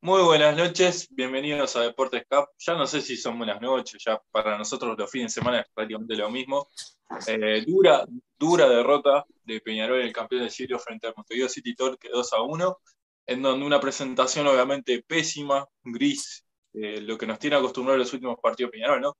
Muy buenas noches, bienvenidos a Deportes Cup. Ya no sé si son buenas noches, ya para nosotros los fines de semana es prácticamente lo mismo. Eh, dura, dura derrota de Peñarol, el campeón del siglo, frente al Montevideo City Torque 2 a 1, en donde una presentación obviamente pésima, gris, eh, lo que nos tiene acostumbrados los últimos partidos de Peñarol, ¿no?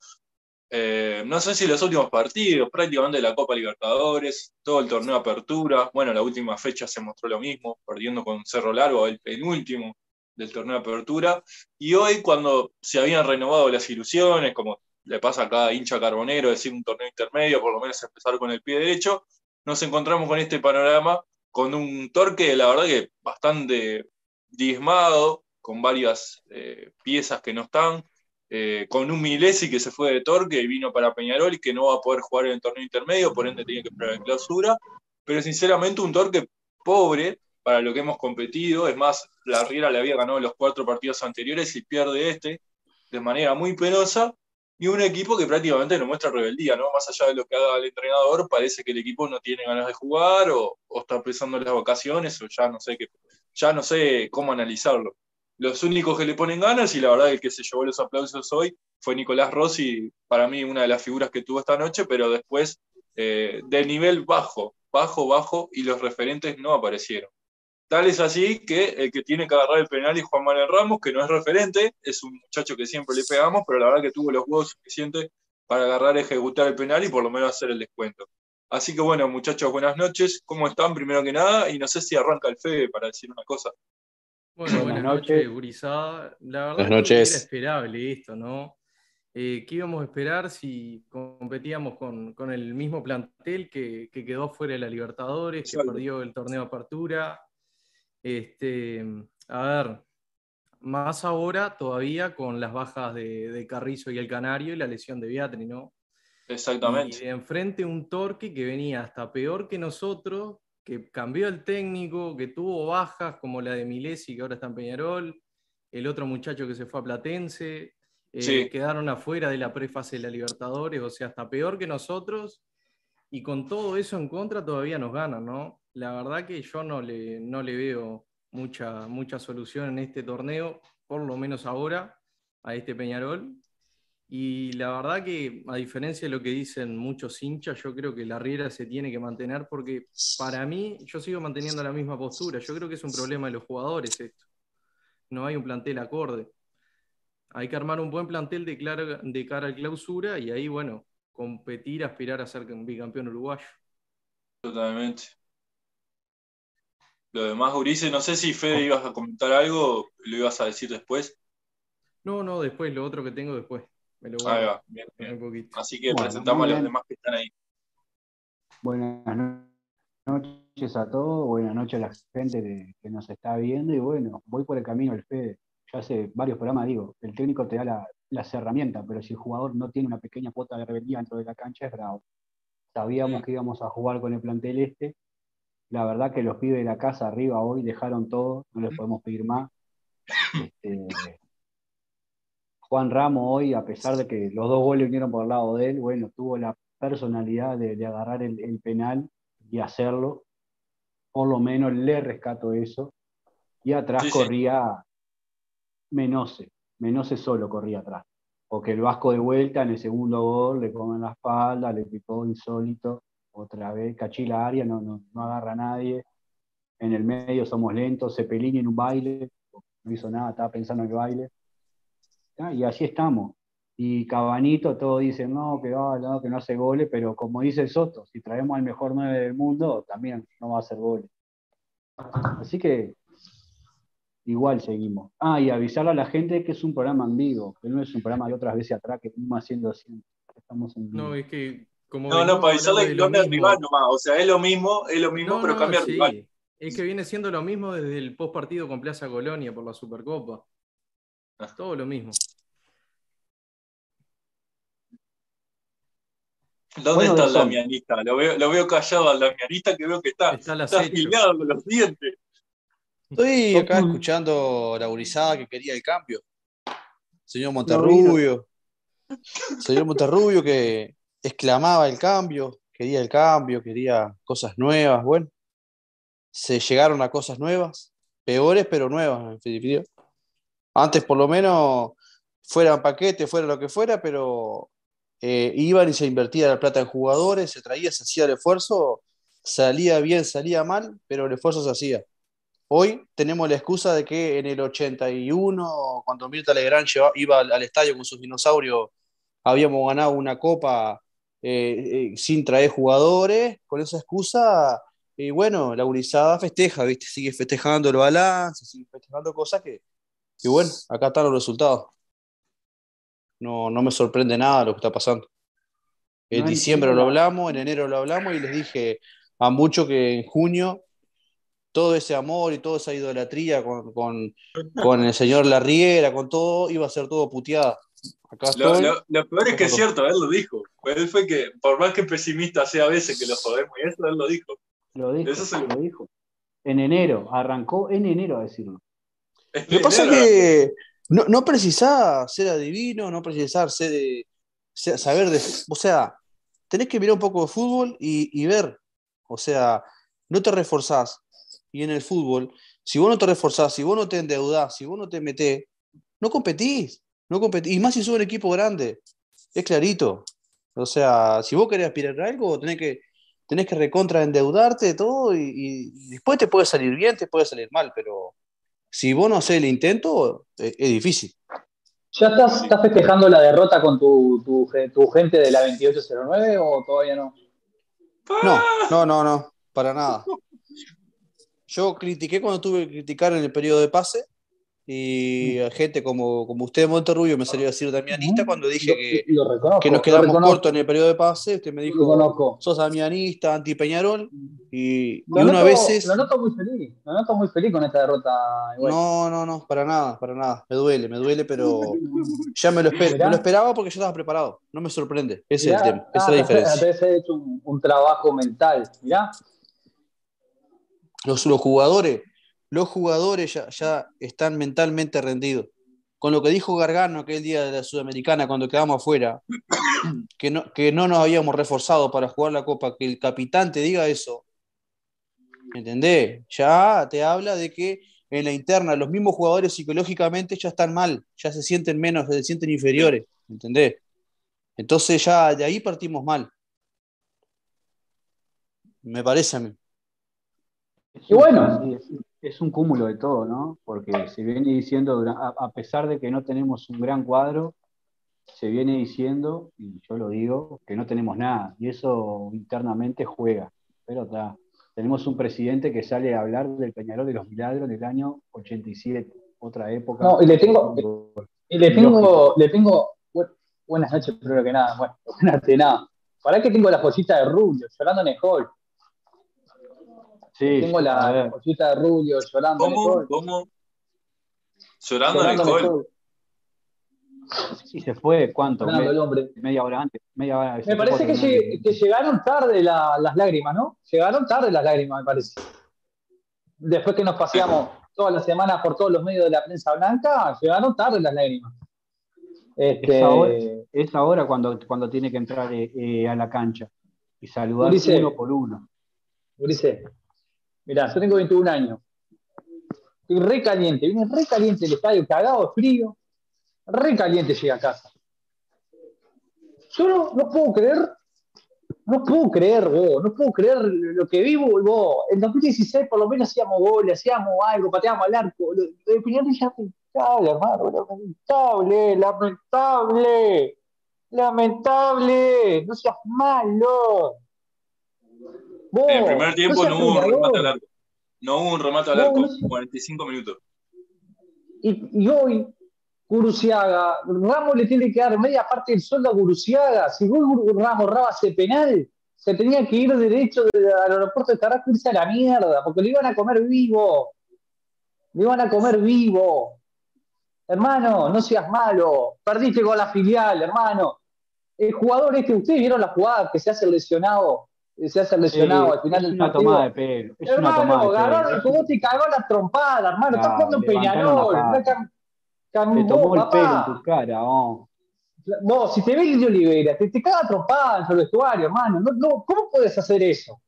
Eh, no sé si los últimos partidos, prácticamente la Copa Libertadores, todo el torneo apertura, bueno, la última fecha se mostró lo mismo, perdiendo con Cerro Largo, el penúltimo del torneo de apertura, y hoy cuando se habían renovado las ilusiones, como le pasa a cada hincha carbonero, decir un torneo intermedio, por lo menos empezar con el pie derecho, nos encontramos con este panorama, con un torque, la verdad que bastante diezmado, con varias eh, piezas que no están, eh, con un Milesi que se fue de Torque y vino para Peñarol y que no va a poder jugar en el torneo intermedio, por ende tiene que esperar en clausura. Pero sinceramente un Torque pobre para lo que hemos competido. Es más, la Riera le había ganado los cuatro partidos anteriores y pierde este de manera muy penosa. Y un equipo que prácticamente no muestra rebeldía, ¿no? Más allá de lo que haga el entrenador, parece que el equipo no tiene ganas de jugar o, o está empezando las vacaciones o ya no sé qué, ya no sé cómo analizarlo los únicos que le ponen ganas, y la verdad el que se llevó los aplausos hoy fue Nicolás Rossi, para mí una de las figuras que tuvo esta noche, pero después eh, de nivel bajo, bajo, bajo, y los referentes no aparecieron. Tal es así que el que tiene que agarrar el penal es Juan Manuel Ramos, que no es referente, es un muchacho que siempre le pegamos, pero la verdad que tuvo los huevos suficientes para agarrar, ejecutar el penal y por lo menos hacer el descuento. Así que bueno, muchachos, buenas noches. ¿Cómo están? Primero que nada, y no sé si arranca el Fede para decir una cosa. Bueno, buenas, noches, Gurizada. La verdad es que era esperable esto, ¿no? Eh, ¿Qué íbamos a esperar si competíamos con, el mismo plantel que, quedó fuera de la Libertadores, que perdió el torneo de apertura? Este, a ver, más ahora todavía con las bajas de, Carrizo y el Canario y la lesión de Beatriz, ¿no? Exactamente. Y enfrente un Torque que venía hasta peor que nosotros, que cambió el técnico, que tuvo bajas como la de Milesi, que ahora está en Peñarol, el otro muchacho que se fue a Platense, eh, quedaron afuera de la prefase de la Libertadores, o sea, hasta peor que nosotros, y con todo eso en contra todavía nos ganan, ¿no? La verdad que yo no le, no le veo mucha, mucha solución en este torneo, por lo menos ahora, a este Peñarol. Y la verdad que, a diferencia de lo que dicen muchos hinchas, yo creo que la Riera se tiene que mantener porque para mí yo sigo manteniendo la misma postura. Yo creo que es un problema de los jugadores esto. No hay un plantel acorde. Hay que armar un buen plantel de, de cara a clausura y ahí, bueno, competir, aspirar a ser bicampeón uruguayo. Totalmente. Lo demás, Urice, no sé si Fede ibas a comentar algo, lo ibas a decir después. No, no, después, lo otro que tengo después. Ahí va, bien, bien. Así que presentamos a los demás que están ahí. Buenas noches a todos, buenas noches a la gente que nos está viendo y bueno, voy por el camino del Fede. Ya hace varios programas digo, el técnico te da las herramientas, pero si el jugador no tiene una pequeña cuota de rebeldía dentro de la cancha es bravo. Sabíamos que íbamos a jugar con el plantel este. La verdad que los pibes de la casa arriba hoy dejaron todo, no les podemos pedir más. Este, Juan Ramos hoy, a pesar de que los dos goles vinieron por el lado de él, bueno, tuvo la personalidad de, agarrar el, penal y hacerlo. Por lo menos le rescato eso. Y atrás corría Menose. Menose solo corría atrás. Porque el Vasco de vuelta en el segundo gol le come en la espalda, le picó insólito. Otra vez, cachila área, no, no, no agarra a nadie. En el medio somos lentos. Cepelini en un baile, no hizo nada, estaba pensando en el baile y así estamos. Y Cabanito, todos dicen, no, que, no, que no hace goles, pero como dice Soto, si traemos al mejor 9 del mundo, también no va a hacer goles. Así que igual seguimos. Ah, y avisarle a la gente que es un programa en vivo, que no es un programa de otras veces atrás que estamos haciendo así. Estamos No, es que como no, no, para avisarle que cambia el rival nomás. O sea, es lo mismo, es lo mismo, pero cambia el rival. Es que viene siendo lo mismo desde el post partido con Plaza Colonia por la Supercopa. Es todo lo mismo. ¿Dónde está el damianista? Lo veo, lo veo callado al damianista que veo que está, está, con los dientes. Estoy acá escuchando la gurizada que quería el cambio. Señor Monterrubio. Señor Monterrubio que exclamaba el cambio, quería el cambio, quería cosas nuevas. Bueno, se llegaron a cosas nuevas, peores pero nuevas. Antes por lo menos fueran paquetes, fuera lo que fuera, pero eh, iban y se invertía la plata en jugadores, se traía, se hacía el esfuerzo, salía bien, salía mal, pero el esfuerzo se hacía. Hoy tenemos la excusa de que en el 81, cuando Mirta Legrand iba al, estadio con sus dinosaurios, habíamos ganado una copa eh, eh, sin traer jugadores, con esa excusa, y bueno, la unizada festeja, ¿viste? Sigue festejando el balance, sigue festejando cosas que, y bueno, acá están los resultados. No, no me sorprende nada lo que está pasando. En diciembre lo hablamos, en enero lo hablamos y les dije a muchos que en junio todo ese amor y toda esa idolatría con, con, el señor Larriera, con todo, iba a ser todo puteada. Lo, peor es que es cierto, él lo dijo. Él fue que, por más que pesimista sea a veces que lo jodemos y eso, él lo dijo. Lo dijo, eso lo dijo. En enero, arrancó en enero a decirlo. Lo que pasa es que no, no precisás ser adivino, no precisás ser de, saber de... O sea, tenés que mirar un poco de fútbol y, y ver. O sea, no te reforzás y en el fútbol, si vos no te reforzás, si vos no te endeudás, si vos no te metés, no competís, no competís. Y más si sos un equipo grande, es clarito. O sea, si vos querés aspirar a algo, tenés que, tenés que recontra endeudarte todo y, después te puede salir bien, te puede salir mal, pero si vos no haces el intento, es, difícil. ¿Ya estás, estás, festejando la derrota con tu, tu, tu, gente de la 2809 o todavía no? No, no, no, no, para nada. Yo critiqué cuando tuve que criticar en el periodo de pase y a gente como, como usted, Monterrubio, me salió a decir damianista cuando dije que, que nos quedamos cortos en el periodo de pase. Usted me dijo, sos damianista, anti-Peñarol. Y, y uno a veces. Lo noto muy feliz, lo noto muy feliz con esta derrota. No, no, no, para nada, para nada. Me duele, me duele, pero ya me lo, me lo esperaba porque yo estaba preparado. No me sorprende. Ese es el tema, esa es la ah, diferencia. Entonces he hecho un, un trabajo mental, mirá. Los, jugadores, los jugadores ya, están mentalmente rendidos. Con lo que dijo Gargano aquel día de la Sudamericana cuando quedamos afuera, que no, que no nos habíamos reforzado para jugar la Copa, que el capitán te diga eso, ¿entendés? Ya te habla de que en la interna los mismos jugadores psicológicamente ya están mal, ya se sienten menos, se sienten inferiores, ¿entendés? Entonces ya de ahí partimos mal. Me parece a mí. Y bueno. Es, un cúmulo de todo, ¿no? Porque se viene diciendo, a, pesar de que no tenemos un gran cuadro, se viene diciendo, y yo lo digo, que no tenemos nada. Y eso internamente juega. Pero está. Tenemos un presidente que sale a hablar del Peñarol de los Milagros del año 87, otra época. No, y le tengo, y le tengo, le tengo, buenas noches, primero que nada, bueno, buenas de nada. ¿Para qué tengo la joyita de Rubio llorando en el hall? Tengo la cosita de Rubio llorando. ¿Cómo? ¿Cómo? Llorando, en el gol. Sí, se fue, ¿cuánto? Media hora antes. Media hora, me parece que, que, llegaron tarde las lágrimas, ¿no? Llegaron tarde las lágrimas, me parece. Después que nos paseamos todas las semanas por todos los medios de la prensa blanca, llegaron tarde las lágrimas. Este... Es, ahora, cuando, cuando tiene que entrar eh, eh, a la cancha y saludar uno por uno. Ulises, Mirá, yo tengo 21 años. Estoy re caliente, viene re caliente el estadio, cagado frío. Re caliente llega a casa. Yo no, puedo creer, no puedo creer, vos, no puedo creer lo que vivo, vos. En 2016 por lo menos hacíamos goles, hacíamos algo, pateábamos al arco. Lo de Peñarol ya lamentable, hermano, lamentable, lamentable, lamentable, no seas malo en el primer tiempo no, hubo un remate al arco. No hubo un remate al arco, 45 minutos. Y, hoy, Guruciaga, Ramos le tiene que dar media parte del sueldo a Guruciaga. Si Ramos raba ese penal, se tenía que ir derecho al aeropuerto de Carrasco y irse a la mierda, porque le iban a comer vivo. Le iban a comer vivo. Hermano, no seas malo. Perdiste con la filial, hermano. El jugador este, ustedes vieron la jugada que se hace lesionado se hace lesionado al final del partido. Es una tomada de pelo. Es hermano, una tomada agarró el y cagó la trompada, hermano. Estás jugando en Peñarol. Te tomó el pelo en tu cara, oh. Vos, si te ve de Olivera, te, te caga trompada en el vestuario, hermano. No, no, ¿Cómo puedes hacer eso?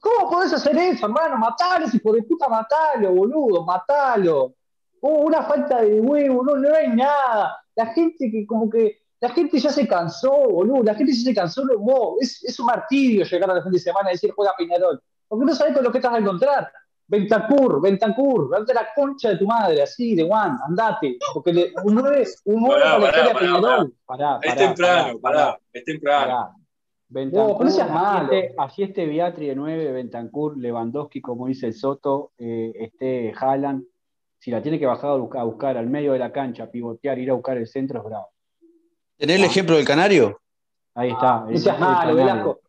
¿Cómo podés hacer eso, hermano? Matalo, si por de puta, matalo, boludo, matalo. Oh, una falta de huevo, no, no hay nada. La gente que como que, la gente ya se cansó, boludo, la gente ya se cansó, vos, es, es un martirio llegar a la fin de semana y decir juega Peñarol, porque no sabés con lo que estás a encontrar. Ventacur, Ventacur, date la concha de tu madre, así, de Juan, andate, porque le, un 9, un 9 Pará, para la pará, historia de pará, Peñarol. Pará, Es temprano, pará, es temprano. Bentancur, no seas así, malo. esté, así esté Beatri de 9, Bentancur, Lewandowski, como dice el Soto, eh, esté Haaland, si la tiene que bajar a buscar, a buscar al medio de la cancha, pivotear, ir a buscar el centro, es bravo. ¿Tenés el ejemplo del Canario? Ahí está. No seas malo, Velasco.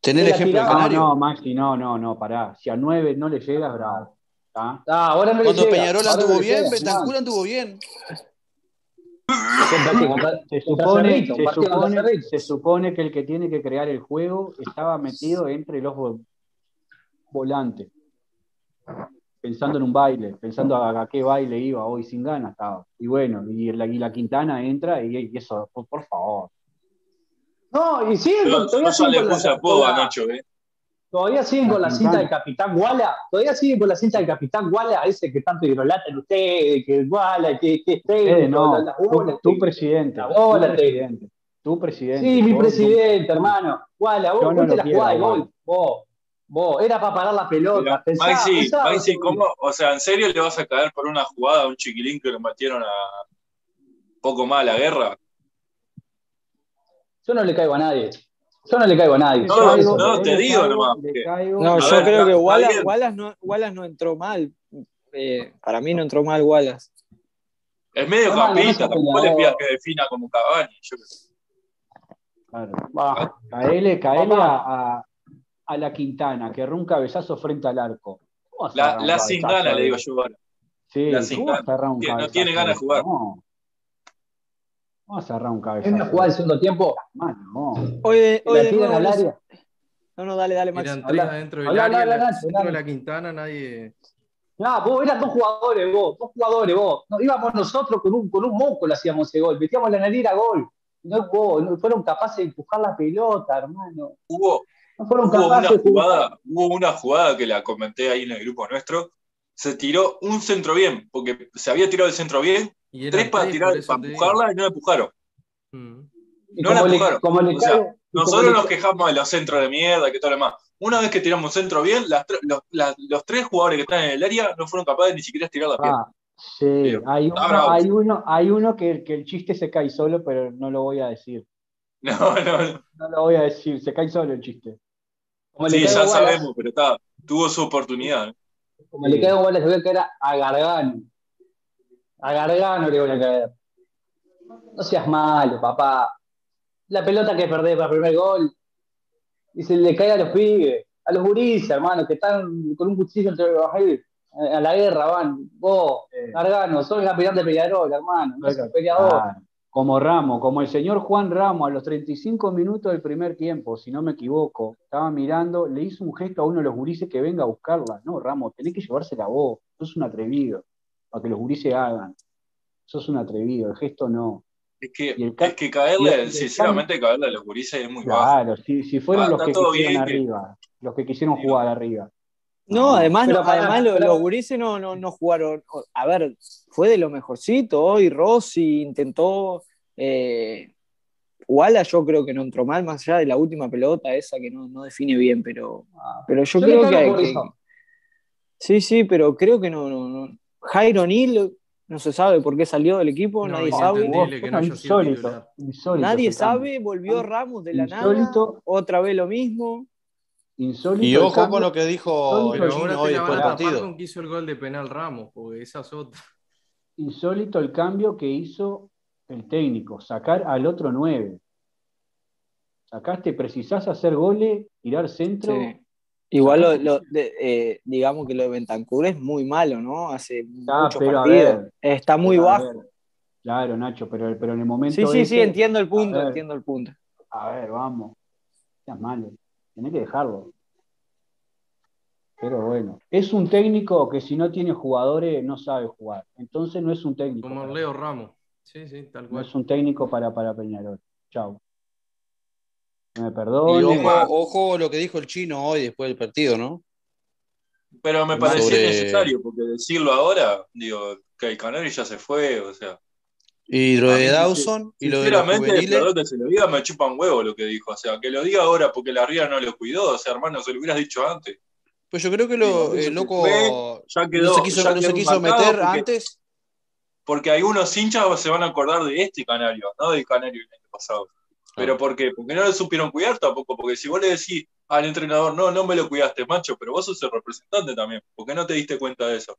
¿Tenés el ejemplo del tiraba. No, Canario? no, Maxi, no, no, no, pará. Si a 9 no le llega, es bravo. Ah, ahora no le Cuando Peñarol no anduvo bien, llega, Bentancur anduvo bien. Se supone, se, supone, Cerrito. se supone que el que tiene que crear el juego estaba metido entre los vo- volantes. Pensando en un baile, pensando a, a qué baile iba hoy sin ganas estaba. Y bueno, y la, y la Quintana entra y, y eso, por, por favor. No, y siguen con, todavía ya siguen con la, apodo a Nacho, ¿eh? todavía siguen con la cinta del Capitán Walla, todavía siguen con la cinta del Capitán Walla, ese que tanto hidrolatan ustedes, que Walla, que, que Eh, técnico, no, la- tu, bola, tu que- presidente. la bola, tu te- presidente. Tu presidente. Sí, mi presidente, hermano. Walla, vos, no vos te la jugás de Walla. gol, vos, vos, era para parar la pelota, pensá, Maxi, pensá, Maxi, ¿cómo? O sea, ¿en serio le vas a caer por una jugada a un chiquilín que lo metieron a poco más a la guerra? Yo no le caigo a nadie. Yo no le caigo a nadie. No, Yo no, eso- no, te digo caigo- nomás, No, A yo ver, creo que Wallace. Wallace no, Wallace no entró mal. Eh, para mí no entró mal Wallace. Es medio campista, tampoco le pidas que defina como Cavani. Yo. Claro. Bah, Caele, caele Papá. a, a- a la Quintana, que erró un cabezazo frente al arco. ¿Cómo vas a La, la sin gana, le digo yo ahora. Sí, la ¿cómo sin gana. no cabezazo tiene ganas de jugar. No. ¿Cómo vas a agarrar un es cabezazo? una jugada del segundo tiempo, Mano, no. La tiran nuevo, al no, área. no, no, dale, dale, Max. Eran tres adentro del área, la- de la Quintana nadie. No, vos eran dos jugadores, vos, dos jugadores, vos. No, íbamos nosotros con un, con un moco, le hacíamos ese gol, metíamos la nariz a gol. No, vos, no fueron capaces de empujar la pelota, hermano. Hubo, No fueron hubo una de jugada, hubo una jugada que la comenté ahí en el grupo nuestro. Se tiró un centro bien, porque se había tirado el centro bien, Y tres para tres, tirar, para empujarla y no la empujaron. Mm. No la como le, empujaron. como le O sea, cae- y como Nosotros le- nos quejamos de los centros de mierda, que todo lo demás. Una vez que tiramos un centro bien, las tre- los, las- los tres jugadores que están en el área no fueron capaces ni siquiera de tirar la pierna. Ah, sí, Digo, hay uno, hay uno, hay uno que, que el chiste se cae solo, pero no lo voy a decir. No, no, No lo voy a decir, se cae solo el chiste. Como sí, ya sabemos, pero está, tuvo su oportunidad. Como le le voy a caer a- a Gargano. A Gargano le voy a caer. No seas malo, papá. La pelota que perdés para el primer gol. Y se le cae a los pibes, a los gurises, hermano, que están con un cuchillo entre ahí, a la guerra, van. Vos, Eh, Gargano, sos el campeón de Peñarol, hermano. No sos peleador. Como Ramos, como el señor Juan Ramos a los 35 minutos del primer tiempo, si no me equivoco, estaba mirando, le hizo un gesto a uno de los gurises que venga a buscarla. No, Ramos, tenés que llevársela vos, sos un atrevido, para que los gurises hagan. Sos un atrevido, el gesto no. Es que, Y el es que caerle, el- sinceramente, caerle a los gurises es muy bajo. Claro, si, si fueron Ah, los que bien que- arriba, los que quisieron jugar arriba. No, además, Pero no- pará, además pero- los gurises no, no, no jugaron. A ver, fue de lo mejorcito. Hoy Rossi intentó. Eh, yo creo que no entró mal, más allá de la última pelota, esa que no, no define bien, pero, pero yo, creo que, por que-. Sí, sí, pero creo que no. no, no. Jairo Neal no se sabe por qué salió del equipo, No, nadie sabe. no insólito, insólito Nadie sabe, volvió Ramos de la Insólito. nada, otra vez lo mismo. Insólito Y el ojo cambio. con lo que dijo el hoy después del partido. con que hizo el gol de penal Ramos, porque esa es otra. insólito el cambio que hizo el técnico, sacar al otro 9. Sacaste, precisás hacer goles, tirar centro. Sí. Igual lo, lo de- eh, digamos que lo de Bentancur es muy malo, ¿no? Hace Ah, muchos pero partidos. ver, Está muy bajo. claro, Nacho, pero, pero en el momento. Sí, sí, sí, ese- entiendo el punto, ver. entiendo el punto. A ver, vamos. Seas malo. Tenés que dejarlo. Pero bueno, es un técnico que si no tiene jugadores no sabe jugar. Entonces no es un técnico. Como Leo Ramos. Sí, sí, tal no cual. es un técnico para, para Peñarol. Chau. Me Y perdone. ojo, ojo lo que dijo el chino hoy después del partido, ¿no? Pero me Sobre- pareció necesario, porque decirlo ahora, digo, que el Canario ya se fue, o sea. Y lo de Dawson y lo de los Sinceramente, juveniles. perdón se lo diga, me chupa un huevo lo que dijo. O sea, que lo diga ahora porque la Ría no lo cuidó. O sea, hermano, se lo hubieras dicho antes. Pues yo creo que lo, el que loco fue, Ya quedó. no se quiso, ya no se quedó quiso marcado meter porque, antes. porque algunos hinchas se van a acordar de este Canario, no del Canario del año pasado. ¿Pero Ah. por qué? Porque no lo supieron cuidar tampoco. Porque si vos le decís al entrenador, no, no me lo cuidaste, macho, pero vos sos el representante también. ¿Por qué no te diste cuenta de eso?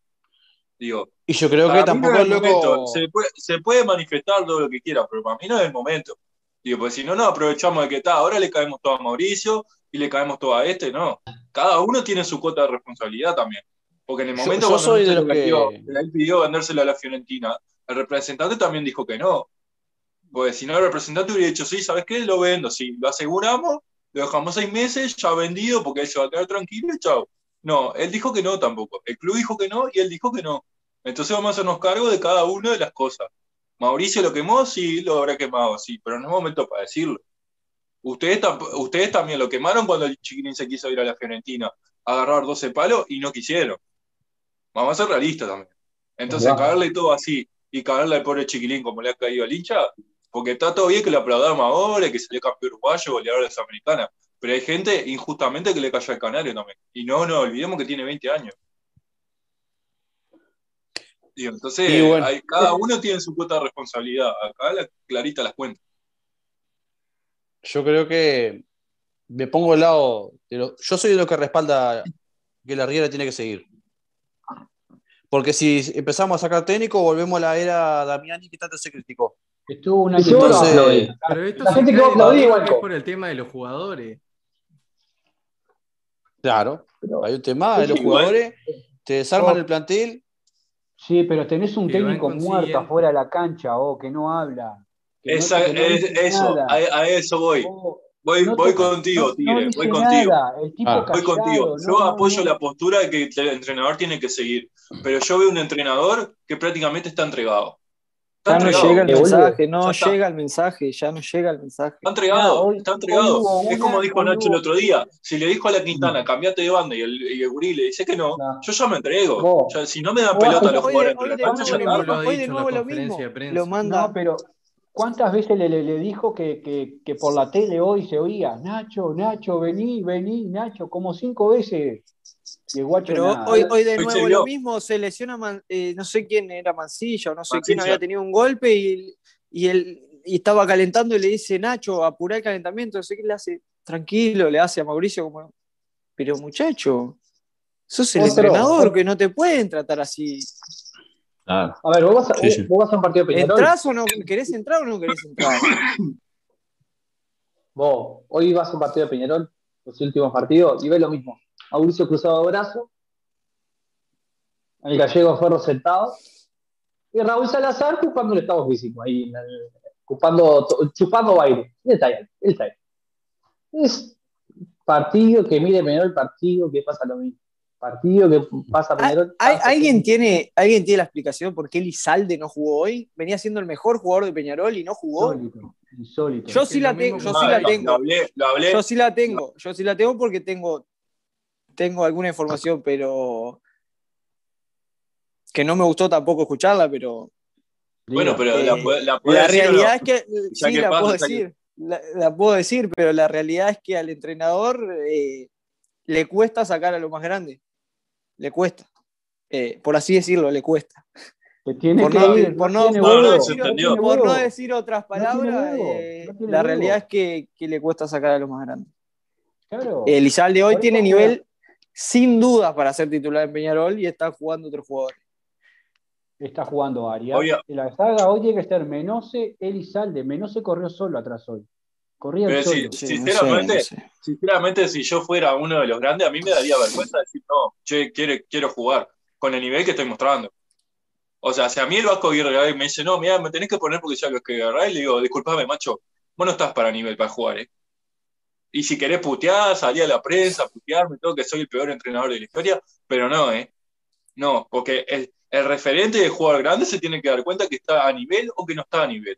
Digo, Y yo creo que no tampoco es el momento. loco. Se puede, se puede manifestar todo lo que quiera, pero para mí no es el momento. Digo, pues si no nos aprovechamos de que está, ahora le caemos todo a Mauricio y le caemos todo a este, no. Cada uno tiene su cuota de responsabilidad también. Porque en el momento yo soy de los lo que- pidió, él pidió vendérselo a la Fiorentina, el representante también dijo que no. Pues si no, el representante hubiera dicho, sí, ¿sabes qué? Lo vendo, sí, lo aseguramos, lo dejamos seis meses, ya vendido, porque él se va a quedar tranquilo y chao. No, él dijo que no tampoco. El club dijo que no y él dijo que no. Entonces vamos a hacernos cargo de cada una de las cosas. Mauricio lo quemó, sí, lo habrá quemado, sí, pero no es momento para decirlo. Ustedes, ustedes también lo quemaron cuando el chiquilín se quiso ir a la Fiorentina a agarrar 12 palos y no quisieron. Vamos a ser realistas también. Entonces, cagarle todo así y cagarle al pobre chiquilín como le ha caído al hincha, porque está todo bien que le aplaudamos ahora, que salió campeón uruguayo, goleador de Sudamericana, pero hay gente injustamente que le cayó al canario también. Y no nos olvidemos que tiene 20 años. Digo, entonces, Y bueno. hay- cada uno tiene su cuota de responsabilidad. Acá la, clarita las cuentas. Yo creo que me pongo al lado. De lo- yo soy de los que respalda que la Riera tiene que seguir. Porque si empezamos a sacar técnico, volvemos a la era Damiani que tanto se criticó. Estuvo un Y año seguro Entonces- aplaudí. Pero esto La gente que va a aplaudir igual, es por el tema de los jugadores. Claro, Pero- hay un tema de los Sí, igual. jugadores, te desarman Oh. el plantel. Sí, pero tenés un técnico muerto afuera de la cancha, oh, que no habla. que no- Esa- que no es- eso, a, a eso voy. Oh, Voy, no voy contigo, no- Tigre, voy contigo. nada, El tipo Ah. Voy callado, contigo. no, Yo no, apoyo no. la postura de que el entrenador tiene que seguir, pero yo veo un entrenador que prácticamente está entregado. Ya no llega el mensaje, no llega el mensaje, ya no llega el mensaje. Está entregado, Ah, hoy- está hoy entregado. es como dijo hoy Nacho el otro día. Si le dijo a la Quintana, cambiate de banda y el, y el gurí le dice que no, No. yo ya me entrego. Vos- Ya, si no me dan pelota a los jugadores entre de la cancha, nuevo, ya lo de nuevo mismo. Lo manda. No, pero ¿cuántas veces le, le- le dijo que, que- que por la tele hoy se oía, Nacho, Nacho, vení, vení, Nacho, como cinco veces? Pero hoy, hoy de Hoy se nuevo lo mismo, se lesiona, Man- eh, no sé quién era Mancilla o no sé quién había tenido un golpe y, y, él, y estaba calentando y le dice, Nacho, apurá el calentamiento, no sé qué le hace, tranquilo, le hace a Mauricio como, pero muchacho, sos el Otro. entrenador, que no te pueden tratar así. A ver, vos vas a, Sí, sí. vos vas a un partido de Peñarol. ¿Entrás o no? ¿Querés entrar o no querés entrar? Vos, hoy vas a un partido de Peñarol, los últimos partidos, y ves lo mismo. Mauricio cruzado de brazo, el gallego Ferro sentado, y Raúl Salazar ocupando el estado físico, ahí, en el- ocupando, chupando baile. Él está ahí, él está ahí. Es partido que mide Peñarol, partido que pasa lo mismo. Partido que pasa Peñarol. ¿Hay- pasa ¿Alguien tiene, ¿Alguien tiene la explicación por qué Elizalde no jugó hoy? Venía siendo el mejor jugador de Peñarol y no jugó. Insólito, insólito. Yo sí la tengo, yo sí Ah, la tengo. Lo hablé, lo hablé. Yo sí la tengo, yo sí la tengo porque tengo, tengo alguna información, pero que no me gustó tampoco escucharla, pero Bueno, pero Eh, la, la la decir o no? realidad es que Ya sí que la pasa, puedo que- decir, la, la puedo decir, pero la realidad es que al entrenador eh, le cuesta sacar a lo más grande, le cuesta, Eh, por así decirlo, le cuesta. Tiene Por que no, ir, por no- tiene por no huevo, decir, por no otras palabras, huevo, eh, la huevo. realidad es que, que le cuesta sacar a lo más grande. Claro. Elizalde hoy Por tiene nivel sin dudas para ser titular en Peñarol y está jugando otro jugador. Está jugando Arias. Obvio. Y la saga hoy tiene que estar Menose, Elizalde. Menose corrió solo atrás hoy. Corría el Pero solo. sí, Sí, Sinceramente, no sé, no sé. Sinceramente, si yo fuera uno de los grandes, a mí me daría vergüenza decir, no, che, quiero, quiero jugar con el nivel que estoy mostrando. O sea, si a mí el Vasco Aguirre me dice, no, mira, me tenés que poner porque ya lo que agarré, le digo, disculpame, macho, vos no estás para nivel para jugar, ¿eh? Y si querés putear, salí a la prensa, putearme, todo, que soy el peor entrenador de la historia, pero no, ¿eh? No, porque el, el referente de jugador grande se tiene que dar cuenta que está a nivel o que no está a nivel.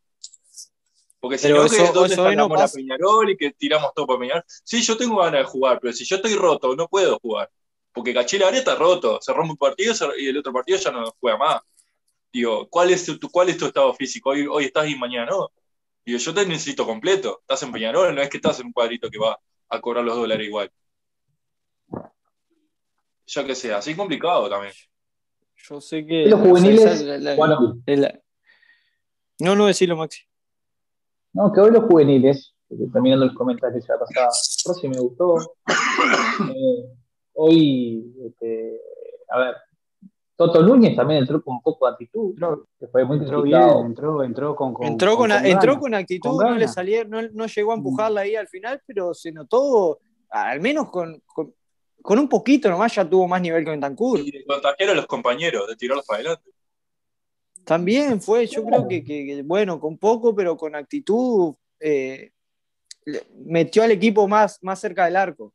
Porque si no, que ¿dónde eso está la. Peñarol y que tiramos todo para Peñarol? Sí, yo tengo ganas de jugar, pero si yo estoy roto, no puedo jugar. Porque Cachela ahora está roto, se rompe un partido y el otro partido ya no juega más. Digo, ¿cuál es tu, cuál es tu estado físico? Hoy, hoy estás y mañana no. Digo, yo te necesito completo. Estás en Peñarol, no es que estás en un cuadrito que va a cobrar los dólares igual. Ya que sea, así complicado también. Yo sé que. Los juveniles. no, no decirlo, Maxi. No, que hoy los juveniles, terminando los comentarios ya pasada, sí me gustó. Eh, hoy, este, a ver, Toto Núñez también entró con un poco de actitud, que fue muy entró bien, entró, entró con, entró con, entró con actitud, no le salió, no, no, llegó a empujarla ahí al final, pero se notó, al menos con, con, con un poquito nomás ya tuvo más nivel que Bentancur. Y de contagiar a los compañeros, de tirarlos para adelante. También fue, yo creo que, que, bueno, con poco, pero con actitud, eh, metió al equipo más, más cerca del arco.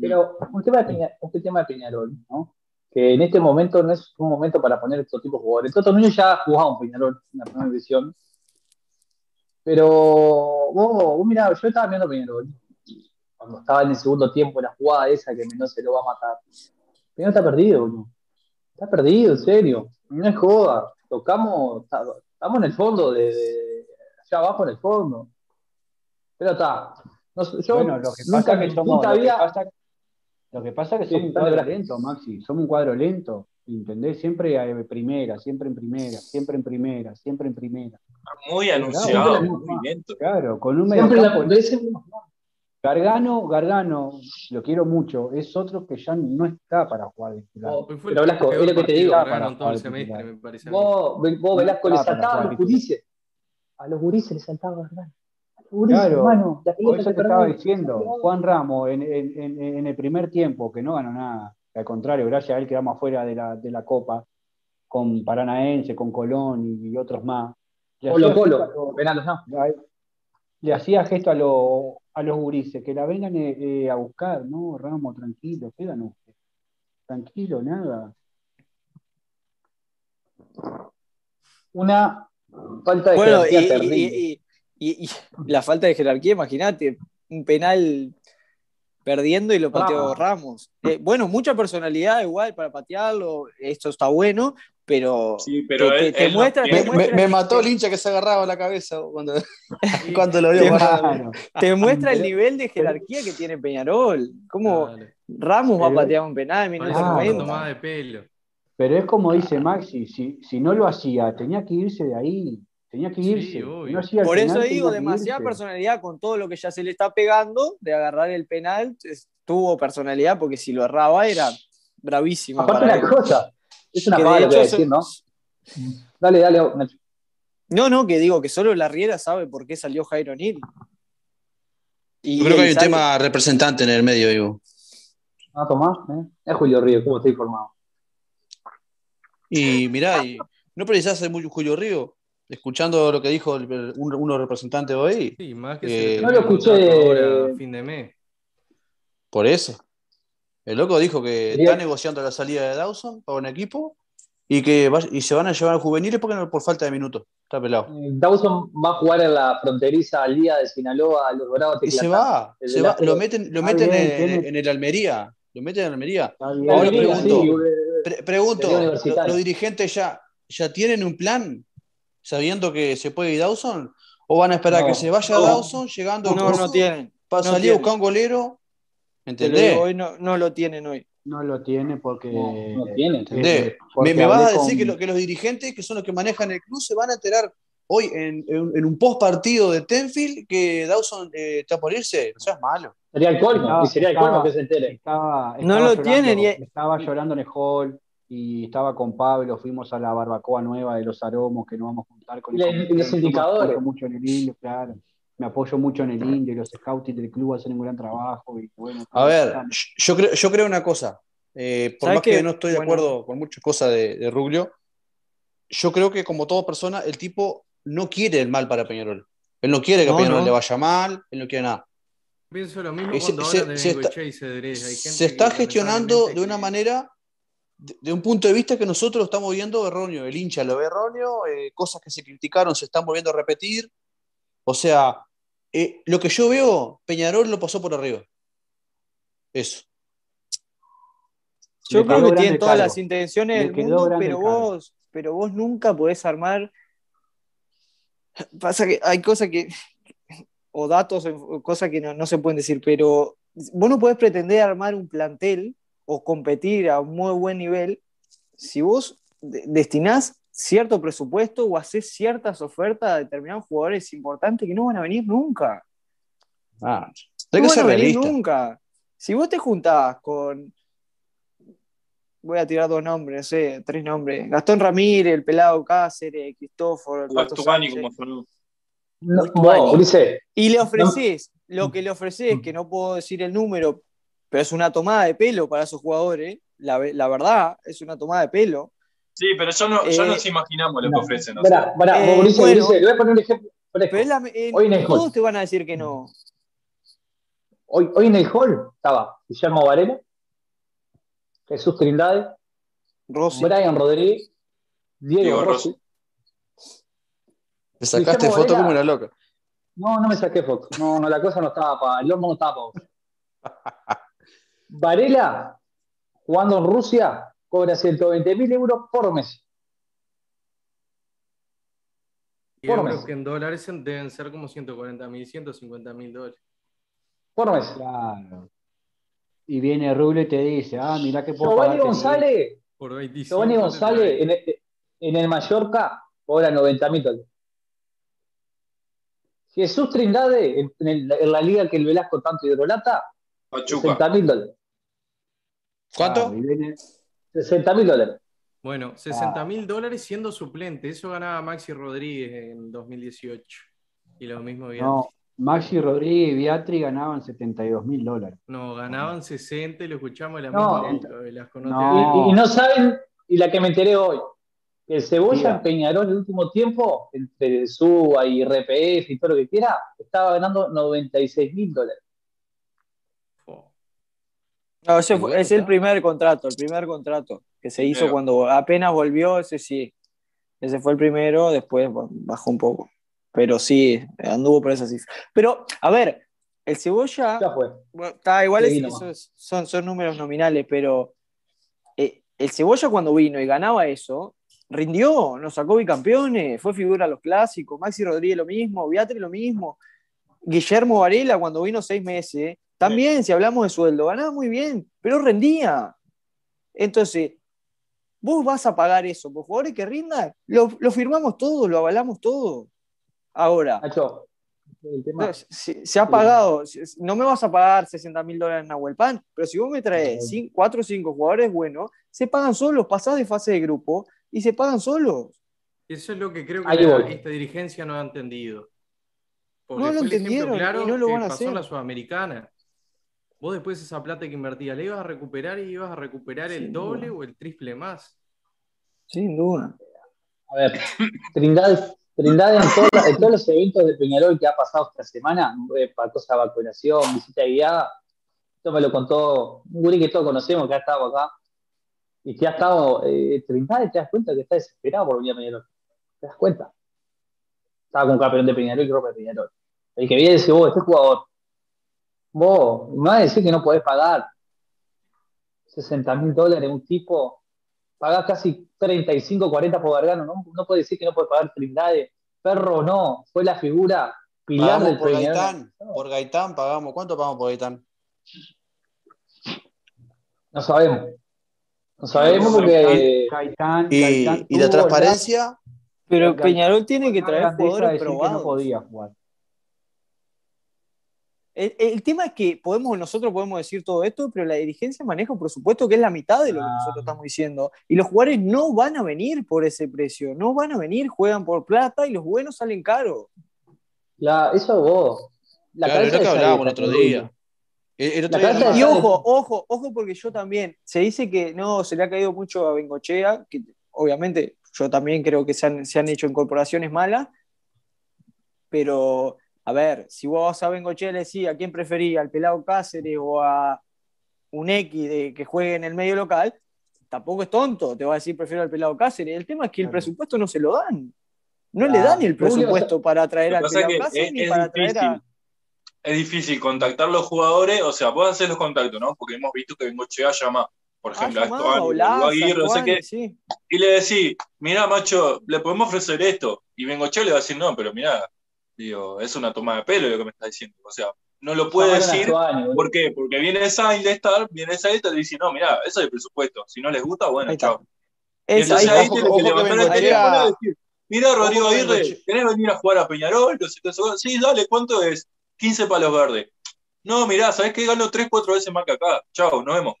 Pero un tema, de un tema de Peñarol, ¿no? Que en este momento no es un momento para poner estos tipos de jugadores. Toto Núñez ya ha jugado un Peñarol en la primera división. Pero vos, vos mirá, yo estaba viendo Peñarol. Cuando estaba en el segundo tiempo, la jugada esa que Mendoza lo va a matar. Peñarol está perdido, ¿no? Está perdido, en serio. No es joda. Tocamos, estamos en el fondo, de, allá abajo en el fondo. Pero está. yo bueno, lo que pasa que somos, nunca había, lo que pasa es que somos un cuadro lento, Maxi, somos un cuadro lento, ¿entendés? Siempre en primera, siempre en primera, siempre en primera, siempre en primera. Muy anunciado, muy lento. Claro, con un medio Gargano, Gargano, lo quiero mucho, es otro que ya no está para jugar de titular. pero Velasco, es lo que te digo. Para todo el semestre, me parece vos, vos Velasco, le saltaba a los gurises. A los gurises le saltaba Gargano claro, por eso te estaba diciendo, Juan Ramos en, el primer tiempo, que no ganó nada, al contrario, gracias a él quedamos afuera de la, de la Copa, con Paranaense, con Colón y, otros más. Colo, Colo, Le hacía gesto a, a los gurises, que la vengan eh, eh, a buscar, ¿no? Ramos, tranquilo, quedan ustedes. Tranquilo, nada. Una falta de bueno, y, y, la falta de jerarquía, imagínate, un penal perdiendo y lo pateó Ramos. Eh, bueno, mucha personalidad igual para patearlo, esto está bueno, pero, sí, pero te, muestra, me, mató el hincha que se agarraba la cabeza cuando, cuando lo vio. Te, muestra el nivel de jerarquía que tiene Peñarol. ¿Cómo Ramos va a patear un penal en de pelo. Pero es como dice Maxi, si, si no lo hacía, tenía que irse de ahí. Tenía que irse. Por eso digo, demasiada personalidad con todo lo que ya se le está pegando de agarrar el penal. Tuvo personalidad porque si lo erraba era bravísimo. Aparte la cosa, es una mala que decir, ¿no? Dale, dale, Nacho. No, no, que digo que solo la Riera sabe por qué salió Jairo Nil. Yo creo que hay un tema representante en el medio, digo. Ah, Tomás, ¿eh? es Julio Río, ¿cómo está informado? Y mirá, y no precisás ser muy Julio Río escuchando lo que dijo el, uno representante hoy. Sí, más que no lo escuché fin de mes. Por eso. El loco dijo que está negociando la salida de Dawson para un equipo y que y se van a llevar a juveniles porque no, por falta de minutos. Está pelado. Eh, Dawson va a jugar en la fronteriza al día de Sinaloa, a los Dorados. Y se va, se va. Lo meten, lo meten en, el Almería. Lo meten en Almería. Ahora pregunto, pregunto ¿los dirigentes ya, ya tienen un plan sabiendo que se puede ir Dawson? ¿O van a esperar a que se vaya Dawson llegando no, no tienen, para salir a buscar un golero? ¿Entendés? Hoy no, no, lo tienen hoy. No lo tiene porque. No, tiene. ¿Entendés? me, vas a decir que, que, los dirigentes, que son los que manejan el club, se van a enterar hoy en, en, un post partido de Tenfield que Dawson eh, está por irse. No seas malo. Sería el colmo, y sería el colmo que se entere. Estaba, no lo tienen. Y... Estaba llorando en el hall y estaba con Pablo, fuimos a la barbacoa nueva de los aromos que no vamos a juntar con el y los indicadores. Me mucho en el indio, claro. Me apoyo mucho en el indio y los scouts del club hacen un gran trabajo. Y bueno, a ver, yo creo, yo creo una cosa. Eh, por más que, no estoy de acuerdo con muchas cosas de, de Rubio, yo creo que como toda persona, el tipo no quiere el mal para Peñarol. Él no quiere que a Peñarol le vaya mal, él no quiere nada. Pienso lo mismo cuando se, se, está, se está gestionando de una manera de, un punto de vista que nosotros lo estamos viendo erróneo, el hincha lo ve erróneo, eh, cosas que se criticaron se están volviendo a repetir. O sea, eh, lo que yo veo, Peñarol lo pasó por arriba. Eso. Yo creo que tienen todas cargo. las intenciones del mundo, pero cargo. vos, pero vos nunca podés armar. Pasa que hay cosas que. O datos, o cosas que no, no se pueden decir, pero vos no podés pretender armar un plantel o competir a un muy buen nivel si vos de- destinás cierto presupuesto o haces ciertas ofertas a determinados jugadores importantes que no van a venir nunca. Ah, No que van ser a venir realista. nunca. Si vos te juntás con. Voy a tirar dos nombres, no sé, tres nombres. Gastón Ramírez, el pelado Cáceres, Cristóforo. No, Ulises, Y le ofreces, lo que le ofreces, que no puedo decir el número, pero es una tomada de pelo para esos jugadores. La, ve- la verdad, es una tomada de pelo. Sí, pero ya, no, Eh, nos imaginamos lo que no. ofrecen. o sea. Pará, pará, Eh, bueno. Le voy a poner un ejemplo. Pero es la- eh, Hoy en el todos hall. te van a decir que no. Hoy, hoy en el hall estaba Guillermo Varela, Jesús Trindade, Rossi. Brian Rodríguez, Diego, Diego Rossi. Te sacaste Guillermo foto Varela. como una loca. No, no me saqué foto. No, no, la cosa no estaba para. El horno no estaba para vos. Varela, jugando en Rusia, cobra 120 mil euros por mes. Y Por mes. que en dólares deben ser como 140 mil, 150 mil dólares. Por mes. Claro. Y viene Rubio y te dice, ah, mirá que puedo Giovanni González, Por 25. Giovanni González en el, en el Mallorca cobra 90 mil dólares. Jesús Trindade, en, el- en la liga que el Velasco tanto hidrolata, Pachuca. 60 mil dólares. ¿Cuánto? Viene- 60 mil dólares. Bueno, 60 mil dólares siendo suplente. Eso ganaba Maxi Rodríguez en 2018. Y lo mismo bien. no, Maxi Rodríguez y Beatri ganaban 72 mil dólares. No, ganaban 60 y lo escuchamos de la No. misma Velasco, no. Y, y no saben, y la que me enteré hoy, que el Cebolla en Peñarol el último tiempo, entre SUA y RPF y todo lo que quiera, estaba ganando 96 mil dólares. No, ese fue- es el primer contrato, el primer contrato que se hizo Pero- cuando apenas volvió, ese sí. Ese fue el primero, después bajó un poco. Pero sí, anduvo por esa cifra. Pero, a ver, el Cebolla, Ya fue. bueno, está igual, es- son, son números nominales, pero eh, el Cebolla cuando vino y ganaba eso, rindió, nos sacó bicampeones, fue figura a los clásicos, Maxi Rodríguez lo mismo, Beatriz lo mismo, Guillermo Varela cuando vino seis meses, también si hablamos de sueldo, ganaba muy bien, pero rendía. Entonces, vos vas a pagar eso por jugadores que rindan, lo, lo firmamos todos, lo avalamos todo. Ahora, Nacho, el tema. no, se, se ha pagado, no me vas a pagar 60 mil dólares en Nahuel Pan, pero si vos me traes 4 o 5 jugadores buenos, se pagan solos, pasás de fase de grupo y se pagan solos. Eso es lo que creo que la- esta dirigencia no ha entendido. Porque No lo entendieron claro y no lo van a hacer. la Sudamericana. Vos después esa plata que invertías, ¿la ibas a recuperar y ibas a recuperar el doble duda. o el triple más? Sin duda. A ver, Trindade, Trindade en, todos- en todos los eventos de Peñarol que ha pasado esta semana, eh, para cosa de vacunación, visita guiada, esto me lo contó un guri que todos conocemos, que ha estado acá, y que ha estado, eh, Trindade, te das cuenta que está desesperado por venir a Peñarol. ¿Te das cuenta? Estaba con campeón de Peñarol y ropa de Peñarol. El que viene dice, vos, este jugador, vos, me vas a decir que no podés pagar 60 mil dólares un tipo, pagás casi 35, 40 por Gargano, no, no puede decir que no puede pagar Trindade. Perro no, fue la figura pilar Pagamos del por. Gaitán. Por Gaitán pagamos. ¿Cuánto pagamos por Gaitán? No sabemos. No sabemos porque Gaitán, Y, Gaitán y la transparencia, Pero Peñarol tiene que traer jugadores decir que probados. no podía jugar. El, el tema es que podemos, nosotros podemos decir todo esto, pero la dirigencia maneja un presupuesto que es la mitad de lo que nosotros estamos diciendo. Y los jugadores no van a venir por ese precio, no van a venir, juegan por plata y los buenos salen caros. la, eso vos. La claro, es lo que hablábamos el otro día. El, otro día Y ojo, ojo, ojo, porque yo también, se dice que no, se le ha caído mucho a Bengochea, que obviamente yo también creo que se han, se han hecho incorporaciones malas, pero a ver, si vos vas a Bengochea y le decís a quién preferís, al Pelado Cáceres o a un X de, que juegue en el medio local, tampoco es tonto, te va a decir prefiero al Pelado Cáceres. El tema es que el presupuesto no se lo dan. No le dan el presupuesto para traer al Pelado Cáceres es, ni es para traer a. Es difícil contactar los jugadores, o sea, vos hacer los contactos, ¿no? Porque hemos visto que Bengochea llama por ejemplo, a Estuani, a a Olaza, Aguirre, no sé qué, sí. y le decís, mirá, macho, le podemos ofrecer esto. Y Bengochea le va a decir, no, pero mirá, digo, es una toma de pelo lo que me está diciendo. O sea, no lo puede Llamaron a decir. Boludo. ¿Por qué? Porque viene Sainz de estar, viene Sainz y te dice, no, mirá, eso es el presupuesto. Si no les gusta, bueno, chao. Y Es- entonces ahí ahí está. tiene ojo que que levantar el Bengochea- teléfono y decir, mirá, Rodrigo que Aguirre, ¿querés venir a jugar a Peñarol? Sí, dale, ¿cuánto es? 15 palos verdes. No, mirá, ¿sabés qué? Gano 3, 4 veces más que acá. Chao, nos vemos.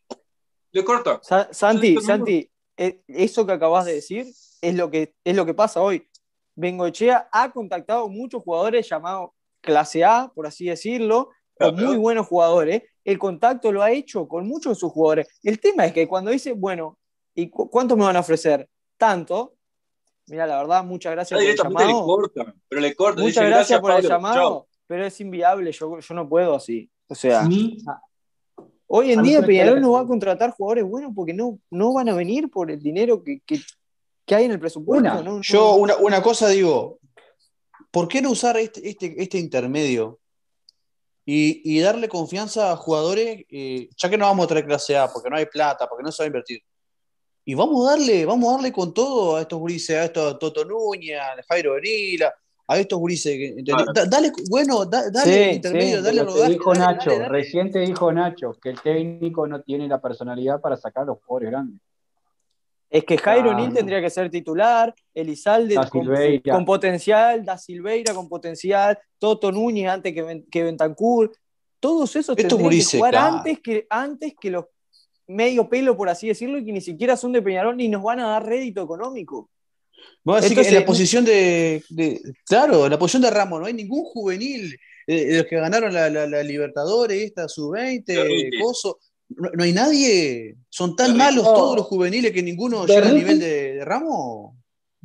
Le corta. Sa- Santi. Santi, eh, eso que acabas de decir es lo que, es lo que pasa hoy. Bengochea ha contactado muchos jugadores llamados clase A, por así decirlo, Claro, o muy buenos jugadores. El contacto lo ha hecho con muchos de sus jugadores. El tema es que cuando dice, bueno, ¿y cu- cuánto me van a ofrecer? Tanto. Mira, la verdad, muchas gracias por el le llamado. cortan, pero le cortan. Muchas dice, gracias por el llamado, chao. pero es inviable. Yo, yo no puedo así. O sea, A mí, Hoy A en mí día Peñarol no va a contratar jugadores buenos porque no, no van a venir por el dinero que, que- que hay en el presupuesto. Una. ¿no? No- Yo una, una cosa digo, ¿por qué no usar este, este, este intermedio y, y darle confianza a jugadores, eh, ya que no vamos a traer clase A, porque no hay plata, porque no se va a invertir? Y vamos a darle, vamos a darle con todo a estos gurises, a estos Toto Núñez, a Jairo Berila, a estos gurises. dale, bueno, da- dale Sí, intermedio, sí, dale rodaje. dijo dale, Nacho, dale, dale. reciente dijo Nacho que el técnico no tiene la personalidad para sacar a los jugadores grandes. Es que Jairo Nil tendría que ser titular, Elizalde con, potencial, Da Silveira con potencial, Toto Núñez antes que, Ben- que Bentancur. Todos esos tendrían que jugar claro. antes, que, antes que los medio pelo, por así decirlo, y que ni siquiera son de Peñarol ni nos van a dar rédito económico. Vos decís que en la posición de, de- Claro, en la posición de Ramos, no hay ningún juvenil eh, de los que ganaron la, la- la Libertadores, esta sub-20, Derrite. Coso. No, no hay nadie. Son tan malos todos los juveniles que ninguno llega al nivel de, de Ramos.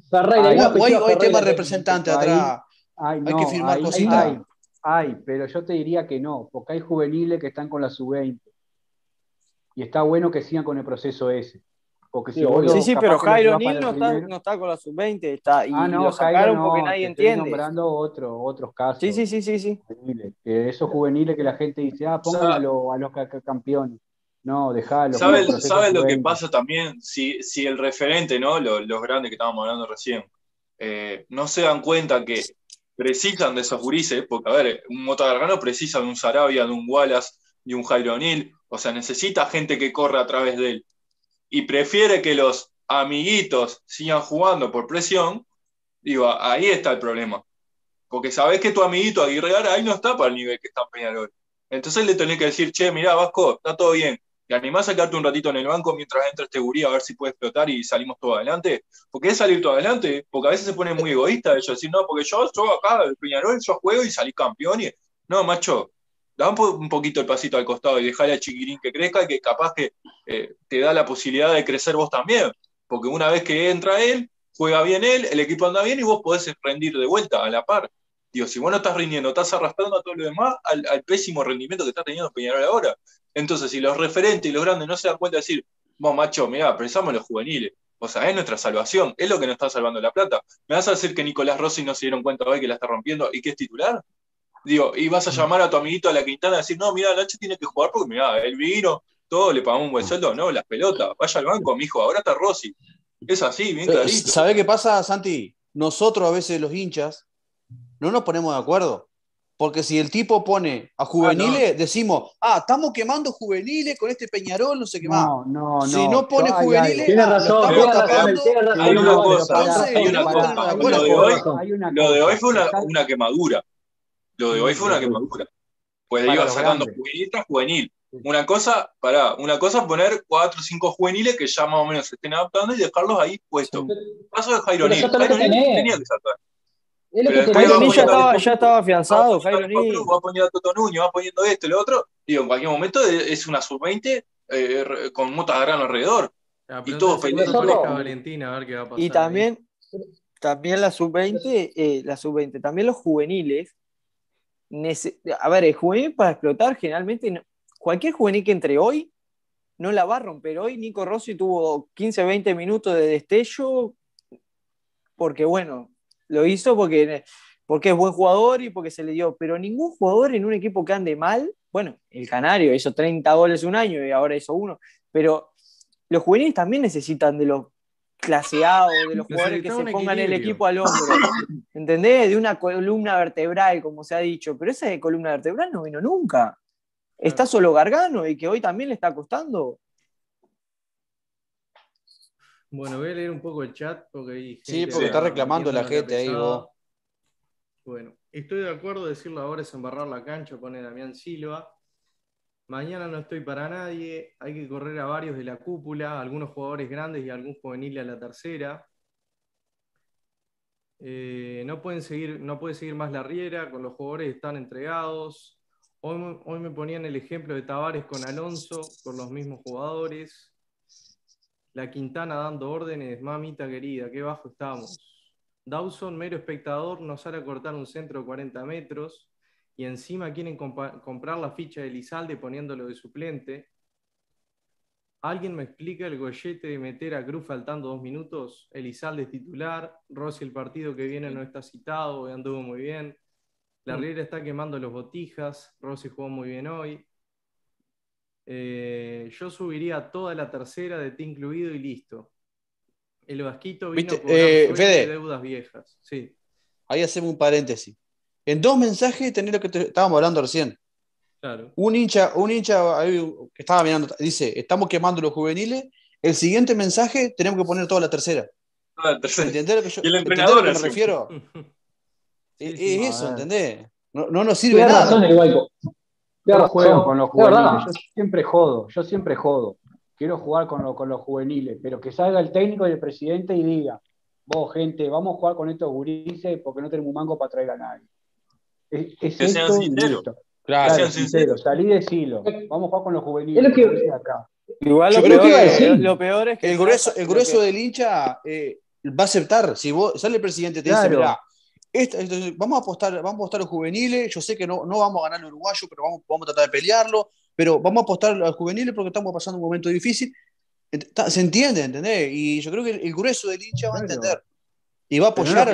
Ferreira, hay, hay Ferreira, tema que- representante ahí- atrás. Ay, Hay no, que firmar hay- cositas. Hay, hay, pero yo te diría que no, porque hay juveniles que están con la sub-20. Y está bueno que sigan con el proceso ese. Porque si Sí, vos Sí, pero Jairo Nil no está, no está con la sub-20, está, y Ah, no, lo sacaron Jairo no, porque nadie te estoy entiende. nombrando otro, otros casos. Sí, sí, sí, sí, sí. juveniles, que esos juveniles que la gente dice, ah, pónganlo a los ca- ca- campeones. No, dejalo. ¿Saben saben lo que sub-20. pasa también? Si, si el referente, ¿no? Los, los grandes que estábamos hablando recién, eh, no se dan cuenta que precisan de esos gurises, porque, a ver, un Mota Gargano precisa de un Sarabia, de un Wallace, de un Jairo o sea, necesita gente que corra a través de él. Y prefiere que los amiguitos sigan jugando por presión, digo, ahí está el problema. Porque sabés que tu amiguito Aguirre Garay no está para el nivel que está en Peñarol. Entonces le tenés que decir, che, mirá, Vasco, está todo bien. ¿Te animás a quedarte un ratito en el banco mientras entra este gurí a ver si puede explotar y salimos todo adelante? Porque es salir todo adelante, porque a veces se pone muy egoísta ellos, decir, no, porque yo, yo acá, el Peñarol, yo juego y salí campeón. Y... No, macho, da un, po- un poquito el pasito al costado y dejale a Chiquirín que crezca y que capaz que eh, te da la posibilidad de crecer vos también. Porque una vez que entra él, juega bien él, el equipo anda bien y vos podés rendir de vuelta a la par. Digo, si vos no estás rindiendo, estás arrastrando a todo lo demás al pésimo rendimiento que está teniendo Peñarol ahora. Entonces, si los referentes y los grandes no se dan cuenta de decir, vos, macho, mirá, pensamos en los juveniles. O sea, es nuestra salvación, es lo que nos está salvando la plata. ¿Me vas a decir que Nicolás Rossi no se dieron cuenta hoy que la está rompiendo y que es titular? Digo, y vas a llamar a tu amiguito a la Quintana a decir, no, mira, Nacho tiene que jugar porque, mira, él vino, todo, le pagamos un buen sueldo, no, las pelotas, vaya al banco, mijo, ahora está Rossi. Es así, bien clarito. ¿Sabés qué pasa, Santi? Nosotros a veces los hinchas no nos ponemos de acuerdo. Porque si el tipo pone a juveniles, decimos, ah, estamos quemando juveniles con este Peñarol, no sé qué más. No, no, no. Si no pone juveniles. Tiene ah, lo razón, estamos tiene razón, tapando. tiene razón. Hay una cosa, lo de hoy- fue una, quemadura. Lo de hoy fue una quemadura. Pues Para iba sacando juvenil tras juvenil. Una cosa, pará, una cosa poner cuatro o cinco juveniles que ya más o menos se estén adaptando y dejarlos ahí puestos. Caso de Jairo Nil. Jairo tenía que saltar. Es lo Pero que Jairo va Nil ya poniendo estaba, ya estaba afianzado, Jairo. Cruz, va poniendo a Toto Nuño, va poniendo esto y lo otro. Digo, en cualquier momento es una sub-20 eh, con Mota Grano alrededor. Ah, Y pero todo entonces pendiente que de aparezca eso. Valentina a ver qué va a pasar. Y ahí. también, también la sub-20, eh, la sub-20, también los juveniles. A ver, el juvenil para explotar generalmente, no- cualquier juvenil que entre hoy no la va a romper. Hoy Nico Rossi tuvo 15, 20 minutos de destello porque, bueno, lo hizo porque, porque es buen jugador y porque se le dio. Pero ningún jugador en un equipo que ande mal, bueno, el Canario hizo 30 goles un año y ahora hizo uno, pero los juveniles también necesitan de los claseados, de los jugadores que se pongan el equipo al hombro. ¿Entendés? De una columna vertebral, como se ha dicho. Pero esa de columna vertebral no vino nunca. Está solo Gargano y que hoy también le está costando. Bueno, voy a leer un poco el chat porque hay Sí, porque está reclamando la gente ahí, vos. Bueno, estoy de acuerdo, decirlo ahora es embarrar la cancha, pone Damián Silva. Mañana no estoy para nadie, hay que correr a varios de la cúpula, algunos jugadores grandes y algún juvenil a la tercera. Eh, no, pueden seguir, no puede seguir más la riera, con los jugadores están entregados. Hoy, hoy me ponían el ejemplo de Tavares con Alonso, con los mismos jugadores. La Quintana dando órdenes, mamita querida, qué bajo estamos. Dawson, mero espectador, nos sale a cortar un centro de 40 metros y encima quieren comprar la ficha de Lizalde poniéndolo de suplente. ¿Alguien me explica el gollete de meter a Cruz faltando dos minutos? Elizalde es titular, Rossi el partido que viene no está citado, anduvo muy bien. La Riera está quemando los botijas, Rossi jugó muy bien hoy. Eh, yo subiría toda la tercera de ti incluido y listo. El Vasquito vino Viste, cobrar eh, Fede. y deudas viejas. Sí, Ahí hacemos un paréntesis. En dos mensajes tenés lo que te- estábamos hablando recién. claro. Un hincha, un hincha que estaba mirando, dice, estamos quemando los juveniles. El siguiente mensaje tenemos que poner toda la tercera. Ah, tercero. ¿Entendés lo que yo Y el entrenador lo que me refiero? Sí, Es, eso. ¿entendés? No, no nos sirve nada. razón. Yo juego razón. con los juveniles, yo siempre jodo, yo siempre jodo. Quiero jugar con, lo- con los juveniles, pero que salga el técnico y el presidente y diga, vos gente, vamos a jugar con estos gurises porque no tenemos un mango para traer a nadie. Es, es Que sean sinceros. Claro. Claro, sean sincero, salí de silo. Vamos a jugar con los juveniles. Es lo que- acá. Igual lo peor, que- lo peor es que. El grueso, el grueso que- del hincha eh, va a aceptar. Si vos sale el presidente y te dice, mira, esto- esto- vamos a apostar, vamos a apostar a los juveniles. Yo sé que no, no vamos a ganar el uruguayo, pero vamos, vamos a tratar de pelearlo. Pero vamos a apostar a los juveniles porque estamos pasando un momento difícil. Se entiende, ¿entendés? Y yo creo que el, el grueso del hincha va a entender. Y va a no apoyar al.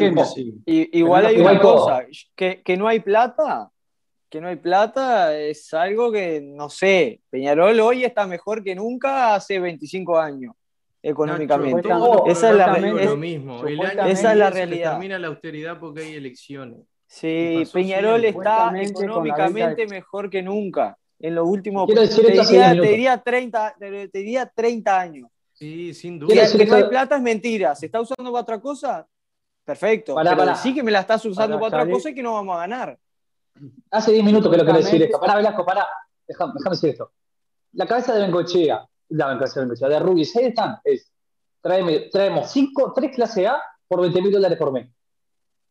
Y- igual hay no- una cosa, que, que no hay plata, que no hay plata es algo que, no sé, Peñarol hoy está mejor que nunca hace 25 años, económicamente. Nacho, esa es la, es- lo mismo. El año esa es la que realidad. termina la austeridad porque hay elecciones. sí, Peñarol siempre. está económicamente mejor que nunca. En los últimos, Quiero decir te diría, 10 te diría 30, te, te diría 30 años. Sí, sin Que, duda. Decir que no hay plata es mentira. ¿Se está usando para otra cosa? Perfecto. Pará, pero pará. sí que me la estás usando Pará, para otra cosa y que no vamos a ganar. Hace 10 minutos que lo quiero decir esto. Pará, Velasco, pará. Déjame, déjame decir esto. La cabeza de Bengochea, la cabeza de Bengochea, de Rubis, ahí están. Es, tráeme- traemos cinco, tres clase A por 20 mil dólares por mes.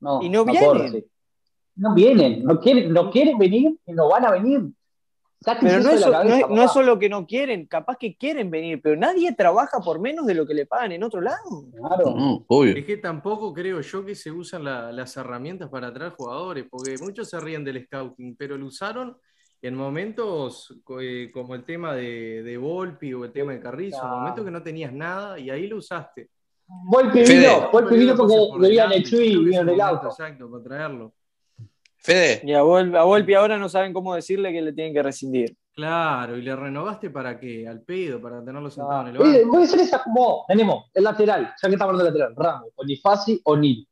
No, Y no vienen. sí. No vienen, no quieren, no quieren venir y no van a venir. Sáquense Pero no eso de la no, es, no es solo que no quieren, capaz que quieren venir, pero nadie trabaja por menos de lo que le pagan en otro lado. Claro. No, obvio. Es que tampoco creo yo que se usan la- las herramientas para atraer jugadores, porque muchos se ríen del scouting, pero lo usaron en momentos eh, como el tema de, de Volpi o el tema de Carrizo, en momentos que no tenías nada y ahí lo usaste. Volpi Fede. vino, Volpi vino porque debían el Chuy y vino el en el auto. Exacto, para traerlo. Fede, Y a, Vol- a Volpi ahora no saben cómo decirle que le tienen que rescindir. Claro, y le renovaste para qué? Al pedo, para tenerlo sentado en el banco. Voy a hacer esa como, tenemos el lateral, ya que estamos hablando del lateral, Ramos, Bonifaci o Nil.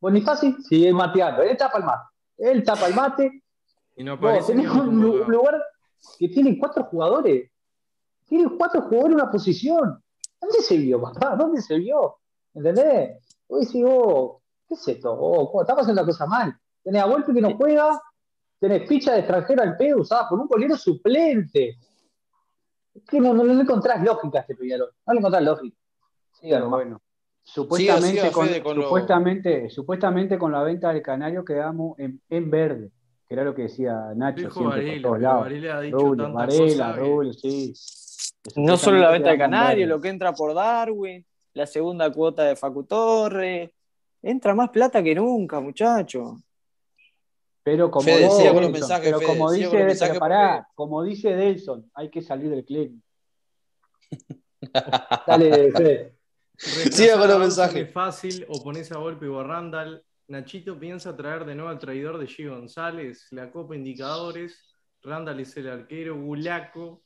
Bonifaci sigue mateando, él tapa el mate. Él tapa el mate. Y no ni tenés un lugar que tiene cuatro jugadores. Tiene cuatro jugadores en una posición. ¿Dónde se vio, papá? ¿Dónde se vio? ¿Entendés? Vos decís, oh, ¿qué es esto? Oh. Estamos haciendo la cosa mal. Tenés a Volpi que no juega, tenés ficha de extranjero al pedo usada por un golero suplente. Es que no, no, no encontrás lógica a este Peñarol. No le encontrás lógica. Siga Pero nomás. bueno, supuestamente, siga, con, Fede, con lo- supuestamente, supuestamente con la venta del Canario quedamos en, en verde, que era lo que decía Nacho Dijo siempre Varela, por todos lados. Varela ha dicho Rubio, tanta Varela, Rubio, sí. No solo la venta de Canario, lo que entra por Darwin, la segunda cuota de Facu Torre. Entra más plata que nunca, muchacho. Pero como Fede, los Delson, mensajes, pero Fede, como dice, mensajes pará, porque- como dice Delson, hay que salir del club. Dale, Fede. Siga con los mensajes. Es fácil, o pones a Volpi o a Randall. Nachito piensa traer de nuevo al traidor de G. González, la Copa Indicadores. Randall es el arquero, Gulaco.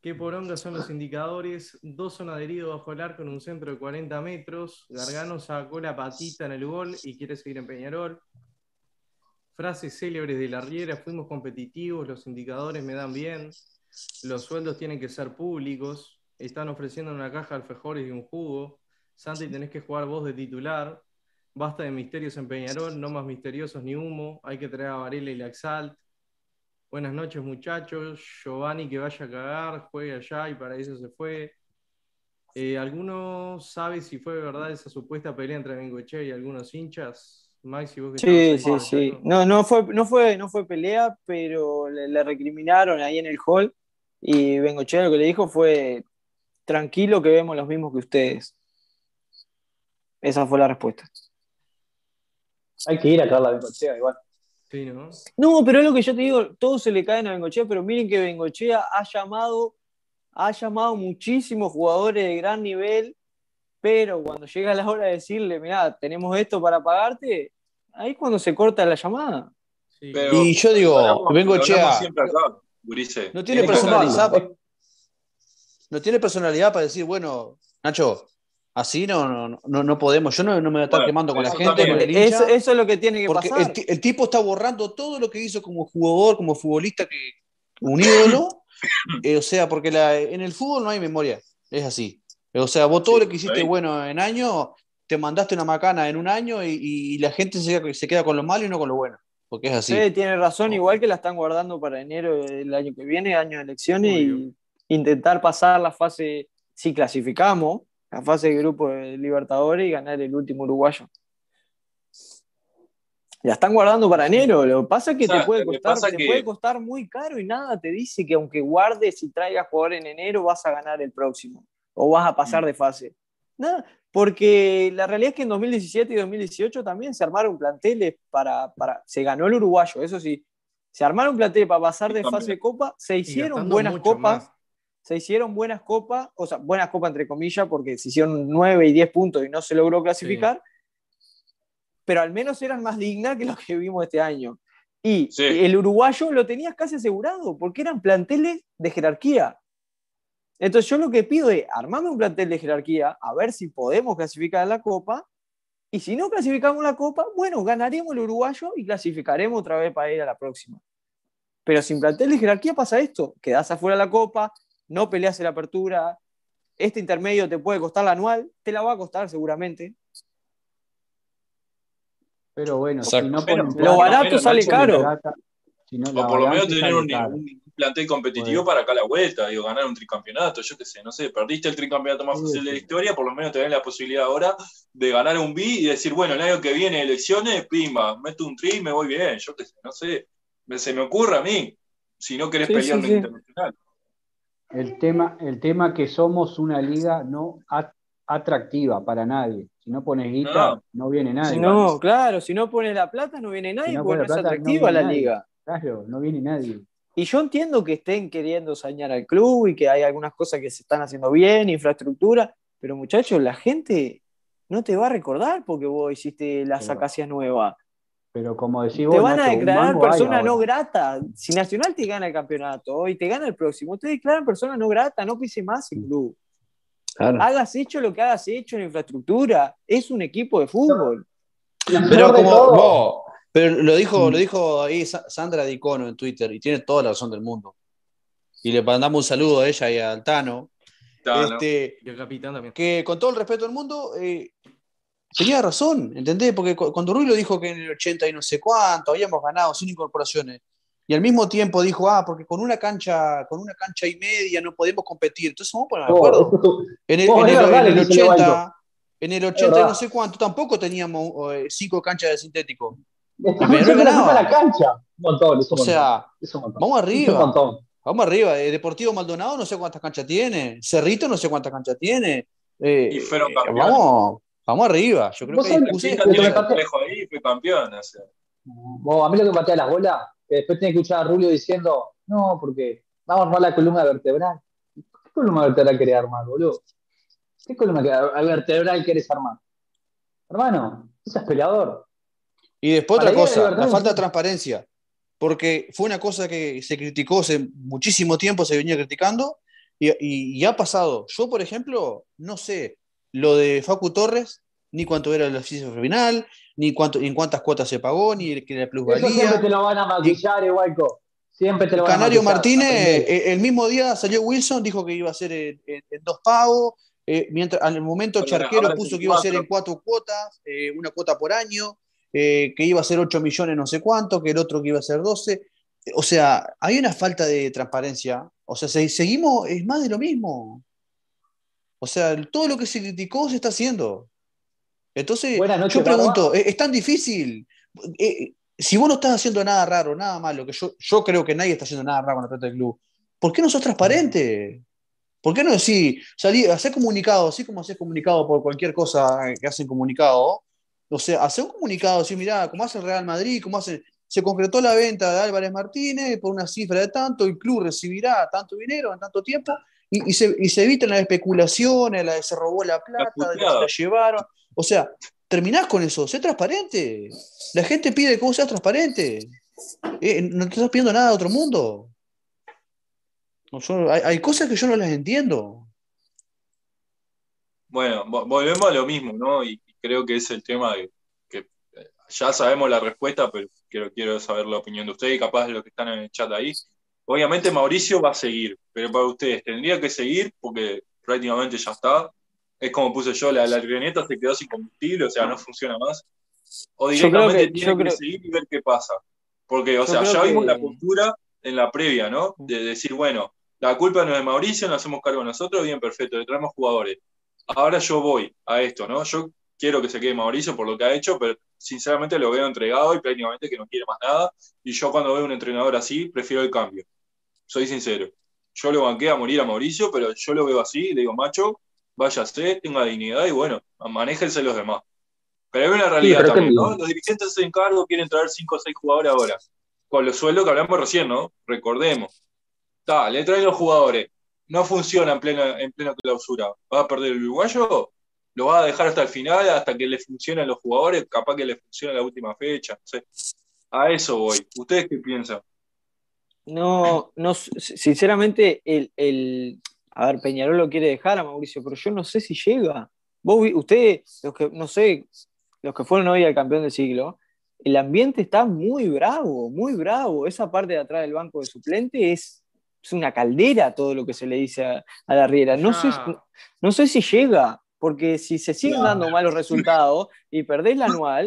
¿Qué poronga son los indicadores? Dos son adheridos bajo el arco en un centro de 40 metros. Gargano sacó la patita en el gol y quiere seguir en Peñarol. Frases célebres de la Riera, fuimos competitivos, los indicadores me dan bien, los sueldos tienen que ser públicos, están ofreciendo una caja de alfajores y un jugo. Santi, tenés que jugar vos de titular. Basta de misterios en Peñarol, no más misteriosos ni humo. Hay que traer a Varela y Laxalt. Buenas noches, muchachos. Giovanni que vaya a cagar, juegue allá y para eso se fue. Eh, ¿Alguno sabe si fue verdad esa supuesta pelea entre Bengoche y algunos hinchas? Maxi, vos que Sí, sí, sí. No, no fue, no fue, no fue pelea, pero le, le recriminaron ahí en el hall y Bengochea lo que le dijo fue tranquilo que vemos los mismos que ustedes. Esa fue la respuesta. Hay que ir a Carla Bengochea igual. Sí, ¿no? No, pero es lo que yo te digo, todo se le caen a Bengochea, pero miren que Bengochea ha llamado, ha llamado muchísimos jugadores de gran nivel, pero cuando llega la hora de decirle, mirá, tenemos esto para pagarte, ahí es cuando se corta la llamada. Sí. Pero- Y yo digo, Lo hablamos- vengo lo hablamos Chea, siempre acá, Gurice. no tiene personalidad. Es- No tiene personalidad para decir, bueno, Nacho, así no, no, no, no podemos. Yo no, no me voy a estar Bueno, quemando con la gente, con el hincha. Eso, eso es lo que tiene que Porque pasar. el, el tipo está borrando todo lo que hizo como jugador, como futbolista, que un ídolo. Eh, o sea, porque la- en el fútbol no hay memoria. Es así. O sea, vos todo Sí, lo que hiciste ahí. bueno en año, te mandaste una macana en un año y, y la gente se queda, se queda con lo malo y no con lo bueno. Porque es así. Sí, tiene razón, igual que la están guardando para enero del año que viene, año de elecciones, y intentar pasar la fase, si clasificamos, la fase de grupo de Libertadores y ganar el último uruguayo. La están guardando para enero, lo que pasa es que O sea, te, puede costar, pasa te que- puede costar muy caro y nada te dice que aunque guardes y traigas jugador en enero vas a ganar el próximo o vas a pasar Mm. de fase. Nada, porque la realidad es que en 2017 y 2018 también se armaron planteles para, para se ganó el uruguayo, eso sí, se armaron planteles para pasar de fase de copa, se hicieron buenas copas, más. Se hicieron buenas copas, o sea, buenas copas entre comillas, porque se hicieron 9 y 10 puntos y no se logró clasificar, pero al menos eran más dignas que los que vimos este año. Y Sí. el uruguayo lo tenías casi asegurado, porque eran planteles de jerarquía. Entonces yo lo que pido es, armame un plantel de jerarquía, a ver si podemos clasificar la Copa, y si no clasificamos la Copa, bueno, ganaremos el uruguayo y clasificaremos otra vez para ir a la próxima. Pero sin plantel de jerarquía pasa esto, quedás afuera de la Copa, no peleas en la apertura, este intermedio te puede costar la anual, te la va a costar seguramente. Pero bueno, Exacto. si no Pero- ponen Lo barato sale caro. si no, O por lo menos tener un, un plantel competitivo para acá la vuelta, digo, ganar un tricampeonato, yo qué sé, no sé, perdiste el tricampeonato más Sí, fácil de la historia, por lo menos tenés la posibilidad ahora de ganar un B y decir, bueno, el año que viene elecciones, pima, meto un tri y me voy bien, yo qué sé, no sé, me- se me ocurre a mí, si no querés Sí, pelear sí, en sí. internacional. El tema, el tema que somos una liga no at- atractiva para nadie. Si no pones guita, No. no, viene nadie. Si no, claro, si no pones la plata no viene nadie Si no porque no pones es plata, no atractiva viene la nadie. liga. Claro, no viene nadie. Y yo entiendo que estén queriendo sañar al club y que hay algunas cosas que se están haciendo bien, infraestructura, pero muchachos, la gente no te va a recordar porque vos hiciste las Pero- acacias nuevas. Pero como decís Te vos, van a Nacho, declarar persona no grata. Si Nacional te gana el campeonato y te gana el próximo, te declaran persona no grata, no pise más el club. Claro. Hagas hecho lo que hagas hecho en infraestructura. Es un equipo de fútbol. Pero como vos, pero lo dijo, Mm. lo dijo ahí Sa- Sandra Dicono en Twitter y tiene toda la razón del mundo. Y le mandamos un saludo a ella y al Tano. Está, ¿no? Este, Y el capitán también. que con todo el respeto del mundo, eh, tenía razón, ¿entendés? Porque cu- cuando Rui lo dijo que en el 80 y no sé cuánto habíamos ganado sin incorporaciones, y al mismo tiempo dijo, ah, porque con una cancha, con una cancha y media no podemos competir. Entonces vamos a poner de acuerdo. Oh, En el, Oh, en el- verdad en lo el que dice 80, en el 80 y no sé cuánto, tampoco teníamos eh, cinco canchas de sintético. Está Pero ganaba. la cancha. Un montón, es O un montón. sea, es un montón. vamos Es un arriba. montón. Vamos arriba. Eh, Deportivo Maldonado no sé cuántas canchas tiene. Cerrito no sé cuántas canchas tiene. Eh, Y fueron eh, vamos, vamos arriba. Yo creo que hay tiene complejo ahí fue campeón. o sea. Vos, a mí lo que me patea las bolas, que después tenés que escuchar a Rulio diciendo, no, porque vamos a armar la columna vertebral. ¿Qué columna vertebral querés armar, boludo? ¿Qué columna vertebral querés armar? Hermano, sos peleador. Y después Para otra cosa, la falta de transparencia. Porque fue una cosa que se criticó hace muchísimo tiempo, se venía criticando, Y, y, ha pasado. Yo, por ejemplo, no sé lo de Facu Torres, ni cuánto era el oficio final, ni cuánto, en cuántas cuotas se pagó, ni que la plusvalía. Eso siempre te lo van a maquillar, Igualco. Siempre te lo van Canario a Martínez, eh, el mismo día salió Wilson, dijo que iba a ser en, en, dos pagos. Eh, mientras al momento Charquero puso que iba a ser en cuatro cuotas, eh, una cuota por año, que iba a ser 8 millones no sé cuánto, que el otro que iba a ser 12. O sea, hay una falta de transparencia. O sea, seguimos, es más de lo mismo. O sea, todo lo que se criticó se está haciendo. Entonces, yo pregunto, ¿es, tan difícil? si vos no estás haciendo nada raro, nada malo, que yo, yo creo que nadie está haciendo nada raro con la plata del club, ¿por qué no sos transparente? ¿Por qué no decir, salir, hacer comunicado, así como hacer comunicado por cualquier cosa que hacen comunicado? O sea, hacer un comunicado, decir, mirá, como hace el Real Madrid, como hace, se concretó la venta de Álvarez Martínez por una cifra de tanto, el club recibirá tanto dinero en tanto tiempo, y, se, y se, evitan las especulaciones, la de se robó la plata, de que se la llevaron. O sea, terminás con eso, sé transparente. La gente pide que vos seas transparente. Eh, no te estás pidiendo nada de otro mundo. hay, cosas que yo no las entiendo. Bueno, volvemos a lo mismo, ¿no? Y creo que es el tema de que eh, ya sabemos la respuesta, pero quiero, quiero saber la opinión de ustedes y capaz de los que están en el chat ahí. Obviamente Mauricio va a seguir, pero para ustedes tendría que seguir porque prácticamente ya está es como puse yo, la, la se quedó sin combustible, o sea, no funciona más. O directamente tiene que seguir y ver qué pasa. Porque, o sea, ya vimos la postura en la previa, ¿no? De decir, bueno, la culpa no es de Mauricio, nos hacemos cargo nosotros, bien, perfecto, le traemos jugadores. Ahora yo voy a esto, ¿no? Yo quiero que se quede Mauricio por lo que ha hecho, pero sinceramente lo veo entregado y prácticamente que no quiere más nada. Y yo cuando veo un entrenador así, prefiero el cambio. Soy sincero. Yo lo banqué a morir a Mauricio, pero yo lo veo así, le digo, macho, váyase, tenga dignidad y bueno, manéjense los demás. Pero hay una realidad también, ¿no? Los dirigentes de encargo quieren traer 5 o 6 jugadores ahora, con los sueldos que hablamos recién, ¿no? Recordemos. Está, le traen los jugadores, no funciona en plena, en plena clausura, ¿va a perder el uruguayo? ¿Lo va a dejar hasta el final, hasta que le funcionen los jugadores? Capaz que le funcione la última fecha, no sé. A eso voy. ¿Ustedes qué piensan? No, no sinceramente, el, el, a ver, Peñarol lo quiere dejar a Mauricio, pero yo no sé si llega. Vos, ustedes, los que, no sé, los que fueron hoy al campeón del siglo, el ambiente está muy bravo, muy bravo. Esa parte de atrás del banco de suplente es, es una caldera todo lo que se le dice a, la Riera. No, sé, no sé si llega, porque si se siguen dando malos resultados y perdés la anual,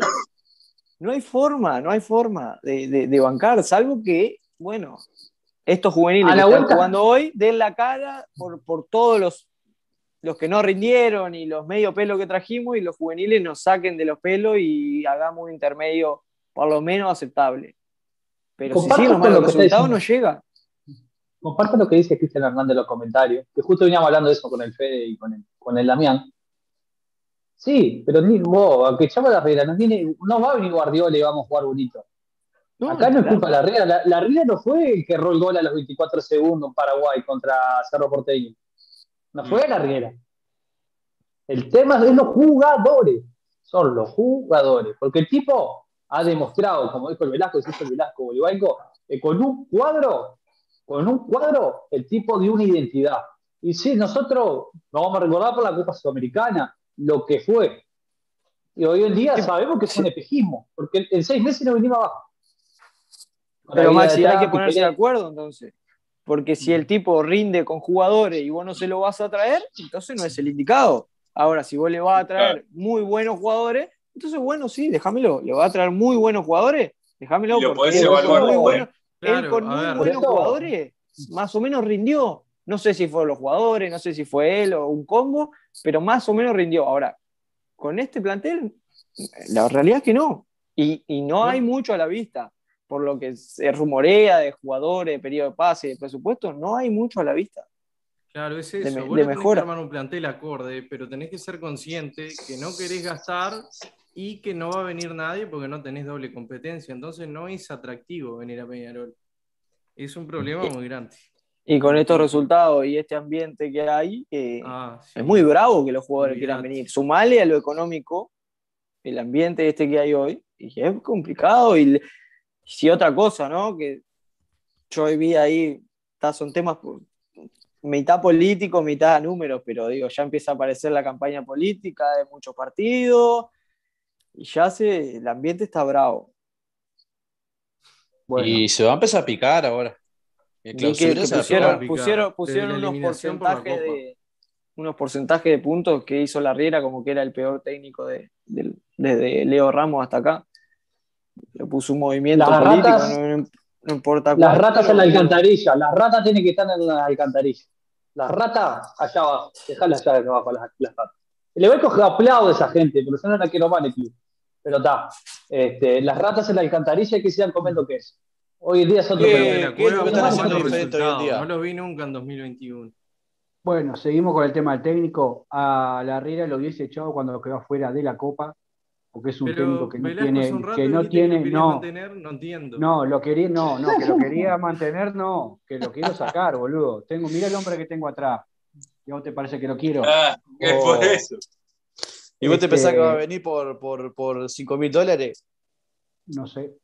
no hay forma, no hay forma de, de bancar, salvo que, bueno, estos juveniles que están jugando hoy den la cara por, por todos los, los que no rindieron y los medio pelos que trajimos y los juveniles nos saquen de los pelos y hagamos un intermedio por lo menos aceptable. Pero si siguen los malos resultados no llega. Comparto lo que dice Cristian Hernández en los comentarios, que justo veníamos hablando de eso con el Fede y con el, con el Damián. Sí, pero ni vos, aunque echamos la regla, no, no va a venir Guardiola y vamos a jugar bonito. Acá no es culpa de la Riera. La, la no fue el que erró el gol a los 24 segundos en Paraguay contra Cerro Porteño. No fue mm. la Riera. El tema es los jugadores. Son los jugadores. Porque el tipo ha demostrado, como dijo el Velasco, dijo el Velasco Bolivaico, que con un cuadro, con un cuadro, el tipo dio una identidad. Y sí, nosotros nos vamos a recordar por la Copa Sudamericana lo que fue. Y hoy en día sabemos que es un espejismo, porque en seis meses no venimos abajo. Pero Maxi, hay que ponerse de acuerdo entonces. Porque si el tipo rinde con jugadores y vos no se lo vas a traer, entonces no es el indicado. Ahora, si vos le vas a traer muy buenos jugadores, entonces bueno, sí, déjamelo. Le va a traer muy buenos jugadores, déjamelo. Porque él, muy bueno, él con muy buenos jugadores, más o menos rindió. No sé si fueron los jugadores, no sé si fue él o un combo, pero más o menos rindió. Ahora, con este plantel, la realidad es que no. Y, y no hay mucho a la vista por lo que se rumorea de jugadores, de periodo de pase, de presupuesto, no hay mucho a la vista. Claro, es eso. De, Vos de tenés que armar un plantel acorde, pero tenés que ser consciente que no querés gastar y que no va a venir nadie porque no tenés doble competencia. Entonces no es atractivo venir a Peñarol. Es un problema muy grande. Y con estos resultados y este ambiente que hay, eh, ah, es muy bravo que los jugadores quieran venir. Sumale a lo económico, el ambiente este que hay hoy, y es complicado. Y si otra cosa, ¿no? Que yo vi ahí, son temas mitad político, mitad números, pero digo, ya empieza a aparecer la campaña política de muchos partidos y ya se, el ambiente está bravo. Bueno, Y se va a empezar a picar ahora. Que, que se va a pusieron, pusieron, pusieron unos por porcentajes Copa. de unos porcentajes de puntos que hizo la Riera como que era el peor técnico de, desde Leo Ramos hasta acá. Le puso un movimiento Las político, ratas- no, no- no importa Las cuál, ratas pero- en la alcantarilla. Las ratas tienen que estar en la alcantarilla. Las ratas allá abajo. Dejarlas allá abajo, las, las ratas. Le voy a coger aplaudo a esa gente, pero yo no la quiero mal el club. Pero está. Este, las ratas en la alcantarilla y que sigan comiendo queso. Hoy en día es otro ¿Qué? peligro. De la ¿qué es lo cueva que están con haciendo malos diferente hoy en resultados. día? No lo vi nunca en 2021. bueno, seguimos con el tema del técnico. A la Riera lo hubiese echado cuando quedó afuera de la Copa, porque es un Pero técnico que no Velasco tiene, hace un rato que no tiene, no, mantener, no entiendo. no, lo quería, no, no, que lo quería mantener, no, que lo quiero sacar, boludo. Tengo, mira el hombre que tengo atrás. ¿Y a vos te parece que lo quiero? Ah, es Oh. por eso. ¿Y vos te Este- pensás que va a venir por, por, por 5 mil dólares? no sé.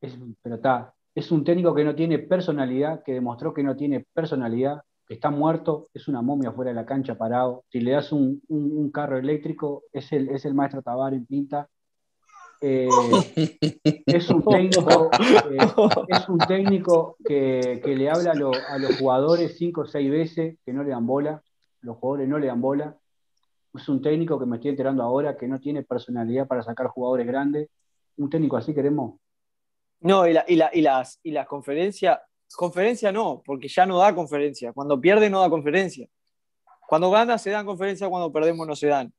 Es- pero está. Es un técnico que no tiene personalidad, que demostró que no tiene personalidad, está muerto, es una momia fuera de la cancha parado. Si le das un, un- carro eléctrico, es el, es el maestro Tabar en pinta. Eh, es un técnico, eh, es un técnico que, que le habla a, a los jugadores cinco o seis veces que no le dan bola. Los jugadores no le dan bola. Es un técnico que me estoy enterando ahora que no tiene personalidad para sacar jugadores grandes. Un técnico así queremos. No, y, la- y la- y las, y las conferencias, conferencia no, porque ya no da conferencia. Cuando pierde no da conferencia. Cuando gana se dan conferencia, cuando perdemos no se dan.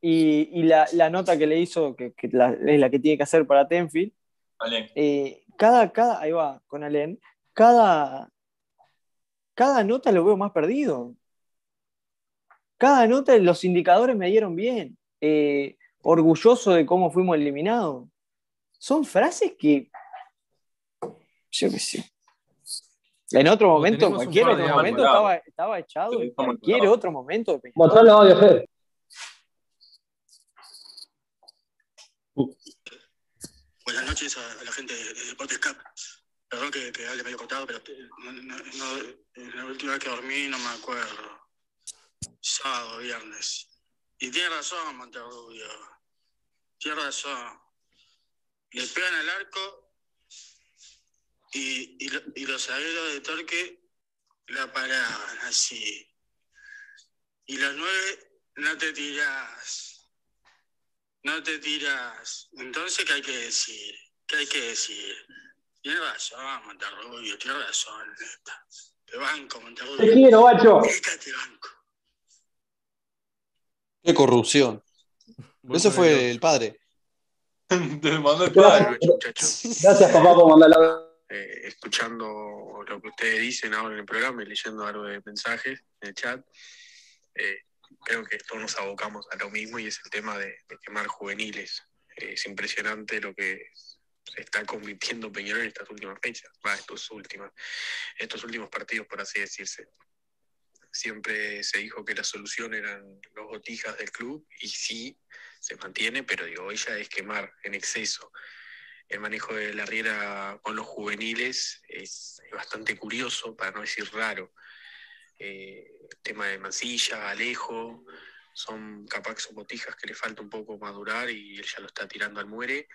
Y, y la, la nota que le hizo, que, que la- es la que tiene que hacer para Tenfield, eh, cada, cada, ahí va, con Alén, cada, cada nota lo veo más perdido. Cada nota, los indicadores me dieron bien. Eh, orgulloso de cómo fuimos eliminados. Son frases que, yo qué sé. En otro momento, en cualquier otro momento estaba, estaba echado en cualquier otro momento de. Mostrá los audios, Fede. Buenas noches a, a la gente de Deportes Cap. Perdón que, que hable medio cortado, pero eh, no, no- no- la última vez que dormí no me acuerdo. Sábado, viernes. Y tiene razón, Monterrubio. Tiene razón. Le pegan al arco y, y, y los zagueros de Torque la paraban así. Y los nueve no te tirás. No te tiras. Entonces, ¿qué hay que decir? ¿Qué hay que decir? Tienes razón, Monterrubio, tienes razón. neta. Te banco, Te Monterrubio. quiero, bacho. Neta, te banco. Qué corrupción. Eso fue el padre. Te mandó el Gracias. padre. Muchachos. Gracias, papá, por mandar la. Eh, escuchando lo que ustedes dicen ahora en el programa y leyendo algo de mensajes en el chat, eh, creo que todos nos abocamos a lo mismo y es el tema de, quemar juveniles. Eh, es impresionante lo que se está convirtiendo Peñarol en estas últimas fechas, estos últimos, estos últimos partidos, por así decirse. Siempre se dijo que la solución eran los botijas del club y sí, se mantiene, pero digo, hoy es quemar en exceso el manejo de la Riera con los juveniles es, bastante curioso, para no decir raro. Eh, el tema de Mancilla, Alejo, son capaz que son botijas que le falta un poco madurar y él ya lo está tirando al muere.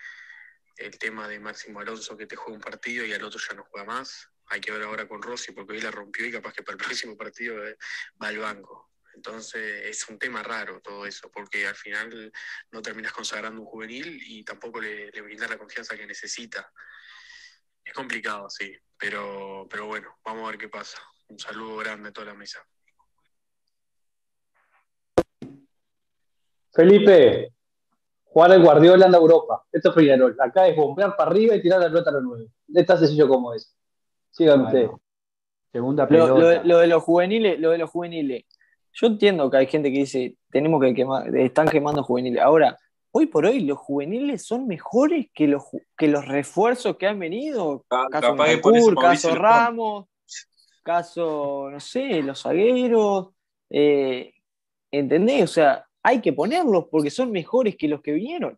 El tema de Máximo Alonso que te juega un partido y al otro ya no juega más. Hay que ver ahora con Rossi porque hoy la rompió y capaz que para el próximo partido eh, va al banco. Entonces es un tema raro todo eso, porque al final no terminas consagrando un juvenil y tampoco le, le brindas la confianza que necesita. Es complicado, sí, pero, pero bueno, vamos a ver qué pasa. Un saludo grande a toda la mesa. Felipe, jugar al Guardiola anda a Europa. Esto es Peñarol. Acá es bombear para arriba y tirar la pelota a los nueve. Es tan sencillo como es. Sigan ustedes. Segunda Lo, pelota. lo- lo de los juveniles, lo de los juveniles. Yo entiendo que hay gente que dice, tenemos que quemar, están quemando juveniles. Ahora, hoy por hoy los juveniles son mejores que los, que los refuerzos que han venido. Ca- Caso Mauricio caso. Ramos, caso, no sé, los zagueros. eh, ¿Entendés? O sea, hay que ponerlos porque son mejores que los que vinieron.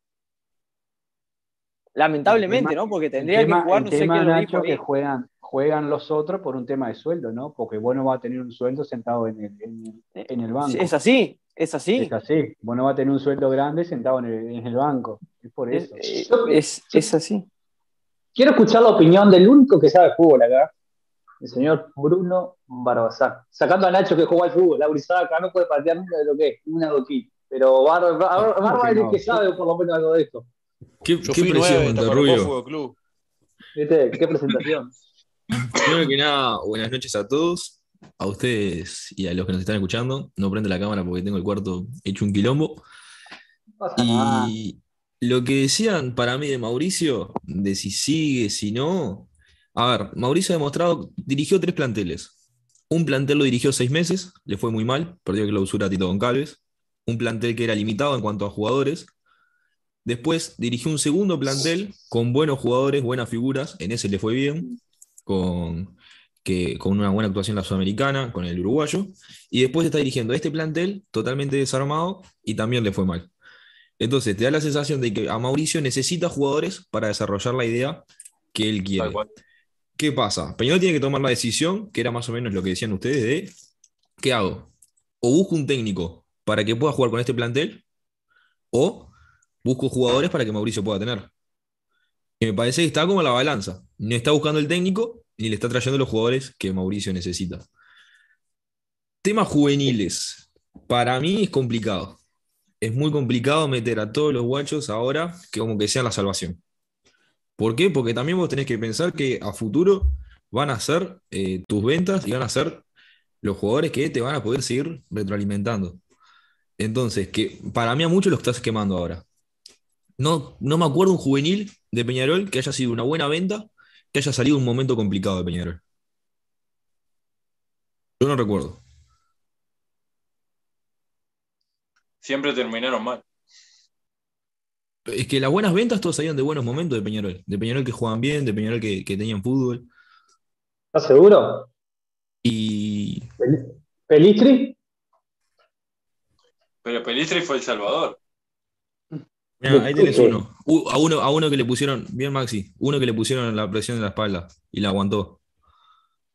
Lamentablemente, tema- ¿no? Porque tendría tema- que jugar, el no sé quién lo dijo que juegan, juegan los otros por un tema de sueldo, ¿no? Porque vos no vas a tener un sueldo sentado en el, en el- en el banco. Es así, es así. Es así. Vos no vas a tener un sueldo grande sentado en el, en el banco. Es por Es, eso. eh, es- es así. Quiero escuchar la opinión del único que sabe fútbol acá, el señor Bruno Barbasán. Sacando a Nacho que juega al fútbol, la brisada acá no puede patear nunca de lo que es, una doquita. Pero Bar- Bar- Barba es el que sabe por lo menos algo de esto. ¿Qué, Yo qué fui presión, nueve, Taparrocó Monterrubio? Fútbol Club. ¿Viste? Qué presentación. Primero que nada, buenas noches a todos, a ustedes y a los que nos están escuchando. No prende la cámara porque tengo el cuarto hecho un quilombo. Y lo que decían para mí de Mauricio, de si sigue, si no. A ver, Mauricio ha demostrado, dirigió tres planteles. Un plantel lo dirigió seis meses, le fue muy mal, perdió clausura a Tito Goncalves. Un plantel que era limitado en cuanto a jugadores. Después dirigió un segundo plantel con buenos jugadores, buenas figuras, en ese le fue bien, con, que, con una buena actuación en la Sudamericana, con el uruguayo. Y después está dirigiendo este plantel totalmente desarmado y también le fue mal. Entonces te da la sensación de que a Mauricio necesita jugadores para desarrollar la idea que él quiere. ¿Qué pasa? Peñarol tiene que tomar la decisión, que era más o menos lo que decían ustedes, de ¿qué hago? O busco un técnico para que pueda jugar con este plantel, o busco jugadores para que Mauricio pueda tener. Y me parece que está como la balanza. No está buscando el técnico ni le está trayendo los jugadores que Mauricio necesita. Temas juveniles. Para mí es complicado. Es muy complicado meter a todos los guachos ahora que como que sean la salvación. ¿Por qué? Porque también vos tenés que pensar que a futuro van a ser eh, tus ventas y van a ser los jugadores que te van a poder seguir retroalimentando. Entonces, que para mí a muchos los estás quemando ahora. No, no me acuerdo un juvenil de Peñarol que haya sido una buena venta, que haya salido un momento complicado de Peñarol. Yo no recuerdo. Siempre terminaron mal. Es que las buenas ventas todos salían de buenos momentos de Peñarol. De Peñarol que jugaban bien, de Peñarol que, que tenían fútbol. ¿Estás seguro? Y Pel- ¿Pelistri? Pero Pelistri fue El Salvador. Mirá, ahí tenés uno. Uh, a uno. A uno que le pusieron, bien Maxi, uno que le pusieron la presión en la espalda y la aguantó.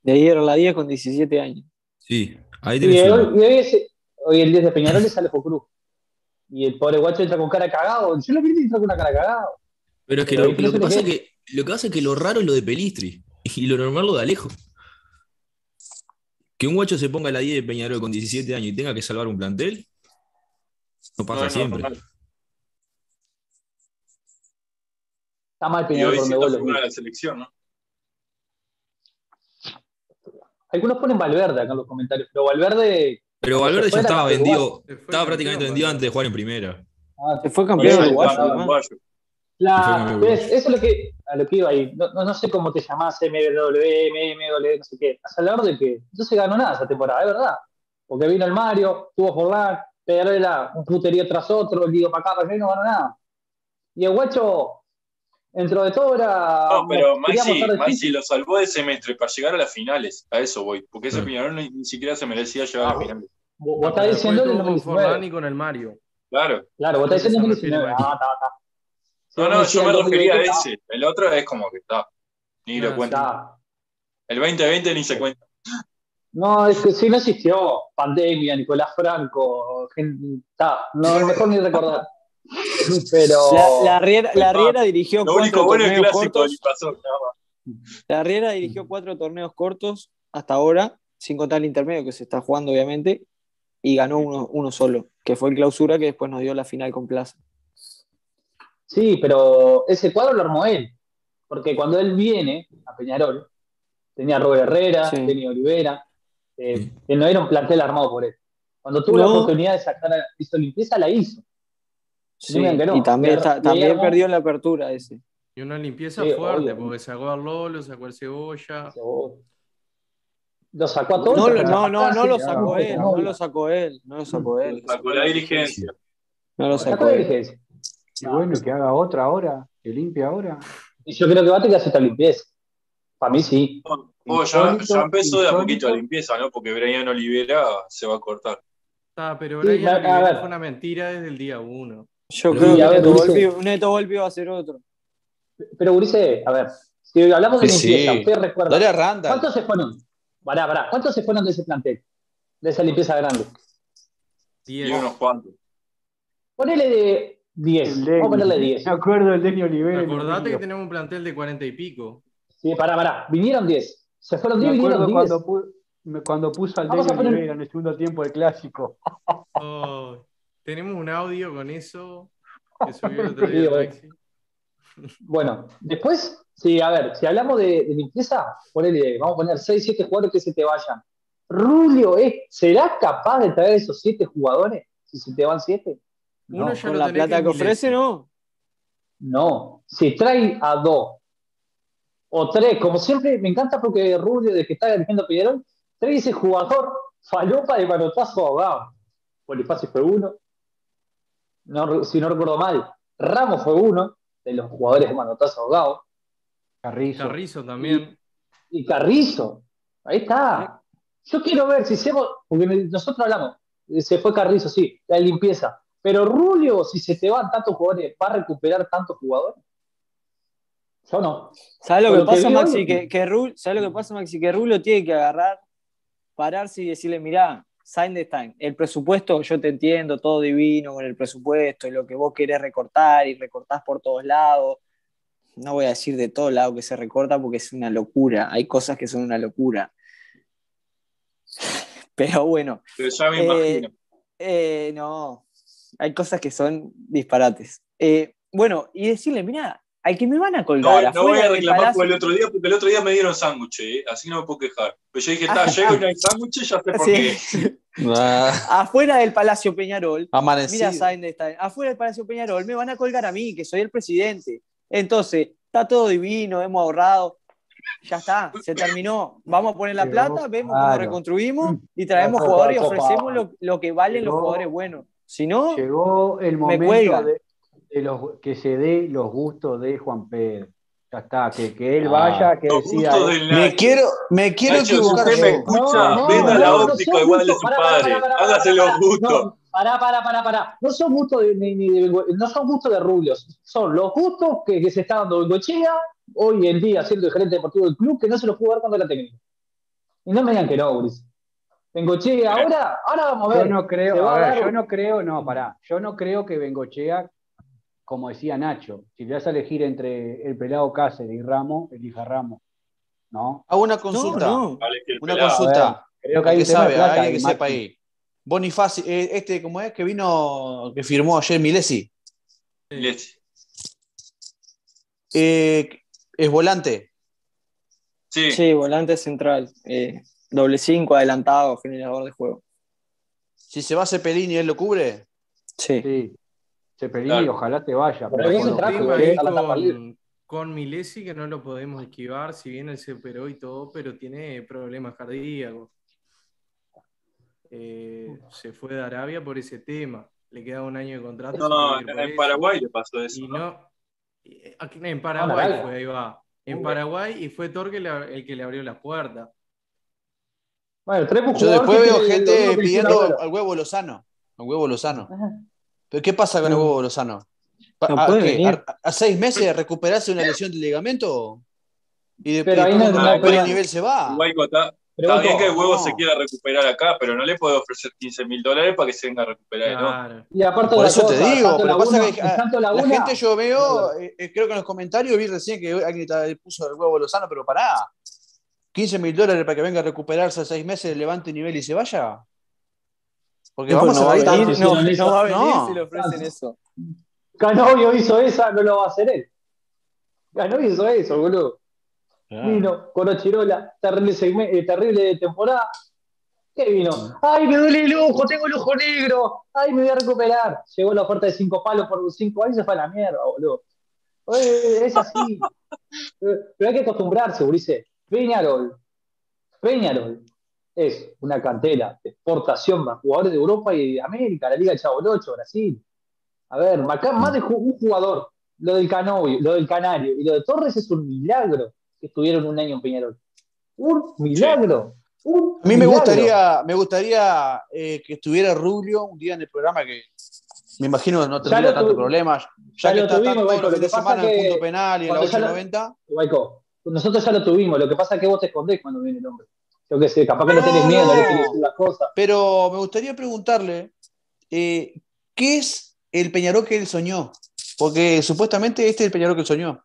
De ahí era la 10 con 17 años. Sí, ahí Y tenés hoy, uno. y hoy ese- hoy el 10 de Peñarol es Alejo Cruz. Y el pobre guacho entra con cara cagado. Yo lo vi y entra con una cara cagado. Pero es que Pero lo, que pasa es que lo que pasa es que lo raro es lo de Pelistri y lo normal lo de Alejo. Que un guacho se ponga a la 10 de Peñarol con 17 años y tenga que salvar un plantel, no pasa No, no, siempre. Está mal Peñarol por donde a ves. la selección, ¿no? Algunos ponen Valverde acá en los comentarios, pero Valverde. Pero Valverde ya estaba vendido, estaba prácticamente vendido antes de jugar en primera. ah, Se fue campeón además. uruguayo. la- ¿ves? Eso es lo que, a lo que iba ahí. No, no, no sé cómo te llamás, MW, MW, no sé qué. Has hablado de que no se ganó nada esa temporada, es verdad. Porque vino el Mario, tuvo Forlán, Peñarol era un puterío tras otro, el Guido para acá, para allá y no ganó nada. Y el guacho, dentro de todo, era. No, pero Maxi, Maxi lo salvó de semestre para llegar a las finales. A eso voy. Porque ese Mm. Peñarol ni, ni siquiera se merecía llegar a Ah, las finales. Vos, estás diciendo el tuvo con Forlán 2019. y con el Mario. Claro. Claro, vos estás diciendo el se refiere 2019. Maxi. Ah, está, No, no, yo me refería a 2020, ese. El otro es como que está. Ni Ah, lo cuento. está. El 2020 ni se cuenta. No, es que sí, no existió. Pandemia, Nicolás Franco, gente, está, no, mejor ni recordar. Pero. La, la Riera, la Riera dirigió Lo cuatro único bueno es clásico cortos. pasó. La Riera dirigió cuatro torneos cortos hasta ahora, sin contar el intermedio que se está jugando, obviamente, y ganó uno, uno solo, que fue el clausura que después nos dio la final con Plaza. Sí, pero ese cuadro lo armó él. Porque cuando él viene a Peñarol, tenía a Robert Herrera, Sí. tenía a Olivera, eh, Sí. que no era un plantel armado por él. Cuando tuvo la oportunidad de sacar a limpieza, la hizo. Sí, No me digan que no. y también, está- también perdió en la apertura ese. Y una limpieza Sí, fuerte, obvio. porque sacó al Lolo, sacó al Cebolla. Lo sacó a todos. No, no, no, no sí lo sacó no, él, no, lo sacó él, no lo sacó él. Sacó la dirigencia. No lo Sacó sacó la él. dirigencia. Y bueno, que haga otra ahora, que limpie ahora. Y yo creo que va a tener que hacer esta limpieza. Para mí sí. Oh, ya, ya empezó de a poquito la limpieza, ¿no? Porque Brian Olivera se va a cortar. Ah, pero Sí, Brian a- a Olivera ver. fue una mentira desde el día uno. Yo Pero creo que Neto. Volpi, Neto Volpi va a ser otro. Pero Urice, a ver, Si hablamos de Sí, limpieza, sí. usted recuerda. Dale a Randall. ¿Cuántos se fueron? Pará, pará. ¿Cuántos se fueron de ese plantel? De esa limpieza grande. Y 10. unos cuantos. Ponele de 10. El Vamos a ponerle Denny. 10. Me acuerdo del Denny Olivera. Acordate que tenemos un plantel de 40 y pico. Sí, pará, pará. Vinieron 10. Se fueron 10, acuerdo vinieron 10. cuando, pu- cuando puso al Denny poner- Olivera en el segundo tiempo del clásico. Oh, tenemos un audio con eso que subió el otro día bueno. Maxi. Bueno, después, sí, a ver, si hablamos de, de limpieza, ponele, vamos a poner 6, 7 jugadores que se te vayan. Rulio, ¿eh? ¿será capaz de traer esos 7 jugadores si se te van 7? Uno No, ya Con lo la plata que en ofrece. ¿no? No, si trae a 2 o 3, como siempre, me encanta porque Rulio, de que está dirigiendo Peñarol, trae ese jugador falopa de manotazo ahogado. Bonifacio fue uno, no, si no recuerdo mal, Ramos fue uno de los jugadores de manotazo ahogado. Carrizo. Carrizo también. y Carrizo. Ahí está. Yo quiero ver si se. Porque nosotros hablamos, se fue Carrizo, sí, la limpieza. Pero Rulio, si se te van tantos jugadores, ¿va a recuperar tantos jugadores? Yo no. ¿Sabes lo que pasa, Maxi? Que, que Rul- ¿Sabes lo que pasa, Maxi? Que Rulo tiene que agarrar, pararse y decirle, mirá, Sindestein, el presupuesto, yo te entiendo, todo divino con el presupuesto y lo que vos querés recortar y recortás por todos lados. No voy a decir de todos lados que se recorta porque es una locura. Hay cosas que son una locura. Pero bueno, Pero ya me Eh, imagino. eh, no, hay cosas que son disparates. Eh, bueno, y decirle, mirá, al que me van a No, colgar no voy afuera a reclamar por el otro día, porque el otro día me dieron sándwich, ¿eh? así no me puedo quejar. Pero yo dije, está, llego y no hay sándwich, ya sé por qué. Ah, afuera del Palacio Peñarol, amanecido. mira, Sainz está afuera del Palacio Peñarol, me van a colgar a mí, que soy el presidente. Entonces, está todo divino, hemos ahorrado. Ya está, se terminó. Vamos a poner la plata, vemos cómo claro. reconstruimos y traemos jugadores y ofrecemos lo, lo que valen los jugadores buenos. Si no, Llegó el momento cuelga. de, de los, que se dé los gustos de Juan Pedro. Ya está, que, que él Ah, vaya, que decida. Me quiero, me quiero Nacho, si equivocar usted me yo. escucha, No, no, venda no, la no óptica son igual de gustos. su Pará, padre. pará, pará, Hágase pará, los pará. gustos. No, pará, pará, pará, pará. No son gustos de, ni, ni de- no son gustos de rubios. Son los gustos que, que se está dando Bengochea hoy en día siendo el gerente deportivo del club que no se los pudo dar cuando era técnico. Y no me digan que no, Gris. Bengochea ahora, ahora vamos a Yo ver. no Se creo, a a ver, dar- yo no creo, no, pará, yo no creo que Bengochea, como decía Nacho, si le vas a elegir entre el pelado Cáceres y Ramos, elija Ramos. ¿No? Hago una consulta. no. Vale, que el Una consulta. Creo que hay que sabe, plata alguien que sepa ahí. Bonifacio, eh, este, ¿cómo es? Que vino, que firmó ayer Milesi. Leche. Eh, es volante. Sí, Sí, volante central. eh, doble cinco, adelantado, generador de juego. Si se va Cepelini, ¿él lo cubre? Sí. Sí. Cepelini, Claro. ojalá te vaya. Pero pero con trajo, libre. con, con Milesi que no lo podemos esquivar, si bien él se operó y todo, pero tiene problemas cardíacos. Eh, se fue de Arabia por ese tema. Le queda un año de contrato. no, que en. Paraguay le pasó eso. Y ¿no? no. eh, En Paraguay Arabia. fue, ahí va. En Paraguay y fue Torque el, el que le abrió las puertas. Bueno, un Yo después que veo gente que pidiendo al huevo Lozano. Al huevo Lozano. Ajá. ¿Pero qué pasa con el huevo Lozano? No ¿A, puede qué? venir. ¿A- a seis meses de recuperarse una lesión del ligamento? Y Pero ahí después no- no, el pero- nivel se va. Guayco está, Pero bien que el huevo no. se quiera recuperar acá, pero no le puede ofrecer 15 mil dólares para que se venga a recuperar. Y aparte Por eso te digo, pero pasa que ah, la gente yo veo, eh, eh, creo que en los comentarios vi recién que alguien puso el huevo Lozano, pero pará. 15 mil dólares para que venga a recuperarse seis meses, levante nivel y se vaya. Porque No, vamos no a no, si no va a venir no. si le ofrecen eso. Canovio hizo esa, no lo va a hacer él. Canovio hizo eso, boludo. Vino con Ochirola, terrible, segme- eh, terrible temporada. ¿Qué vino? ¡Ay, me duele el ojo! ¡Tengo el ojo negro! ¡Ay, me voy a recuperar! Llegó la oferta de cinco palos por cinco años y se fue a la mierda, boludo. Es así. Eh, Pero hay que acostumbrarse, Ulises. Peñarol. Peñarol es una cantera de exportación más jugadores de Europa y de América, la Liga de Chabolocho, Brasil. A ver, acá más de un jugador. Lo del Canovio, lo del Canario y lo de Torres es un milagro que estuvieron un año en Peñarol. Un milagro. Un A mí me milagro. gustaría, me gustaría eh, que estuviera Rubio un día en el programa que me imagino no tendría tu- problemas. ya Ya que lo está tuvimos, tanto los lo fines de semana en el punto penal y en la cuando ya lo- 890. Guayco, nosotros ya lo tuvimos, lo que pasa es que vos te escondés cuando viene el hombre. Yo qué sé, capaz que no, tenés miedo, no querés decir las cosas. Pero me gustaría preguntarle, eh, ¿qué es el Peñarol que él soñó? Porque supuestamente este es el Peñarol que él soñó.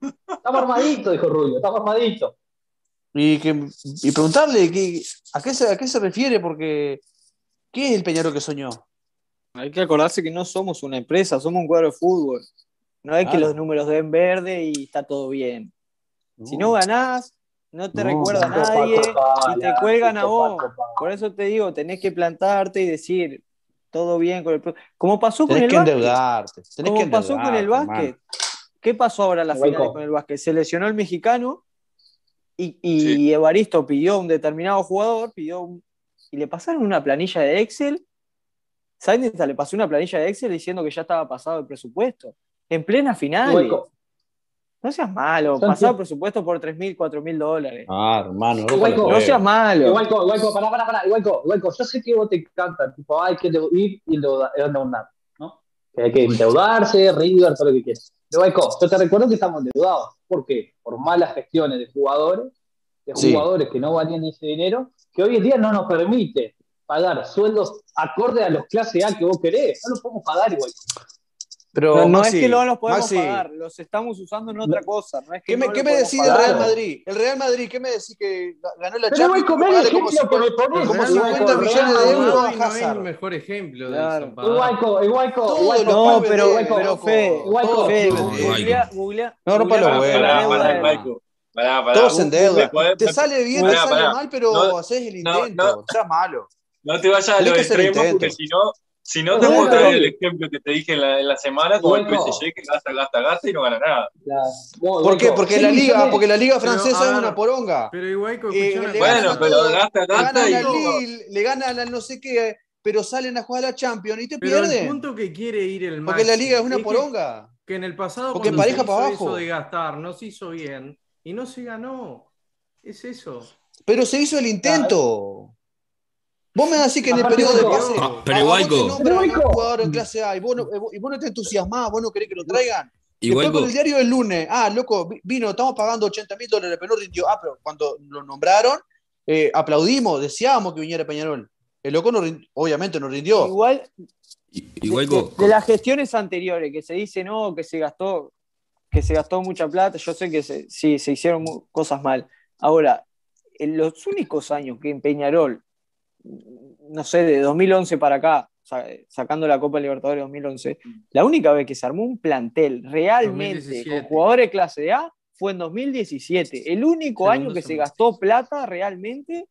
Estamos armaditos, dijo Rubio, estamos armaditos. Y, que, y preguntarle que, ¿a, qué se, a qué se refiere, porque ¿qué es el Peñarol que soñó? Hay que acordarse que no somos una empresa, somos un cuadro de fútbol. No es que los números den verde y está todo bien. Si no ganás, no te No, recuerda Copa, nadie y te cuelgan a vos. Por eso te digo, tenés que plantarte y decir todo bien con el Como pasó con el que básquet. endeudarte. Tenés Como que pasó con el básquet. ¿Qué pasó ahora en la final con- con el básquet? Se lesionó el mexicano y, y Evaristo pidió un determinado jugador, pidió un- y le pasaron una planilla de Excel. Sainz le pasó una planilla de Excel diciendo que ya estaba pasado el presupuesto. En plena final. No seas malo, pasado el presupuesto por 3 mil, 4 mil dólares. Ah, hermano, no seas malo. Igualco, igualco, pará, pará, pará, yo sé que vos te encanta, tipo, hay que ir y endeuda- endeudar, ¿no? Que hay que endeudarse, River, todo lo que quieras. Pero igualco, yo te recuerdo que estamos endeudados. ¿Por qué? Por malas gestiones de jugadores, de Sí. jugadores que no valían ese dinero, que hoy en día no nos permite pagar sueldos acorde a los clase A que vos querés. No los podemos pagar igual. Pero, No, no Maxi, es que no los podemos Maxi, pagar, los estamos usando en otra cosa. No es que ¿Qué me, no qué lo me decís del. Real Madrid? El Real Madrid, ¿qué me decís que ganó la Pero Champions? el Vale, ejemplo como me cincuenta- pones, como Real 50 Madrid, millones de euros no es el mejor ejemplo de Claro. eso. para- Igualco, igualco, Todos No, pero, pero. Fe, Fe, no, No, googlea los huevos. Pará, pará. Todos en deuda. Te sale bien, te sale mal, pero haces el intento. no. Malo. No te vayas a extremos intento. porque si no, si no te No, puedo no, traer no. el ejemplo que te dije en la, en la semana con el. PSG que gasta, gasta, gasta y no gana nada. Vos, ¿Por qué? Porque seis la liga, millones- porque la liga Pero, francesa a es una poronga. Pero Eh, una le cosa. Bueno, pero todos, gasta, le gasta ganan y. Lille, le ganan al no sé qué, pero salen a jugar a la Champions y te Pero el pierden. punto que quiere ir el Porque la liga es una que- poronga. Que en el pasado Porque cuando pareja se para hizo abajo. eso de gastar no se hizo bien y no se ganó. Es eso. Pero se hizo el intento. Vos me decís que en el periodo de pase. Ah, pero a vos te Iguaico. nombran a un Iguaico. jugador en clase A y vos no, eh, y vos no te entusiasmás, vos no querés que lo traigan. Igual con el diario del lunes, ah, loco, vi- vino, estamos pagando 80 mil dólares, pero no rindió. Ah, pero cuando lo nombraron, eh, aplaudimos, deseábamos que viniera Peñarol. El loco no rin- obviamente no rindió. Igual, de, Igual de- de las gestiones anteriores que se dice no, que se gastó, que se gastó mucha plata, yo sé que se, sí, se hicieron cosas mal. Ahora, en los únicos años que en Peñarol, no sé, de 2011 para acá, sa- sacando la Copa Libertadores 2011, la única vez que se armó un plantel realmente 2017. con jugadores de clase A fue en 2017. El único Segundo año que se gastó plata realmente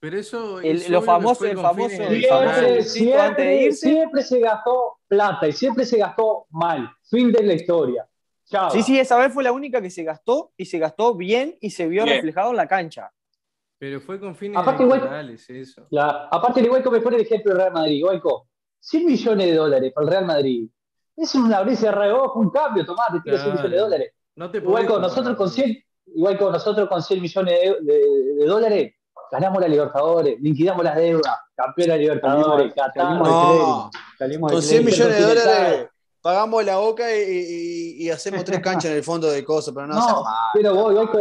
Pero eso. El- lo famoso- el famoso- el Siempre. Siempre, antes de siempre, irse. siempre se gastó plata y siempre se gastó mal. Fin de la historia. Chao. Sí, sí, esa vez fue la única que se gastó y se gastó bien y se vio Bien. reflejado en la cancha. Pero fue con fines Aparte, igual- eso. La- aparte, el Igualco me pone el ejemplo del Real Madrid. Igualco, 100 millones de dólares para el Real Madrid. Es una brisa de reojo, un cambio, tomate, tira 100 Claro. millones de dólares. No te Igual con nosotros con 100, igual con nosotros con 100 millones de, de- de dólares, ganamos la Libertadores, liquidamos las deudas, campeón de Libertadores, Qatar. salimos No. Con 100 crédito. millones de dólares pagamos la boca y, y- y hacemos tres canchas en el fondo de cosas, pero no, No, pero vos, te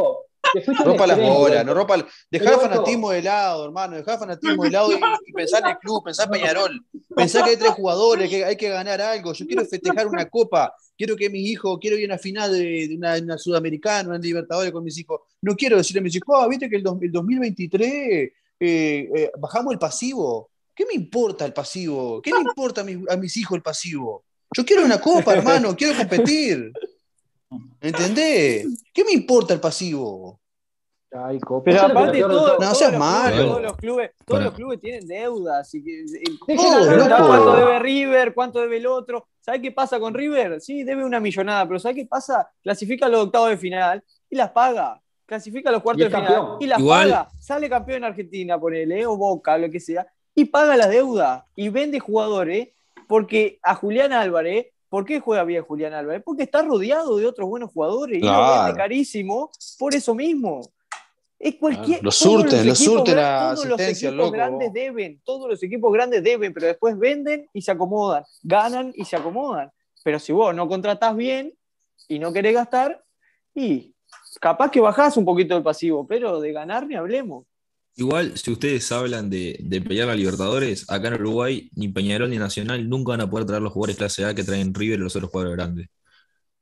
Rompa las bolas, no rompa. Dejá el fanatismo de lado, hermano. Dejá el fanatismo de lado y, y pensá en el club, pensá en Peñarol. Pensá que hay tres jugadores, que hay que ganar algo. Yo quiero festejar una copa. Quiero que mis hijos, quiero ir a una final de, de una, una sudamericana, una Libertadores con mis hijos. No quiero decirle a mis hijos, ah, viste que el, dos- el 2023 eh, eh, bajamos el pasivo. ¿Qué me importa el pasivo? ¿Qué le importa a, mis- a mis hijos el pasivo? Yo quiero una copa, hermano, quiero competir. ¿Entendés? ¿Qué me importa el pasivo? Copa. Pero aparte, todo- todo. todos, No seas los malo. clubes, todos los clubes, todos Para. los clubes tienen deudas. Y que, cuánto debe River, cuánto debe el otro. ¿Sabes qué pasa con River? Sí, debe una millonada, pero ¿sabes qué pasa? Clasifica a los octavos de final y las paga. Clasifica a los cuartos de final campeón. y las Igual- paga. Sale campeón en Argentina, ponele, o Boca, lo que sea, y paga la deuda y vende jugadores porque a Julián Álvarez, ¿por qué juega bien Julián Álvarez? Porque está rodeado de otros buenos jugadores y lo vende carísimo por eso mismo. Es cualquier, Lo surten, los lo equipos surten a Todos los equipos loco. grandes deben, todos los equipos grandes deben, pero después venden y se acomodan, ganan y se acomodan. Pero si vos no contratás bien y no querés gastar, Y capaz que bajás un poquito el pasivo, pero de ganar ni hablemos. Igual, si ustedes hablan de, de pelear a Libertadores, acá en Uruguay, ni Peñarol ni Nacional nunca van a poder traer los jugadores clase A que traen River y los otros jugadores grandes.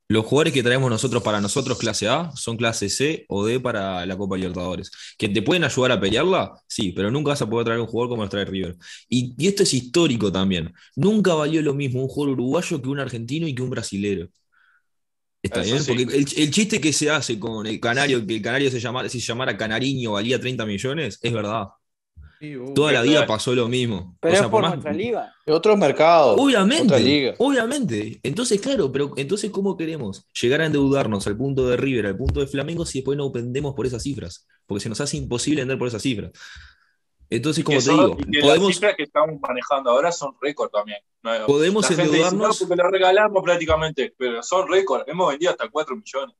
Los jugadores que traemos nosotros para nosotros clase A son clase C o D para la Copa Libertadores. ¿Que te pueden ayudar a pelearla? Sí, pero nunca vas a poder traer un jugador como los trae River. Y, y esto es histórico también. Nunca valió lo mismo un jugador uruguayo que un argentino y que un brasilero. Está Eso bien, sí. porque el, el chiste que se hace con el canario, que el canario se llamara, si se llamara Canariño valía 30 millones, es verdad. Sí, uh, Toda la vida verdad. pasó lo mismo. Pero O sea, es por más- nuestra liga. Otros mercados. Obviamente, liga. obviamente. Entonces, claro, pero entonces, ¿cómo queremos llegar a endeudarnos al punto de River, al punto de Flamengo, si después no vendemos por esas cifras? Porque se nos hace imposible vender por esas cifras. Entonces, como te son- digo, y que podemos, Las cifras que estamos manejando ahora son récord también. No, podemos la gente dice, no, endeudarnos. porque lo regalamos prácticamente, pero son récord. Hemos vendido hasta 4 millones.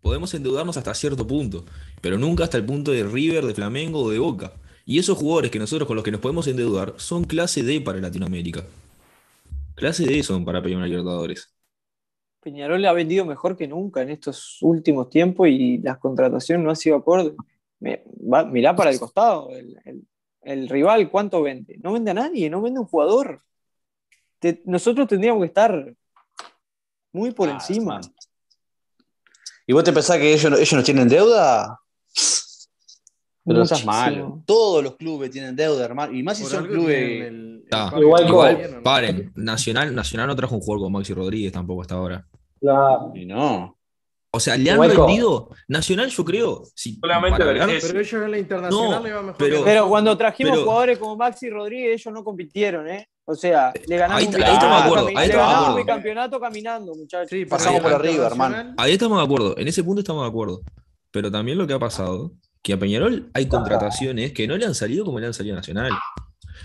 podemos endeudarnos hasta cierto punto, pero nunca hasta el punto de River, de Flamengo o de Boca. Y esos jugadores que nosotros con los que nos podemos endeudar son clase D para Latinoamérica. Clase D son para pelear una Libertadores. Peñarol ha vendido mejor que nunca en estos últimos tiempos y las contrataciones no han sido acorde. Me- va- mirá para el costado, el, el- el rival, ¿cuánto vende? No vende a nadie, no vende un jugador. Te- nosotros tendríamos que estar muy por Ah, encima. ¿Y vos te pensás que ellos, no- ellos no tienen deuda? Pero malo. Todos los clubes tienen deuda, hermano. Y más si por son clubes. el- el Ah, igual que Igual, paren. Nacional, Nacional no trajo un jugador como Maxi Rodríguez tampoco hasta ahora. Claro. Y no. O sea, le han vendido. Nacional, yo creo. Solamente. Pero ellos en la internacional No, le va mejor. pero- Pero cuando trajimos Pero- jugadores como Maxi Rodríguez, ellos no compitieron, ¿eh? O sea, le ganamos Ahí un ahí estamos de campeonato acuerdo, ahí le ganamos acuerdo. un campeonato caminando, muchachos. Sí, Pasamos por arriba, hermano. Ahí estamos de acuerdo. En ese punto estamos de acuerdo. Pero también lo que ha pasado, que a Peñarol hay contrataciones que no le han salido como le han salido a Nacional.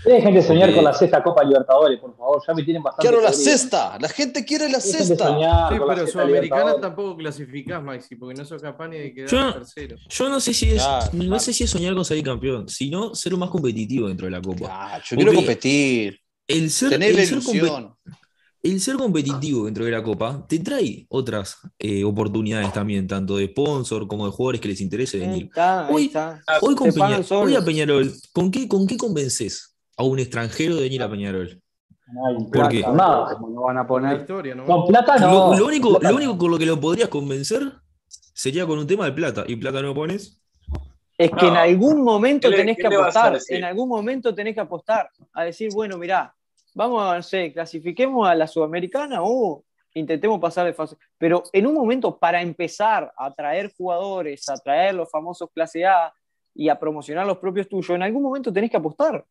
Dejen de soñar Porque- con la sexta Copa Libertadores, por favor. Ya me tienen bastante. Quiero la cesta. La gente quiere la Dejen soñar Sí, la pero sexta Sudamericana tampoco clasificás, Maxi, porque no sos capaz ni de quedar Yo- tercero. Yo no sé si es, Claro, no claro. sé si es soñar con salir campeón, sino ser más competitivo dentro de la Copa. Ah, yo quiero competir. El ser, Tener la el ser compe- ilusión. El ser competitivo dentro de la Copa te trae otras eh, oportunidades también, tanto de sponsor como de jugadores que les interese Ahí venir. está, ahí Hoy- está. Hoy, con Peña- hoy a Peñarol, ¿con qué, ¿con qué convences a un extranjero de venir a Peñarol? No no van a La poner. historia, ¿no? Con plata no. Lo, lo único, lo único con lo que lo podrías convencer sería con un tema de plata. ¿Y plata no pones? Es que en algún momento ¿Qué le- tenés que apostar. En algún momento tenés que apostar. A decir, bueno, mirá, vamos a, no sé, clasifiquemos a la Sudamericana o intentemos pasar de fase. Pero en un momento, para empezar a traer jugadores, a traer los famosos clase A y a promocionar los propios tuyos, en algún momento tenés que apostar.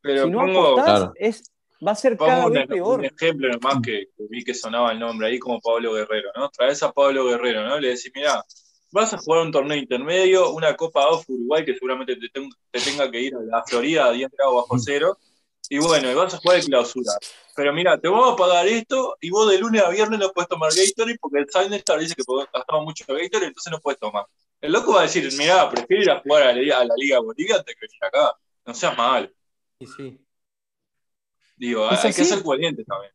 Pero si no pongo, apostás, claro. es, va a ser pongo cada un, vez un peor. ejemplo nomás que, que vi que sonaba el nombre ahí como Pablo Guerrero, ¿no? Traes a Pablo Guerrero, ¿no? Le decís, mirá, vas a jugar un torneo intermedio, una Copa Off Uruguay que seguramente te, te tenga que ir a la Florida a 10 grados bajo cero. Y bueno, y vas a jugar de clausura. Pero mira, te vamos a pagar esto y vos de lunes a viernes no puedes tomar Gatorade porque el Signestar dice que podés- gastamos mucho Gatorade, entonces no puedes tomar. El loco va a decir, mirá, prefiero ir a jugar a la, Liga- a la Liga Bolivia antes que venir acá. No seas mal. Y sí. Digo, ¿Es hay que ser coherente también.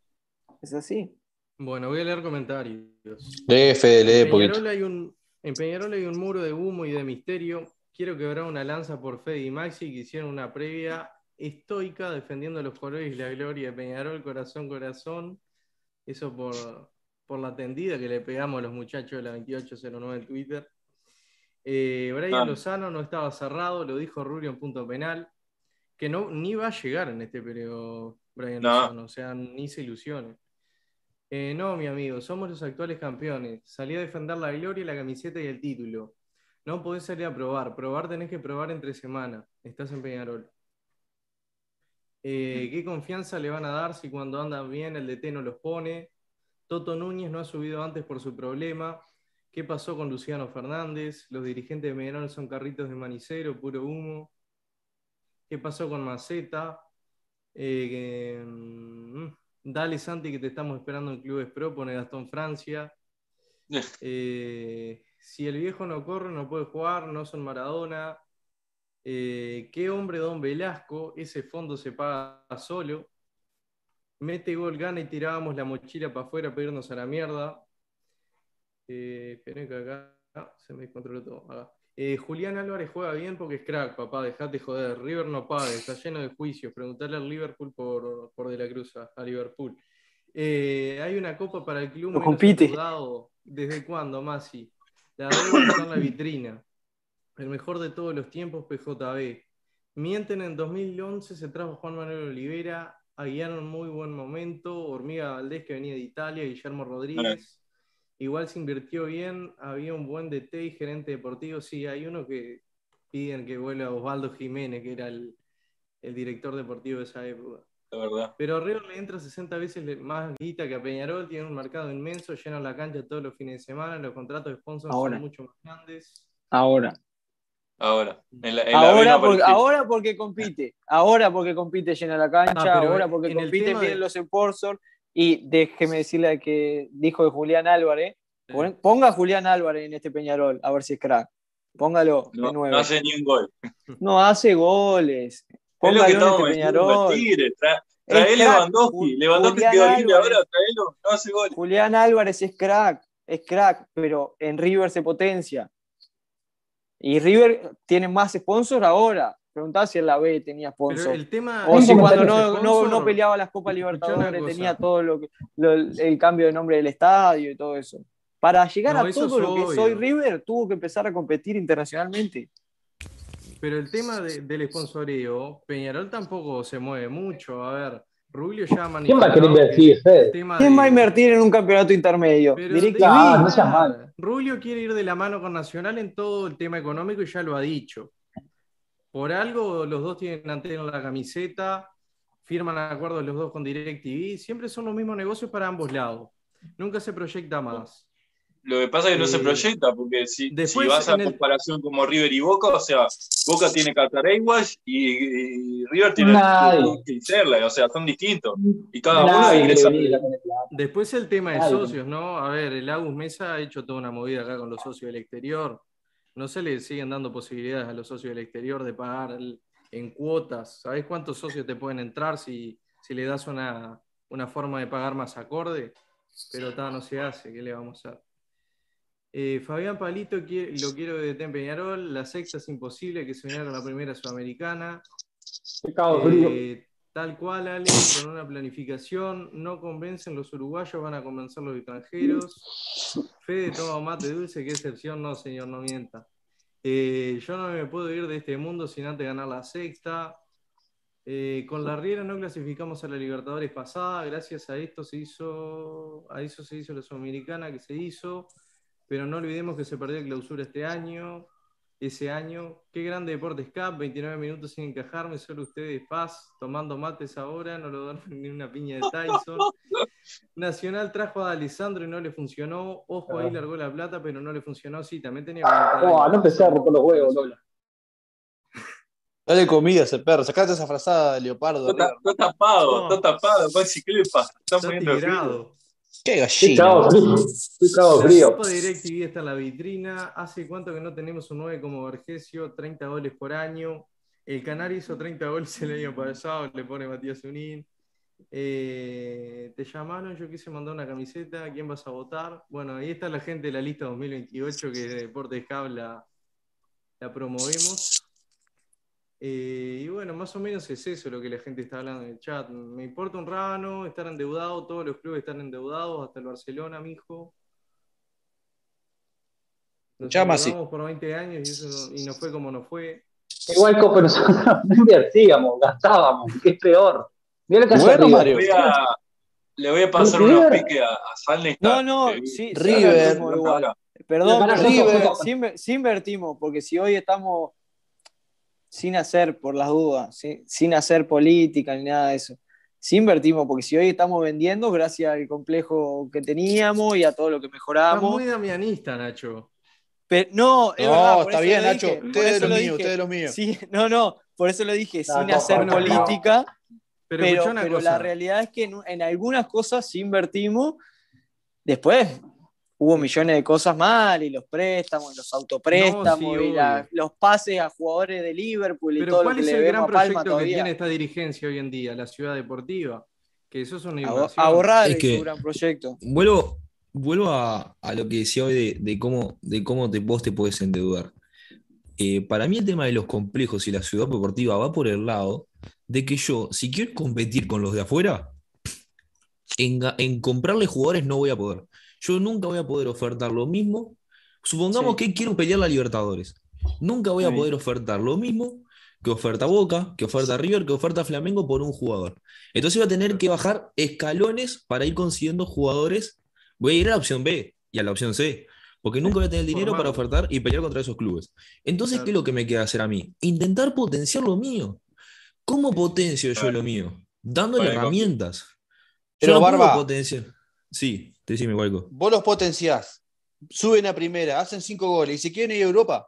Es así. Bueno, voy a leer comentarios. Lee, Fede, lee En poquito. Peñarol, hay un, en Peñarol hay un muro de humo y de misterio. Quiero quebrar una lanza por Fede y Maxi que hicieron una previa estoica defendiendo los colores y la gloria de Peñarol, corazón, corazón. Eso por, por la tendida que le pegamos a los muchachos de la 2809 en Twitter. Eh, Brian Ah. Lozano no estaba cerrado, lo dijo Rubio en punto penal, que no, ni va a llegar en este periodo Brian No. Lozano, o sea, ni se ilusione. Eh, no, mi amigo, somos los actuales campeones. Salí a defender la gloria, la camiseta y el título. No podés salir a probar. Probar tenés que probar entre semana. Estás en Peñarol. Eh, ¿Qué confianza le van a dar si cuando andan bien el DT no los pone? Toto Núñez no ha subido antes por su problema. ¿Qué pasó con Luciano Fernández? Los dirigentes de Peñarol son carritos de manicero, puro humo. ¿Qué pasó con Maceta? Eh, que, mm, dale Santi que te estamos esperando en Clubes Pro, pone Gastón Francia. Eh, si el viejo no corre, no puede jugar, no son Maradona. Eh, ¿Qué hombre Don Velasco? Ese fondo se paga solo. Mete gol, gana y tirábamos la mochila para afuera para irnos a la mierda. Eh, esperen que acá ah, se me descontroló todo. Acá. Eh, Julián Álvarez juega bien porque es crack, papá, dejate joder. River no paga, está lleno de juicios. Preguntarle al Liverpool por, por De la Cruz, a, Liverpool. Eh, hay una copa para el club No compite. ¿Desde cuándo, Masi? La deuda está en la vitrina. El mejor de todos los tiempos, PJB. Mienten en 2011, se trajo Juan Manuel Olivera, Aguiar en muy buen momento, Hormiga Valdés que venía de Italia, Guillermo Rodríguez. Igual se invirtió bien, había un buen DT y gerente deportivo. Sí, hay uno que piden que vuelva Osvaldo Jiménez, que era el, el director deportivo de esa época. La verdad. Pero River le entra 60 veces más guita que a Peñarol, tiene un mercado inmenso, llenan la cancha todos los fines de semana, los contratos de sponsors Ahora. son mucho más grandes. Ahora. Ahora. En la, en Ahora porque, apareció. ahora porque compite. Ahora porque compite llena la cancha. Ah, ahora porque tema bien de- los sponsors. Y déjeme decirle que dijo de Julián Álvarez. Pon- Ponga a Julián Álvarez en este Peñarol, a ver si es crack. Póngalo No, de nuevo. no hace ni un gol. No hace goles. Es lo que Póngalo en estamos este Peñarol. Tigre. Tra- Trae. Lewandowski. Lewandowski quedó libre ahora, traelo. No hace gol. Julián Álvarez es crack, es crack, pero en River se potencia. Y River tiene más sponsors ahora. Preguntá si en la B tenía Pero sponsors. el tema. O si cuando no, no, no peleaba las Copas Libertadores tenía todo lo que, lo- el cambio de nombre del estadio y todo eso. Para llegar No, a todo lo que soy River, tuvo que empezar a competir internacionalmente. Pero el tema de- del sponsoreo, Peñarol tampoco se mueve mucho. A ver, Rubio ya ha ¿Quién va a querer invertir, Fede? ¿Quién de- va a invertir en un campeonato intermedio? DirecTV. Ah, no seas mal. Rubio quiere ir de la mano con Nacional en todo el tema económico y ya lo ha dicho. Por algo los dos tienen antena en la camiseta, firman acuerdos los dos con DirecTV, siempre son los mismos negocios para ambos lados. Nunca se proyecta más. Lo que pasa es que no se Eh, proyecta, porque si, después si vas a el- comparación como River y Boca, o sea, Boca tiene Qatar Airways y, y River tiene Nadie. Airlines, o sea, son distintos. Y cada uno ingresa. Después el tema de Nadie. socios, ¿no? A ver, el Agus Mesa ha hecho toda una movida acá con los socios del exterior. No se le siguen dando posibilidades a los socios del exterior de pagar en cuotas. ¿Sabés cuántos socios te pueden entrar si, si le das una, una forma de pagar más acorde? Pero ta, no se hace, ¿qué le vamos a hacer? Eh, Fabián Palito lo quiero de Peñarol. La sexta es imposible que se viniera con la primera sudamericana. Eh, tal cual, Ale, con una planificación, no convencen los uruguayos, van a convencer los extranjeros. Fede toma mate dulce, qué excepción, no, señor, no mienta. Eh, yo no me puedo ir de este mundo sin antes ganar la sexta. Eh, con la Riera no clasificamos a la Libertadores pasada, gracias a esto se hizo, a eso se hizo la Sudamericana que se hizo, pero no olvidemos que se perdió el clausura este año, ese año. Qué grande Deportes Cup, 29 minutos sin encajarme, solo ustedes paz, tomando mates ahora, no lo duermen ni una piña de Tyson. Nacional trajo a Alessandro y no le funcionó, ojo ahí largó la plata, pero no le funcionó, sí, también tenía Oh, algo. no empecé a romper los huevos, Lola. Dale comida a ese perro. Sacate esa frazada de leopardo. Está, tapado, No. está tapado, Maxi, ¿qué le pasa? Está Está poniendo tigrado. Qué gallina. frío. Qué La frío. Copa de DirecTV está en la vitrina. ¿Hace cuánto que no tenemos un 9 como Vergesio? 30 goles por año. El Canario hizo 30 goles el año pasado, le pone Matías Unín. Eh, te llamaron, yo quise mandar una camiseta. ¿Quién vas a votar? Bueno, ahí está la gente de la lista 2028 que de Deportes Cable la, la promovemos. Eh, y bueno, más o menos es eso lo que la gente está hablando en el chat. Me importa un rano estar endeudado, todos los clubes están endeudados, hasta el Barcelona, mijo. Nos así. endeudamos por 20 años y, eso, y no fue como no fue. Igual, Copa, nosotros no invertíamos, gastábamos, que es peor. Mirá lo que Bueno. Mario. Voy a- le voy a pasar unos piques a, a. No, no, que- sí, sí River. igual. Perdón, River. Sí, sí invertimos, porque si hoy estamos sin hacer, por las dudas, sí, sin hacer política ni nada de eso, sí invertimos, porque si hoy estamos vendiendo, gracias al complejo que teníamos y a todo lo que Estás mejoramos. muy damianista, Nacho. Pero, no, es No, verdad, está eso bien, lo Nacho. dije, Usted lo usted de los míos. Sí, no, no, por eso lo dije, No, sin no, hacer no, no. política, Pero, pero, la realidad es que en, en algunas cosas sí invertimos. Después hubo millones de cosas mal, y los préstamos, y los autopréstamos, No, sí, y la- los pases a jugadores de Liverpool y Pero todo lo ¿cuál que es le el gran Palma proyecto que todavía. tiene esta dirigencia hoy en día? La ciudad deportiva. Que eso es una A, inversión. a borrar Es que- su gran proyecto. Vuelvo, vuelvo a, a lo que decía hoy de, de cómo, de cómo te, vos te podés endeudar. Eh, para mí el tema de los complejos y la ciudad deportiva va por el lado de que yo, si quiero competir con los de afuera, en, en comprarle jugadores no voy a poder. Yo nunca voy a poder ofertar lo mismo. Supongamos Sí. que quiero pelear la Libertadores. Nunca voy a poder ofertar lo mismo que oferta Boca, que oferta River, que oferta Flamengo por un jugador. Entonces voy a tener que bajar escalones para ir consiguiendo jugadores. Voy a ir a la opción B y a la opción C, porque nunca voy a tener el dinero para ofertar y pelear contra esos clubes. Entonces. ¿qué es lo que me queda hacer a mí? Intentar potenciar lo mío. ¿Cómo potencio yo lo mío? Dándole herramientas. Pero, yo no puedo Barba. potenciar. Sí, decime, Guayco. Vos los potenciás, suben a primera, hacen cinco goles y se quieren ir a Europa.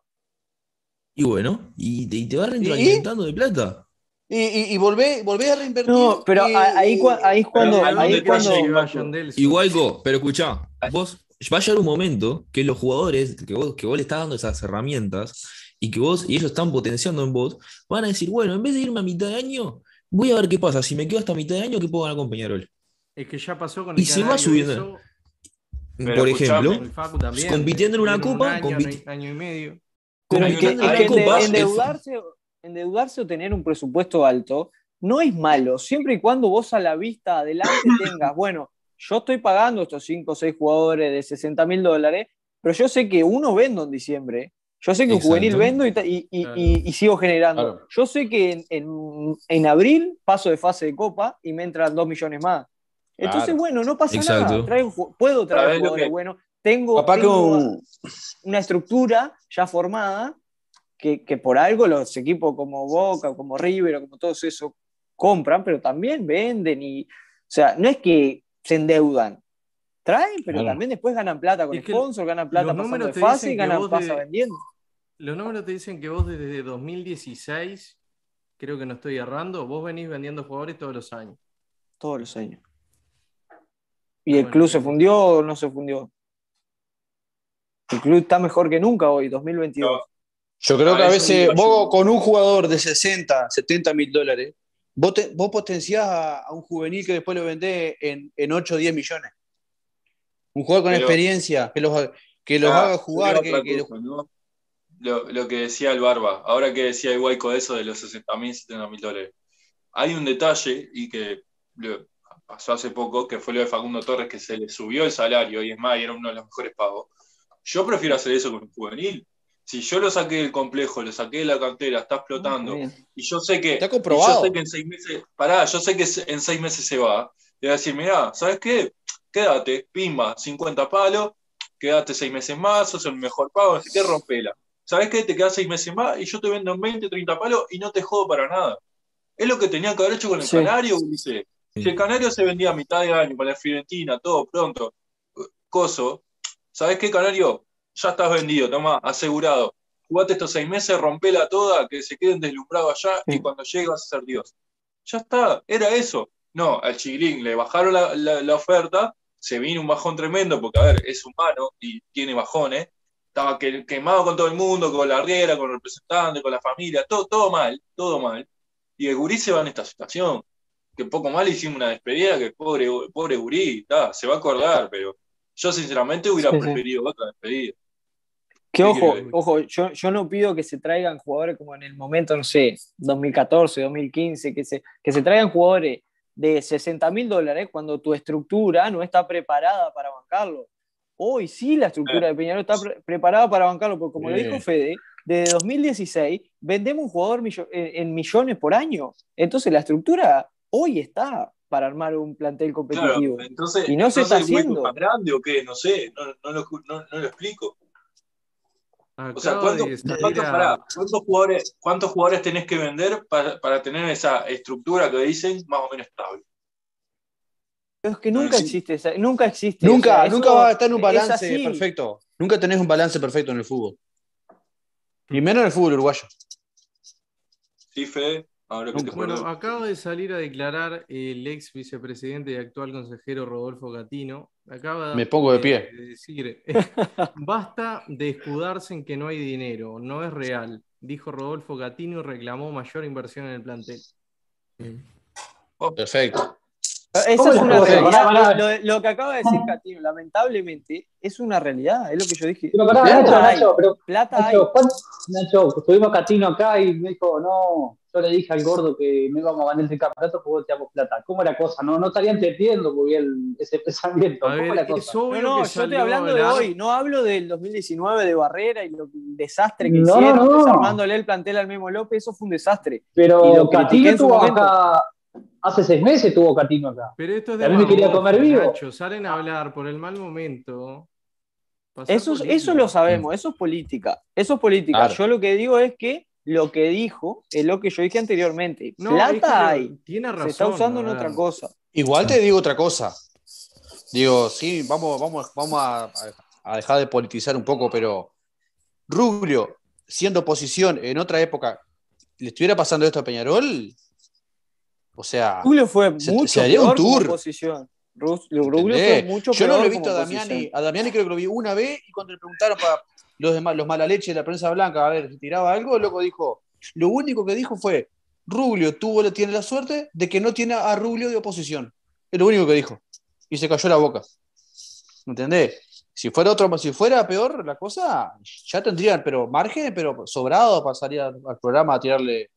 Y bueno, y te, y te vas retroalimentando de plata. Y, y, y volvés, volvés a reinvertir. No, pero a- ahí, ahí es cuando, Pero ahí es ¿dónde cuando. Guayco, pero escuchá, vos va a llegar un momento que los jugadores, que vos, que vos le estás dando esas herramientas y que vos, y ellos están potenciando en vos, van a decir, bueno, en vez de irme a mitad de año, voy a ver qué pasa. Si me quedo hasta mitad de año, ¿qué puedo ganar con Peñarol? Es que ya pasó con Y el se va subiendo. eso, Pero Por ejemplo, también. compitiendo en una copa, un año, año y medio. pero Hay es que, una- es hay que ende- copas, endeudarse, endeudarse o tener un presupuesto alto no es malo, siempre y cuando vos a la vista adelante tengas, bueno, yo estoy pagando estos 5 o 6 jugadores de 60 mil dólares, pero yo sé que uno vendo en diciembre, yo sé que un juvenil vendo y, y- y- Claro. y- y sigo generando. Claro. Yo sé que en, en- en abril paso de fase de copa y me entran 2 millones más. Entonces, Claro. bueno, no pasa Exacto. nada. Traigo puedo traer ¿Sabés lo jugadores que- buenos. Tengo, tengo un- una estructura ya formada que, que por algo los equipos como Boca, como River, o como todos esos compran, pero también venden y, o sea, no es que se endeudan. Traen, pero Claro. también después ganan plata con Es sponsor, ganan plata los pasando de fase y ganan pasa de- vendiendo. Los números te dicen que vos desde 2016, creo que no estoy errando, vos venís vendiendo jugadores todos los años. Todos los años. ¿Y el Bueno, club se fundió o no se fundió? El club está mejor que nunca hoy, 2022. No. Yo creo Ah, que a veces vos con un jugador de 60, 70 mil dólares, vos, te- vos potenciás a, a un juvenil que después lo vendés en, en 8 o 10 millones. Un jugador con Pero- experiencia, que los, que los Ah, haga jugar, que, otra que- cosa, ¿no? lo, lo que decía el Barba, ahora que decía el Guayco de eso de los 60 mil, 70 mil dólares. Hay un detalle y que lo- pasó hace poco, que fue lo de Facundo Torres, que se le subió el salario y es más, y era uno de los mejores pagos. Yo prefiero hacer eso con un juvenil. Si yo lo saqué del complejo, lo saqué de la cantera, está explotando, bien. y yo sé que, Está comprobado. yo sé que en seis meses, pará, yo sé que en seis meses se va. Le voy a decir, mirá, ¿sabes qué? Quédate, pimba, 50 palos, quédate seis meses más, sos el mejor pago, así que rompela. ¿Sabes qué? Te quedas seis meses más y yo te vendo en 20, 30 palos y no te jodo para nada. Es lo que tenía que haber hecho con el Sí. Canario, Ulises. Si el Canario se vendía a mitad de año con la Fiorentina, todo pronto, coso, ¿sabes qué, Canario? Ya estás vendido, toma, asegurado. Jugate estos seis meses, rompela toda, que se queden deslumbrados allá y Sí. cuando llegue vas a ser Dios. Ya está, era eso. No, al Chiglín le bajaron la, la- la oferta, se vino un bajón tremendo, porque a ver, es humano y tiene bajones. Estaba que- quemado con todo el mundo, con la riera, con el representante, con la familia, todo, todo mal, todo mal. Y el gurí se va en esta situación. Que poco mal hicimos una despedida, que pobre, pobre gurí, está, se va a acordar, pero yo sinceramente hubiera Sí, sí. preferido otra despedida. Que ojo, ojo, yo, yo no pido que se traigan jugadores como en el momento, no sé, 2014, 2015, que se, que se traigan jugadores de 60 mil dólares cuando tu estructura no está preparada para bancarlo. Hoy sí la estructura de Peñarol está pre- preparada para bancarlo, porque como lo dijo Fede, desde 2016 vendemos un jugador millo- en, en millones por año. Entonces la estructura hoy está para armar un plantel Claro, competitivo. entonces, Y no se está haciendo. es más grande o qué, no sé, no, no lo, no- no lo explico. O sea, Acaba ¿cuánto- de salir cuántos, a- pará, ¿cuántos jugadores, ¿cuántos jugadores tenés que vender para, para tener esa estructura que dicen más o menos estable? Pero es que No nunca existe. existe, esa- nunca existe. nunca, o sea, eso nunca va a estar en un balance perfecto. Nunca tenés un balance perfecto en el fútbol. Y menos en el fútbol uruguayo. ¿Sí, Fede? Ahora que te. Bueno, acuerdo. acaba de salir a declarar el ex vicepresidente y actual consejero Rodolfo Gatino. Acaba Me pongo de pie. decir, basta de escudarse en que no hay dinero, no es real, dijo Rodolfo Gatino y reclamó mayor inversión en el plantel. Perfecto. Esa ¿Cómo es las una realidad. Lo, lo- lo que acaba de decir Catino, lamentablemente, es una realidad, es lo que yo dije. Pero pará, plata Nacho, hay, Nacho, pero plata hay. Nacho, ¿cuánto- Nacho, tuvimos a Catino acá y me dijo, no, yo le dije al gordo que no íbamos a ganar ese campeonato porque teníamos plata. ¿Cómo era cosa? No, no estaría entendiendo muy bien ese pensamiento. ¿Cómo era cosa? No, no, yo estoy hablando el de hoy, no hablo del 2019 de Barrera y lo, el desastre que No, hicieron, no. desarmándole el plantel al Memo López, eso fue un desastre. y Pero lo Catino estuvo acá, hace seis meses estuvo Catino acá. Pero esto es A mí me quería comer vivo. Nacho, salen a hablar por el mal momento. Eso, política. eso lo sabemos, eso es política. Eso es política. Claro. Yo lo que digo es que lo que dijo es lo que yo dije anteriormente. No, Plata es que hay, Tiene razón. se está usando en otra cosa. Igual te digo otra cosa. Digo, sí, vamos, vamos, vamos a, a dejar de politizar un poco, pero Rubio, siendo oposición en otra época, ¿le estuviera pasando esto a Peñarol? O sea, Julio fue Se- mucho se haría un peor como tour. oposición. Rubio ¿entendés? fue mucho Yo no lo he visto a Damiani, a Damiani creo que lo vi una vez y cuando le preguntaron para los demás, los mala leche de la prensa blanca, a ver tiraba algo, loco dijo, lo único que dijo fue, Rubio tuvo, tiene la suerte de que no tiene a Rubio de oposición. Es lo único que dijo. Y se cayó la boca. ¿Entendés? Si fuera otro, si fuera peor la cosa, ya tendrían, pero margen, pero sobrado al al programa a tirarle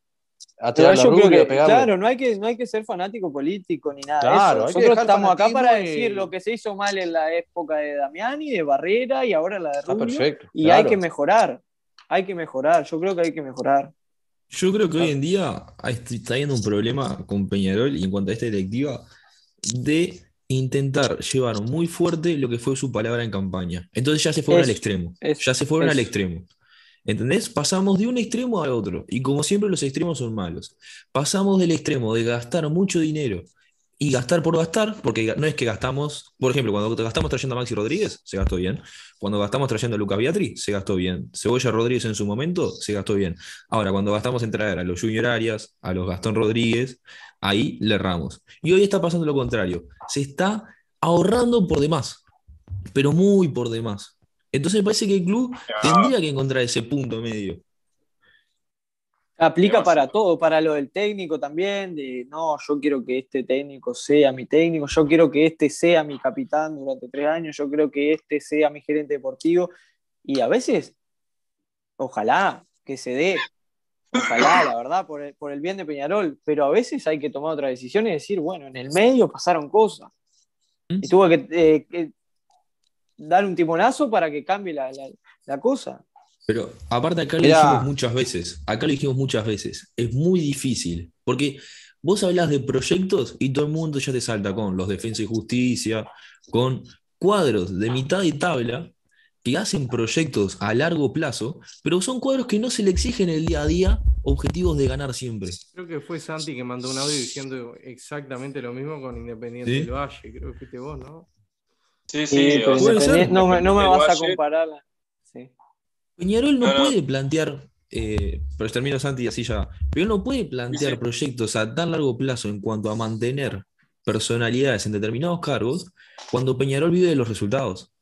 a yo creo que, claro, no hay que, no hay que ser fanático político ni nada. de Claro, eso. Nosotros estamos acá para y- decir lo que se hizo mal en la época de Damiani, de Barrera y ahora la de Rubio. perfecto. Y claro. hay que mejorar. Hay que mejorar. Yo creo que hay que mejorar. Yo creo que hoy en día está habiendo un problema con Peñarol y en cuanto a esta directiva de intentar llevar muy fuerte lo que fue su palabra en campaña. Entonces ya se fueron Eso, al extremo. eso, ya se fueron al extremo. ¿Entendés? Pasamos de un extremo al otro. Y como siempre los extremos son malos. Pasamos del extremo de gastar mucho dinero y gastar por gastar, porque no es que gastamos, por ejemplo, cuando gastamos trayendo a Maxi Rodríguez, se gastó bien. Cuando gastamos trayendo a Lucas Beatriz, se gastó bien. Cebolla Rodríguez en su momento, se gastó bien. Ahora, cuando gastamos en traer a los Junior Arias, a los Gastón Rodríguez, ahí le erramos. Y hoy está pasando lo contrario. Se está ahorrando por demás, pero muy por demás. Entonces me parece que el club tendría que encontrar ese punto medio. Aplica para todo, para lo del técnico también, de no, yo quiero que este técnico sea mi técnico, yo quiero que este sea mi capitán durante tres años, yo creo que este sea mi gerente deportivo. Y a veces, ojalá que se dé, ojalá, la verdad, por el, por el bien de Peñarol, pero a veces hay que tomar otra decisión y decir, bueno, en el medio pasaron cosas. ¿Mm? Y tuvo que, eh, que dar un timonazo para que cambie la, la- la cosa. Pero aparte acá lo dijimos muchas veces, acá lo dijimos muchas veces, es muy difícil, porque vos hablas de proyectos y todo el mundo ya te salta con los Defensa y Justicia, con cuadros de mitad de tabla que hacen proyectos a largo plazo, pero son cuadros que no se le exigen el día a día objetivos de ganar siempre. Creo que fue Santi que mandó un audio diciendo exactamente lo mismo con Independiente ¿Sí? del Valle. Creo que fuiste vos, ¿no? Sí, Sí, sí. pero no, me- no me el vas a comparar. sí. Peñarol no, No, no. puede plantear, eh, pero termino Santi y así ya. Peñarol no puede plantear Sí, sí. proyectos a tan largo plazo en cuanto a mantener personalidades en determinados cargos cuando Peñarol vive de los resultados.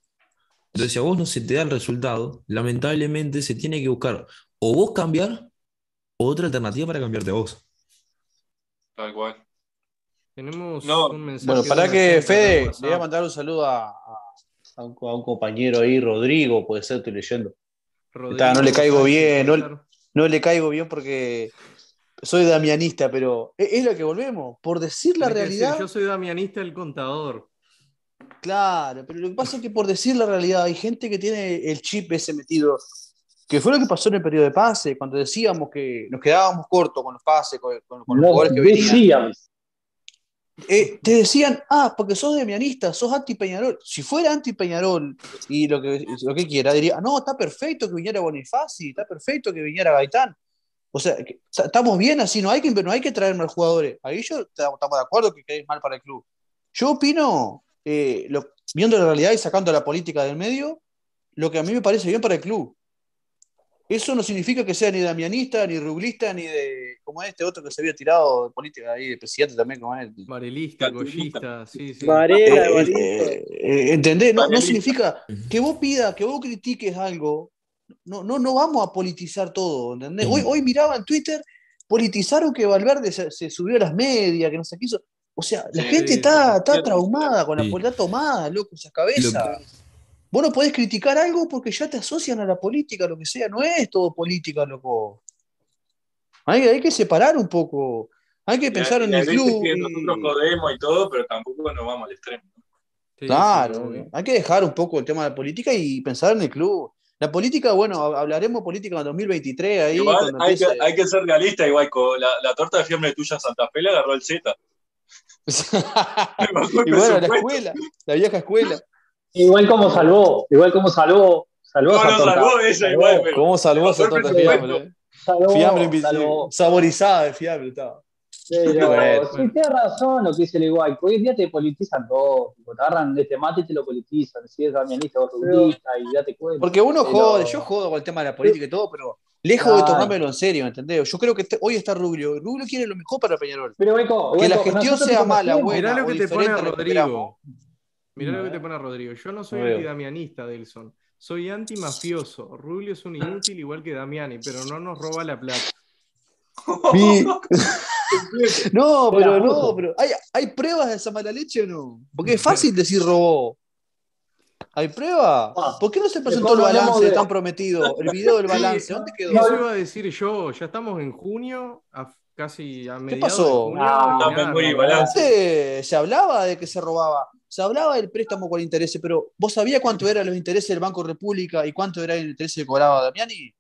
Entonces, si a vos no se te da el resultado, lamentablemente se tiene que buscar o vos cambiar o otra alternativa para cambiarte a vos. Tal cual. Tenemos No, un mensaje. Bueno, para que, Fede, le voy a mandar un saludo a, a- un, a un compañero ahí, Rodrigo, puede ser, estoy leyendo. Rodrigo no le caigo bien, ¿puede no-? No le caigo bien porque soy damianista, pero es, es lo que volvemos. Por decir la decir, realidad, yo soy damianista el contador. claro, pero lo que pasa es que por decir la realidad hay gente que tiene el chip ese metido, que fue lo que pasó en el periodo de pase, cuando decíamos que nos quedábamos cortos con los pases, con, con- con los Lo jugadores que venían. Eh, te decían, ah, porque sos demianista, sos anti-Peñarol. Si fuera anti-Peñarol y lo que, lo que quiera, diría, no, está perfecto que viniera Bonifaci, está perfecto que viniera Gaitán. O sea, que- ta- estamos bien así, no hay que, no hay que traer más jugadores. Ahí yo estamos de acuerdo que quede mal para el club. Yo opino, eh, lo- viendo la realidad y sacando la política del medio, lo que a mí me parece bien para el club. Eso no significa que sea ni damianista, ni ruglista, ni de, como este otro que se había tirado de política ahí, de presidente también, como es. Varelista, Cativista. goyista, sí, sí. Varela, Eh, Varela. eh, eh, ¿Entendés? No, no significa que vos pidas, que vos critiques algo. No, no, no vamos a politizar todo, ¿entendés? Hoy, hoy miraba en Twitter, politizaron que Valverde se, se subió a las medias, que no se quiso. O sea, la Sí, gente sí, está, está traumada con la Sí. política tomada, loco, esa cabeza. Lo Vos no podés criticar algo porque ya te asocian a la política, lo que sea. No es todo política, loco. Hay, hay que separar un poco. Hay que pensar Y en el club. que nosotros jodemos y todo, pero tampoco nos vamos al extremo. ¿no? Sí, sí, Claro, hay que dejar un poco el tema de la política y pensar en el club. La política, bueno, hab- hablaremos política en el 2023 ahí. Igual hay que, empiece. hay que ser realista, igual con la, la torta de fiambre tuya Santa Fe la agarró el Z. Y bueno, la escuela, la vieja escuela. Igual como salvó, igual como salvó, salvó No, no salvó esa Salvó, igual, pero ¿Cómo salvó esa torta de fiambre? salvó, Fiambre salvó. saborizada de fiambre estaba. Pero Bueno. sí, tienes razón lo que dice el igual. Hoy en día te politizan todo. tipo, Te agarran de este mate y te lo politizan. Si es damianista o rubista y date cuenta. Porque uno Pero- jode, yo jodo con el tema de la política y todo, pero lejos de tomármelo en serio, ¿entendés? Yo creo que este- hoy está Rubio. Rubio quiere lo mejor para Peñarol. Pero, Beco, Que la gestión sea mala, buena. Mirá lo o que te pone Rodrigo. Mirá lo que te pone Rodrigo. Yo no soy antidamianista, Delson. Soy antimafioso. Rubio es un inútil igual que Damiani, pero no nos roba la plata. Mi- no, pero no, pero ¿hay, ¿hay pruebas de esa mala leche o no? Porque es fácil decir robó. ¿Hay pruebas? Ah, ¿Por qué no se presentó el no balance de- tan prometido? El video del balance, ¿dónde quedó? Eso iba a decir yo. Ya estamos en junio, a- casi a mediados pasó? de junio. Ah, estamos nada, muy no, balance. Se hablaba de que se robaba, se hablaba del préstamo con intereses, pero ¿vos sabías cuánto eran los intereses del Banco República y cuánto era el interés que cobraba Damiani?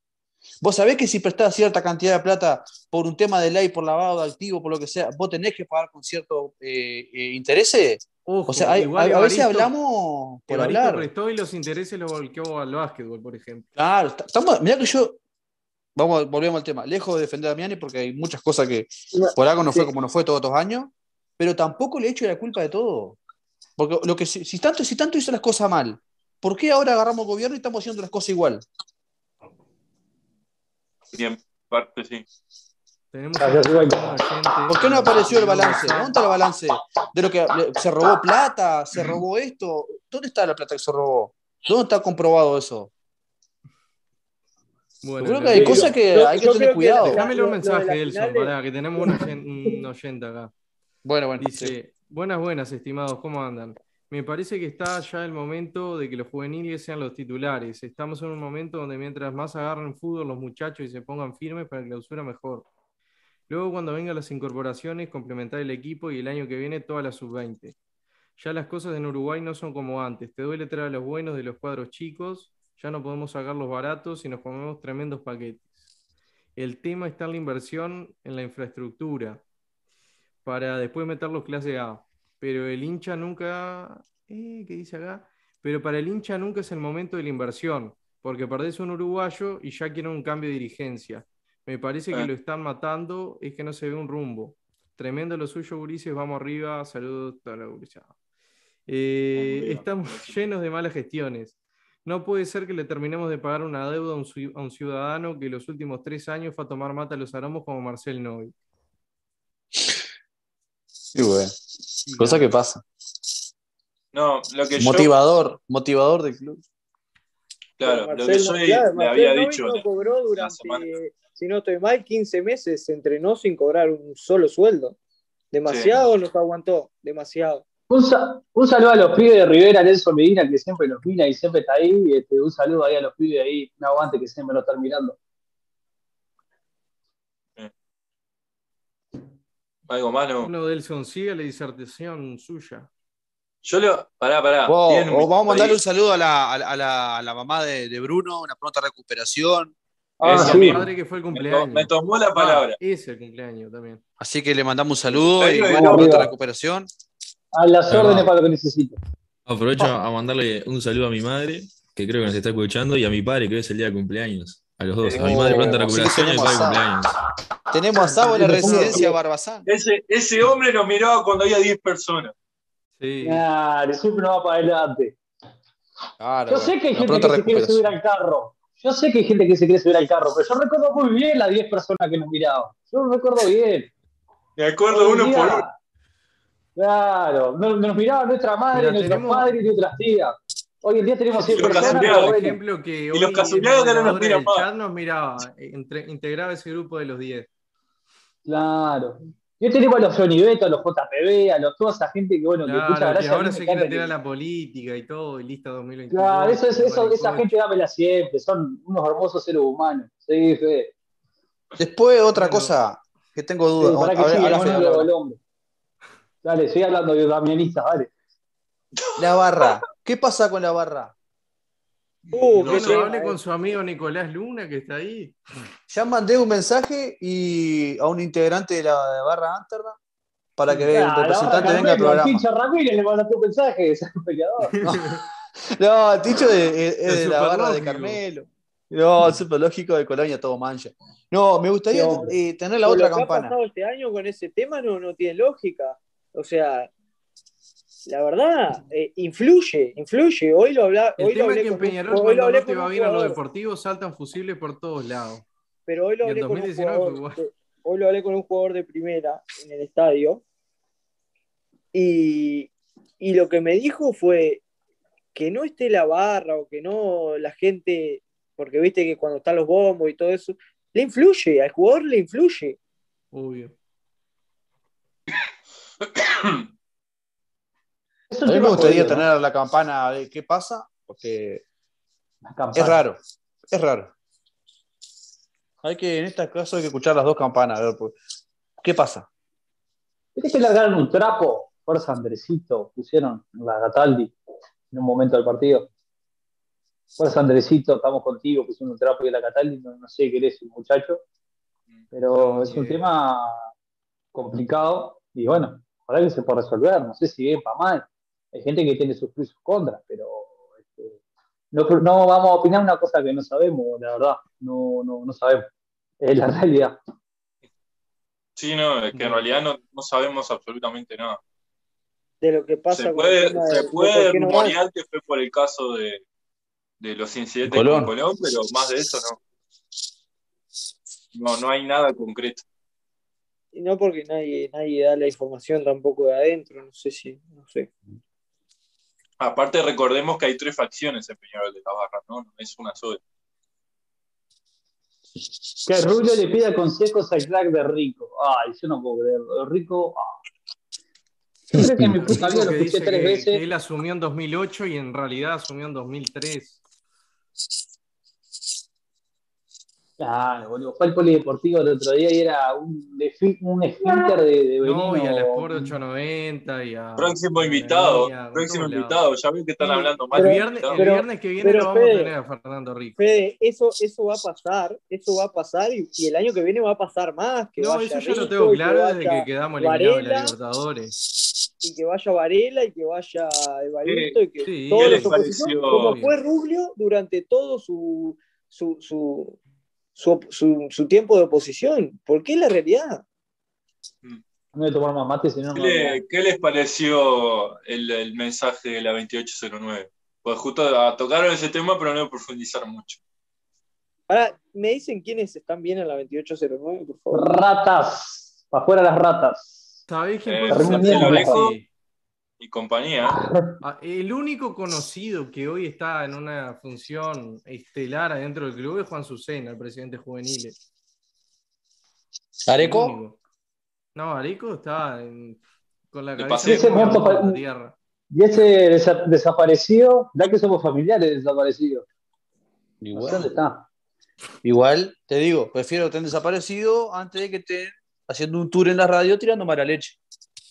¿Vos sabés que si prestás cierta cantidad de plata por un tema de ley, por lavado de activos, por lo que sea, vos tenés que pagar con ciertos eh, eh, intereses? Ojo, O sea, hay- igual a, a veces hablamos por Evaristo hablar. prestó y los intereses los volcó al básquetbol, por ejemplo. Claro, estamos, mirá que yo, vamos, volvemos al tema, lejos de defender a Damiani porque hay muchas cosas que por algo no fue Sí. como no fue todos estos años, pero tampoco le echo la culpa de todo. Porque lo que si, si tanto, si tanto hizo las cosas mal, ¿por qué ahora agarramos gobierno y estamos haciendo las cosas igual? Y en parte sí. Tenemos Gracias, ¿Por qué no apareció el balance? ¿Dónde está el balance? De lo que se robó plata, se robó esto. ¿Dónde está la plata que se robó? ¿Dónde está comprobado eso? Bueno, Yo creo que hay cosas que yo- hay que tener cuidado. lo- un mensaje, de- pará, que tenemos un un oyente acá. Bueno, bueno. Dice, sí. Buenas, buenas, estimados, ¿cómo andan? Me parece que está ya el momento de que los juveniles sean los titulares. Estamos en un momento donde mientras más agarren fútbol los muchachos y se pongan firmes para la clausura mejor. Luego cuando vengan las incorporaciones, complementar el equipo y el año que viene toda la sub-20. Ya las cosas en Uruguay no son como antes. Te duele traer a los buenos de los cuadros chicos, ya no podemos sacar los baratos y nos comemos tremendos paquetes. El tema está en la inversión en la infraestructura para después meterlos clase A. Pero el hincha nunca. Eh, ¿Qué dice acá? Pero para el hincha nunca es el momento de la inversión, porque perdés un uruguayo y ya quieren un cambio de dirigencia. Me parece que Ah. lo están matando, es que no se ve un rumbo. Tremendo lo suyo, Gurises, vamos arriba, saludos, toda la. Eh, estamos llenos de malas gestiones. No puede ser que le terminemos de pagar una deuda a un, ciu- a un ciudadano que los últimos tres años fue a tomar mata a los aromos como Marcel Noy. Y bueno, cosa que pasa. No, lo que yo, Motivador, motivador del club. claro, lo que yo no- le claro, había dicho no cobró durante, si no estoy mal, 15 meses, se entrenó sin cobrar un solo sueldo. Demasiado nos aguantó, demasiado. Un, sa- un saludo a los pibes de Rivera, Nelson Medina, que siempre nos mira y siempre está ahí. Este, un saludo ahí a los pibes ahí, un aguante que siempre nos están mirando. Algo más, no. Bueno, Delson, sigue la disertación suya. Yo le. Pará, pará. O vamos a mandarle un saludo a la, a la- a la- a la mamá de, de Bruno, una pronta recuperación. Ah, Eso sí. Padre que fue el Me, to- cumpleaños. me tomó la palabra. Ah, es el cumpleaños también. Así que le mandamos un saludo y una de- pronta recuperación. A las Ah. órdenes para lo que necesite. Aprovecho a mandarle un saludo a mi madre, que creo que nos está escuchando, y a mi padre, que hoy es el día de cumpleaños. A los dos. A mi madre pronta Oh, sí recuperación y a mi padre tenemos cumpleaños. Tenemos a Sabo en la residencia Barbazán. Ese, ese hombre nos miraba cuando había 10 personas. Sí. Claro, siempre nos va para adelante. Claro, Yo sé que hay gente que se quiere subir recuperación. al carro. Yo sé que hay gente que se quiere subir al carro, pero yo recuerdo muy bien las 10 personas que nos miraban. Yo lo recuerdo bien. Me acuerdo uno por uno. Claro, nos, nos miraba nuestra madre, nuestros tenemos- padres y nuestras tías. Hoy en día tenemos 100 Los personas, Por ejemplo, que los hoy casuleados que no nos miran más. chat nos miraba, entre- integraba ese grupo de los 10. Claro. Yo tengo a los Beto, a los JPB, a los, toda esa gente que, bueno, que Claro, escucha que gracias. ahora se encanta quiere que- tirar la política y todo, y lista 2022. Claro, eso, es- esa coche. gente dámela siempre, son unos hermosos seres humanos. Sí, Fede. Después, otra Bueno. cosa que tengo Sí, dudas. para A que ver, siga, no doy el hombro. Dale, estoy hablando de damianistas, dale. La barra. ¿Qué pasa con la barra? Uh, No. Bueno, tema, hable con su amigo Nicolás Luna, que está ahí. Ya mandé un mensaje y a un integrante de la de barra Amsterdam para que Ah, un la representante venga al programa. Pincho Ramírez le mandaste un mensaje, ese peleador. No, el Ticho de- es, es El de la barra de. Carmelo. No, el superlógico de Colonia, todo mancha. No, me gustaría eh, tener la Por otra lo que ha campana. pasado este año con ese tema no, no tiene lógica. O sea, la verdad, eh, influye, influye. Hoy lo, habla, El hoy lo tema es hablé que en con un- Peñarol, hoy lo cuando no te con va un bien a lo jugador, deportivo, saltan fusibles por todos lados. Pero hoy lo hablé con un 2019 fue jugador. hoy lo hablé con un jugador de primera en el estadio. Y, y lo que me dijo fue que no esté la barra o que no la gente, porque viste que cuando están los bombos y todo eso, le influye, al jugador le influye. Obvio. Es A mí me gustaría jodido, ¿no? tener la campana de qué pasa, porque es raro, es raro. Hay que, en este caso, hay que escuchar las dos campanas, a ver, pues, ¿qué pasa? Viste que largaron un trapo, Fuerza Andresito, pusieron la Gataldi en un momento del partido. Fuerza Andresito, estamos contigo, pusieron un trapo y la Cataldi, no, no sé qué eres, un muchacho, pero es un tema complicado y bueno, ojalá que se pueda resolver, no sé si bien para mal. Hay gente que tiene sus pros y sus contras, pero este, no, no vamos a opinar una cosa que no sabemos, la verdad, no, no, no sabemos. Es la realidad. Sí, no, es que en realidad no, no sabemos absolutamente nada. de lo que pasa Se con puede, de- se de puede rumorear que fue por el caso de, de los incidentes Colón. con Colón, pero más de eso no. No, no hay nada concreto. Y no porque nadie, nadie da la información tampoco de adentro, no sé si, no sé. Aparte, recordemos que hay tres facciones en Peñarol de la Barra, ¿no? No es una sola. Que Rubio le pida consejos al crack de Rico. Ay, yo no puedo creerlo. Rico. ah. Yo creo que en mi puta vida lo escuché tres que, veces. que él asumió en 2008 y en realidad asumió en 2003. Claro, boludo. Fue al polideportivo el otro día y era un, un esfínter de, de veneno. No, y al Sport 890 y a. Próximo invitado, a próximo invitado. Ya ven que están Sí, hablando mal. El viernes, el viernes que viene pero lo vamos Fede- a tener a Fernando Rico. Fede, eso, eso va a pasar, eso va a pasar y, y el año que viene va a pasar más. Que No, vaya eso yo lo tengo claro vaya desde que quedamos eliminados de la Libertadores. y que vaya Varela y que vaya Evaristo y que Sí, todos ¿qué los opositores, como fue Rubio durante todo su, su, su, su, su- su tiempo de oposición, porque es la realidad. No voy a tomar más mate, si no, ¿Qué, no. le- qué les pareció el, el mensaje de la 2809? Pues justo a- tocaron ese tema, pero no profundizar mucho. Ahora, ¿me dicen quiénes están bien en la 2809, por favor? Ratas. Para afuera las ratas. ¿Sabés quién Eh, puede ser? Y compañía. Ah, El único conocido que hoy está en una función estelar adentro del club es Juan Susena, el presidente juvenil. ¿Areco? No, Areco está en- con la De cabeza de la tierra. Y ese desa- desaparecido, ya que somos familiares de desaparecidos. Igual. dónde está. Igual, te digo, prefiero que estén desaparecidos antes de que estén haciendo un tour en la radio tirando mala leche.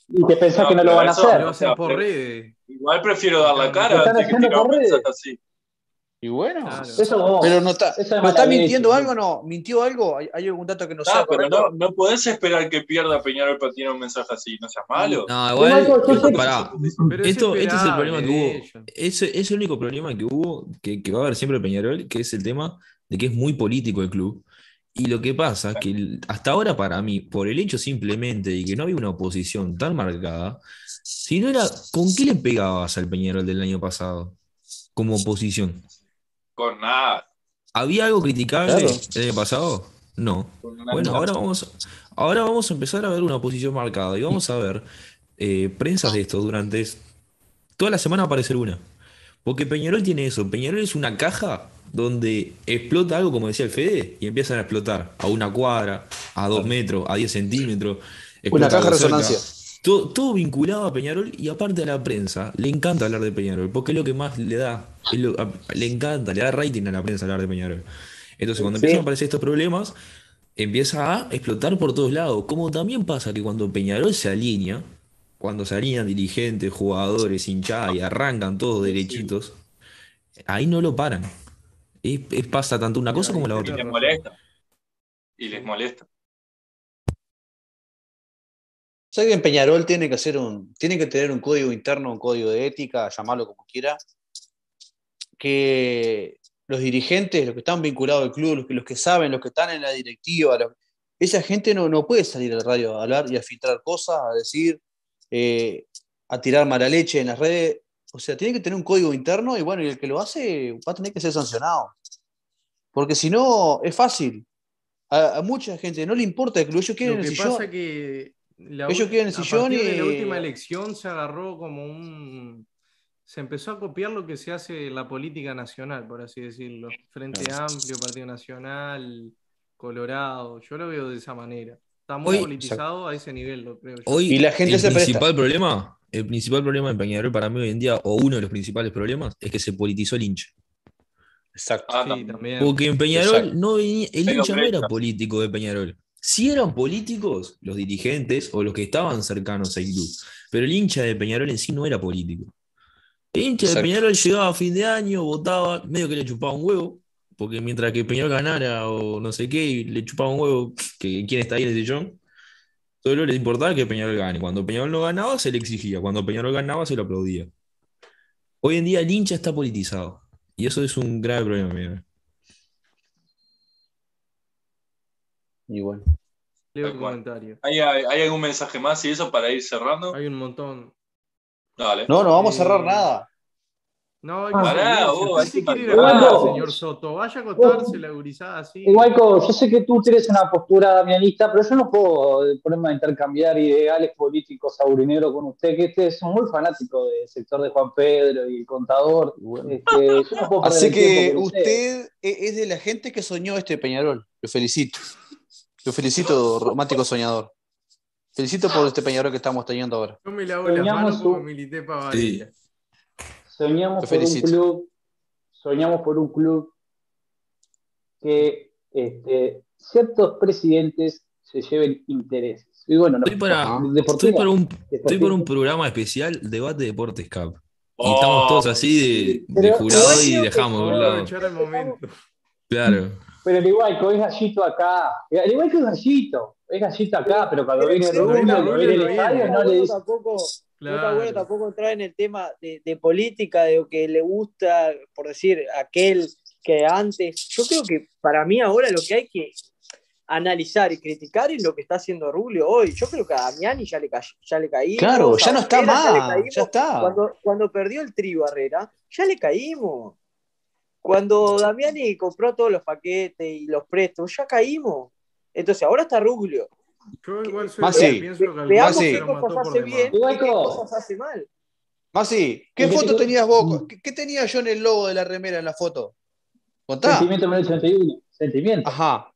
Y te pensás No, que no lo pero van a eso- Lo hacer. hacen sea, por pero- redes. Igual prefiero dar la cara están antes haciendo por redes. así. Y bueno, Claro. Eso vos. pero no está, Eso es ¿no está mintiendo ¿no? algo o no? ¿Mintió algo? ¿Hay, hay algún dato que no sea Ah, pero correcto? no, no podés esperar que pierda Peñarol para tirar un mensaje así. No seas malo. No, igual, pará. Pero es Esto, este es el problema que de hubo. Ese es el único problema que hubo, que, que va a haber siempre Peñarol, que es el tema de que es muy político el club. Y lo que pasa es que hasta ahora para mí, por el hecho simplemente de que no había una oposición tan marcada, si no era, ¿con qué le pegabas al Peñarol del año pasado como oposición? Con nada. ¿Había algo criticable Claro. el año pasado? No. Bueno, ahora vamos, ahora vamos a empezar a ver una posición marcada y vamos a ver eh, prensas de esto durante toda la semana va a aparecer una. Porque Peñarol tiene eso. Peñarol es una caja donde explota algo, como decía el Fede, y empiezan a explotar a una cuadra, a dos metros, a 10 centímetros. Una caja de resonancia. Todo, todo vinculado a Peñarol y aparte a la prensa, le encanta hablar de Peñarol, porque es lo que más le da, es lo- a- le encanta, le da rating a la prensa hablar de Peñarol. Entonces, cuando Sí. empiezan a aparecer estos problemas, empieza a explotar por todos lados. Como también pasa que cuando Peñarol se alinea, cuando se alinean dirigentes, jugadores, hinchadas y arrancan todos derechitos, ahí no lo paran. Es, es- pasa tanto una cosa como la Y otra. les molesta. Y les molesta. ¿Sabes que en Peñarol tiene que hacer un, tiene que tener un código interno, un código de ética, llamarlo como quiera, que los dirigentes, los que están vinculados al club, los que, los que saben, los que están en la directiva, los- esa gente no, no puede salir al radio a hablar y a filtrar cosas, a decir, eh, a tirar mala leche en las redes. O sea, tiene que tener un código interno y bueno, y el que lo hace va a tener que ser sancionado. Porque si no, es fácil. A, a mucha gente no le importa el club, ellos quieren Lo el que sillón. pasa que la Ellos quieren el a sillón de la y- última elección se agarró como un se empezó a copiar lo que se hace en la política nacional, por así decirlo. Frente Amplio, Partido Nacional, Colorado, yo lo veo de esa manera. Está muy Hoy- politizado a ese nivel, lo creo yo. Hoy Y la gente el se presta. principal problema, el principal problema en Peñarol para mí hoy en día, o uno de los principales problemas, es que se politizó el hincha. Exacto. Ah, Sí, también. Porque en Peñarol Exacto. no venía- el hincha no era político de Peñarol. Si eran políticos, los dirigentes o los que estaban cercanos al club. Pero el hincha de Peñarol en sí no era político. El hincha de. Peñarol llegaba a fin de año, votaba, medio que le chupaba un huevo, porque mientras que Peñarol ganara o no sé qué, y le chupaba un huevo que quién está ahí en el sillón, solo le importaba que Peñarol gane. Cuando Peñarol no ganaba, se le exigía. Cuando Peñarol ganaba, se lo aplaudía. Hoy en día el hincha está politizado. Y eso es un grave problema. Peñarol. Y bueno. Leo el comentario. ¿Hay, hay, hay algún mensaje más y eso para ir cerrando? Hay un montón. Dale. No, no vamos a cerrar Eh, nada. No, hay Ah. que Pará, vos, quiere ir a Guaco. señor Soto, vaya a acostarse la gurizada así. Igualco, yo sé que tú tienes una postura damianista, pero yo no puedo eh, ponerme a intercambiar ideales políticos aurinegro con usted, que este es muy fanático del sector de Juan Pedro y el contador. Este, yo no puedo perder Así que usted e- es de la gente que soñó este Peñarol. Lo felicito. Lo felicito, romántico soñador. Felicito por este Peñarol que estamos teniendo ahora. Yo me lavo las manos porque un- milité para Valeria. Soñamos por un club, soñamos por un club que este, ciertos presidentes se lleven intereses. Y bueno, no, Estoy para, estoy para un, estoy por un programa especial, Debate Deportes Cup. Y Oh, estamos todos así de, de jurado y dejamos de un lado. aprovechar el momento. Claro. Pero el Igualco es gallito acá. El Igualco es gallito. Es gallito acá, pero cuando viene Rubio, viene el estadio, No no le dice. Tampoco, no está bueno tampoco entrar en el tema de, de política, de lo que le gusta, por decir, aquel que antes. Yo creo que para mí ahora lo que hay que analizar y criticar es lo que está haciendo Rubio hoy. Yo creo que a Damiani ya le, ca- ya le caímos. Claro, ya no está Barrera ya caímos. Está. Cuando, cuando perdió el tri Barrera, ya le caímos. Cuando Damiani compró todos los paquetes y los préstamos, ya caímos. Entonces ahora está Rubio. Yo igual soy Masi. que pienso que al Veamos Masi. qué Barcelona cosas mató hace por bien demás. y qué Igualco. cosas hace mal. Masi, ¿qué ¿En qué foto te- tenías vos? ¿Qué, qué tenía yo en el logo de la remera en la foto? Contá. Sentimiento 1981. Sentimiento. Ajá.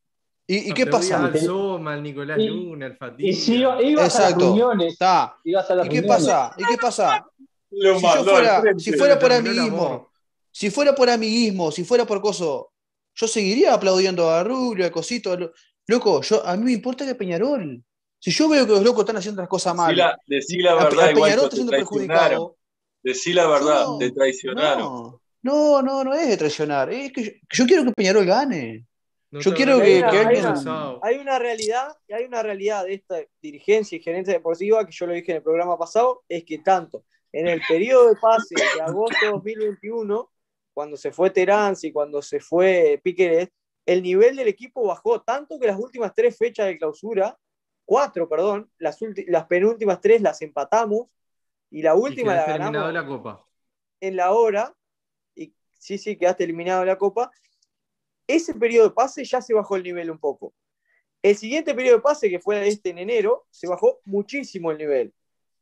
¿Y, y No, qué pasa? Al Soma, al Nicolás Y- Luna, al Fatiga. Y si iba- ibas a las Exacto. reuniones, Está. ibas a las ¿Y qué reuniones. pasa? ¿Y qué pasa? Lo Si yo fuera, si fuera por amiguismo, si fuera por amiguismo, si fuera por coso, yo seguiría aplaudiendo a Rubio, a Cosito. Loco, yo, a mí me importa que Peñarol. Si yo veo que los locos están haciendo las cosas Decí mal, la, decí la verdad, a Peñarol está te siendo traicionaron. perjudicado. Decí la verdad, No, te traicionaron. No, no, no, no es de traicionar. Es que yo, yo quiero que Peñarol gane. No yo quiero que-. Hay una realidad, hay una realidad de esta dirigencia y gerencia deportiva que yo lo dije en el programa pasado, es que tanto en el periodo de pase de agosto de 2021, cuando se fue Terán y cuando se fue Piqueret, el nivel del equipo bajó tanto que las últimas tres fechas de clausura, cuatro, perdón, las, penúltimas tres las empatamos y la Y última la eliminado ganamos de la Copa. en la hora, y sí, sí, quedaste eliminado de la Copa, ese periodo de pase ya se bajó el nivel un poco. El siguiente periodo de pase, que fue este en enero, se bajó muchísimo el nivel.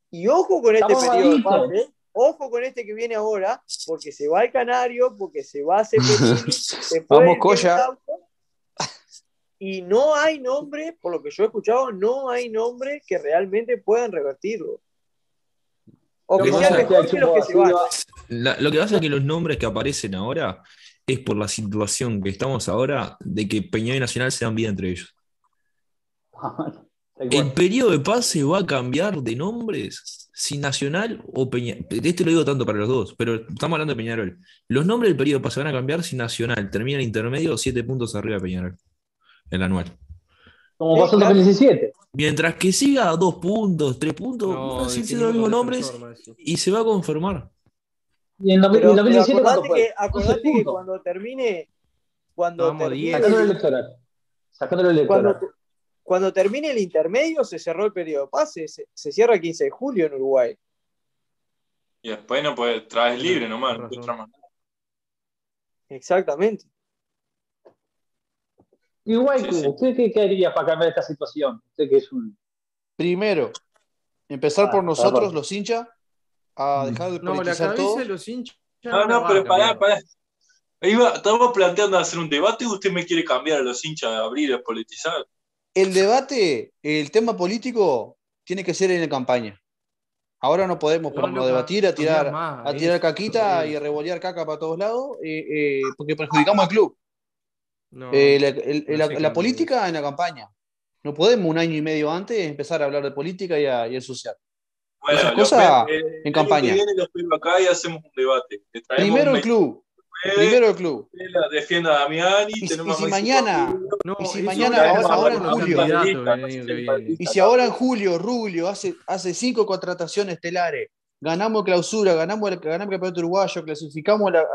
Y ojo con este Estamos periodo de pase, ojo con este que viene ahora, porque se va el Canario, porque se va Cepelini, se fue Vamos, Coya. Y no hay nombres, por lo que yo he escuchado, no hay nombres que realmente puedan revertirlo. O que Lo que sean pasa- mejor que los que se van. La- lo que pasa es que los nombres que aparecen ahora es por la situación que estamos ahora de que Peñarol y Nacional se dan vida entre ellos. El periodo de pase va a cambiar de nombres si Nacional o Peñarol. Este lo digo tanto para los dos, pero estamos hablando de Peñarol. Los nombres del periodo de pase van a cambiar si Nacional termina el intermedio o siete puntos arriba de Peñarol. El anual. Como pasó en claro. 2017. Mientras que siga a dos puntos, tres puntos, No, van a seguir siendo los mismos nombres y se va a confirmar. Y en, 2000 Pero, en 2017, pero ¿cuánto acordate fue? que, acordate 11 que puntos. cuando termine, cuando Vamos, termine, 10. Sacándolo el electoral. Sacándolo el electoral. cuando, cuando termine el intermedio, se cerró el periodo de pase, se, se cierra el 15 de julio en Uruguay. Y después no puedes, traes libre nomás, no más nada. Exactamente. Igual, Sí, sí. ¿usted qué, qué haría para cambiar esta situación? Usted que es un. Primero, empezar Ah, por nosotros, perdón. los hinchas, a Mm. dejar de No, la politizar cabeza todo. de los hinchas. No, no, va pero a pará, pará. Iba, estamos planteando hacer un debate y usted me quiere cambiar a los hinchas de abrir y politizar. El debate, el tema político, tiene que ser en la campaña. Ahora no podemos No ponernos a debatir, a tirar, a tirar caquita y a revolear caca para todos lados, eh, eh, porque perjudicamos al club. No, Eh, la, el- no la- la política en la campaña. No podemos un año y medio antes empezar a hablar de política y a, y ensuciar. Bueno, Esas cosas eh, en año campaña. que viene lo espero acá y hacemos un debate. Primero un el club, primero el club. la defienda a Damiani. Y- tenemos y si mañana- No, Y si mañana, ahora- ahora en julio. viene. Y si ahora en julio Rubio hace, hace cinco contrataciones estelares, ganamos clausura, ganamos el, ganamos el campeonato uruguayo, clasificamos la.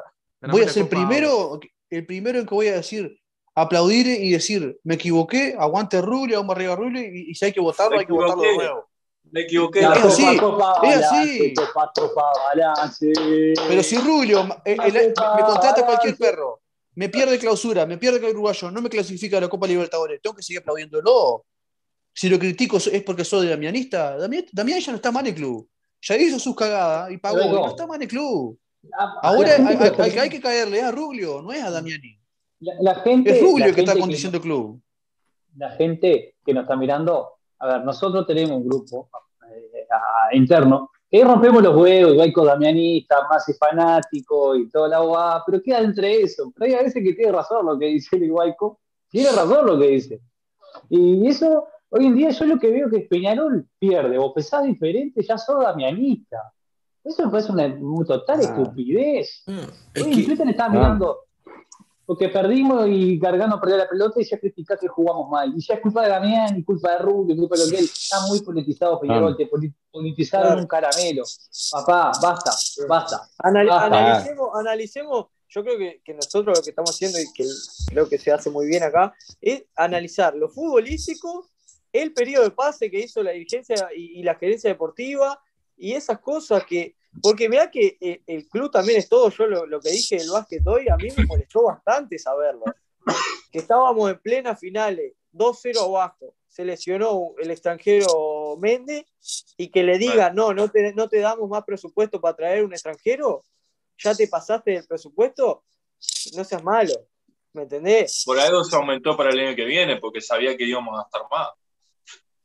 Ganamos voy a ser primero, el primero en que voy a decir, aplaudir y decir, me equivoqué, aguante Rubio, vamos arriba Rubio, y, y si hay que votarlo, hay que votarlo de nuevo. Me equivoqué. La es así, es así. Pero si Rubio eh, el- Copa, me contrata cualquier perro, me pierde clausura, me pierde el uruguayo, no me clasifica a la Copa Libertadores, tengo que seguir aplaudiéndolo. Si lo critico es porque soy damianista, Damián, Damián ya no está mal en el club. Ya hizo sus cagadas y pagó, no. no está mal en el club. Ah, Ahora hay, hay- que- hay que- caerle es a Rubio, no es a Damiani. La, la gente, Es Rubio la que está gente conduciendo el club. la gente que nos está mirando, a ver, nosotros tenemos un grupo eh, a- interno, que ahí rompemos los huevos, Guayco Damianista, Masi fanático y toda la guapa, pero queda entre eso. Pero hay a veces que tiene razón lo que dice el Guayco, tiene razón lo que dice. Y eso, hoy en día yo lo que veo que Peñarol pierde, o pesás diferente, ya sos damianista. Eso me parece una, una total Ah. estupidez. Es Hoy en que, Twitter Ah. mirando, porque perdimos y Gargano perdió la pelota y ya criticás que jugamos mal. Y ya es culpa de Damián, y culpa de Rubio, y culpa de lo que él. Está muy politizado Peñarol, Ah. te poli- politizaron Claro. un caramelo. Papá, basta, basta. Anal- Ah, analicemos, analicemos, yo creo que, que nosotros lo que estamos haciendo y que creo que se hace muy bien acá, es analizar lo futbolístico, el periodo de pase que hizo la dirigencia y, y la gerencia deportiva y esas cosas que, porque mirá que eh, el club también es todo, yo lo, lo que dije del básquet hoy, a mí me molestó bastante saberlo, que estábamos en plena finales, 2-0 abajo, se lesionó el extranjero Méndez y que le diga, no, no te, no te damos más presupuesto para traer un extranjero, ya te pasaste del presupuesto, no seas malo, ¿me entendés? Por algo se aumentó para el año que viene, porque sabía que íbamos a gastar más.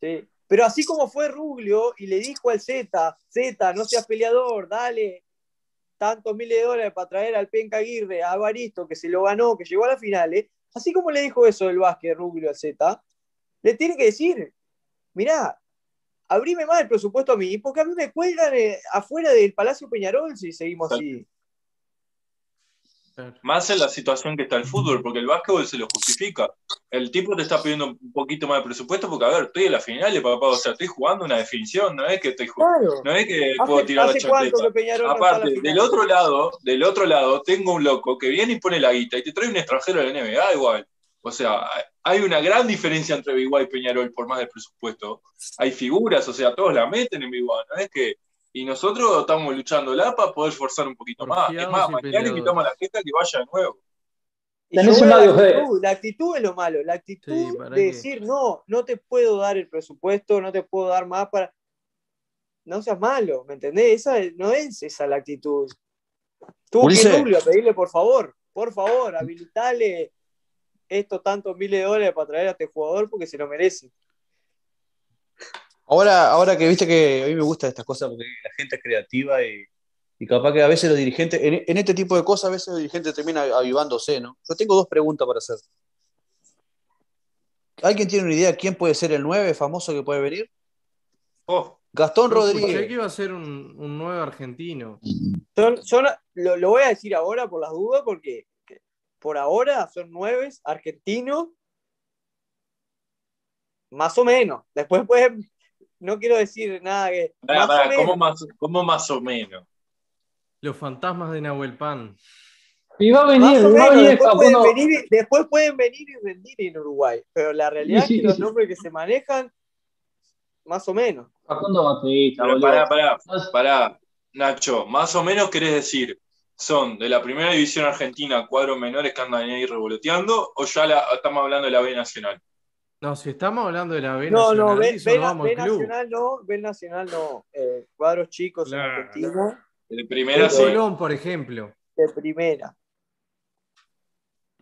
Sí. Pero así como fue Rubio y le dijo al Z, Z, no seas peleador, dale tantos miles de dólares para traer al Penca Aguirre, a Baristo, que se lo ganó, que llegó a las finales, así como le dijo eso el básquet Rubio al Z, le tiene que decir, mirá, abrime más el presupuesto a mí, porque a mí me cuelgan eh, afuera del Palacio Peñarol si seguimos así. Claro. Más en la situación que está el fútbol, porque el básquetbol se lo justifica. El tipo te está pidiendo un poquito más de presupuesto porque, a ver, estoy en la final, papá, o sea, estoy jugando una definición, no es que estoy jugando, Claro. no es que puedo ¿Hace, tirar la chancleta. la Aparte, final? del otro lado, del otro lado, tengo un loco que viene y pone la guita y te trae un extranjero de la NBA igual. O sea, hay una gran diferencia entre Biguá y Peñarol por más del presupuesto. Hay figuras, o sea, todos la meten en Biguá, ¿no es que? Y nosotros estamos luchando la para poder forzar un poquito más. Es más, mañana invitamos a la gente a que vaya de nuevo. Tenés un audio, la, actitud, la actitud es lo malo, la actitud Sí, ¿para de qué? decir, no, no te puedo dar el presupuesto, no te puedo dar más para... No seas malo, ¿me entendés? Esa es- no es esa la actitud. Tuvo que a pedirle, por favor, por favor, habilitale estos tantos miles de dólares para traer a este jugador porque se lo merece. Ahora, ahora que viste que a mí me gustan estas cosas porque la gente es creativa y, y capaz que a veces los dirigentes, en, en este tipo de cosas, a veces los dirigentes terminan avivándose, ¿no? Yo tengo dos preguntas para hacer. ¿Alguien tiene una idea quién puede ser el 9 famoso que puede venir? Oh, Gastón Rodríguez. que iba a ser un, un nuevo argentino. Son, son- lo, lo voy a decir ahora por las dudas porque que por ahora son nueve argentinos, más o menos. Después pueden, no quiero decir nada que... pará, más o pará, menos. ¿cómo, más, ¿cómo más o menos? Los fantasmas de Nahuel Pan. Y va a venir, o va a menos, venir después, pueden venir, y- después pueden venir y rendir en Uruguay, pero la realidad Sí, es que los sí. nombres que se manejan, más o menos. Facundo Batista, Pero boludo. pará, pará, pará, Nacho, más o menos querés decir, ¿son de la primera división argentina cuadros menores que andan ahí revoloteando o ya la- estamos hablando de la B Nacional? No, si estamos hablando de la B No, Nacional, no, B, eso no. Nacional no, B Nacional no. Eh, cuadros chicos en Claro. Argentina, De primera El sí. Colón, por ejemplo. de primera.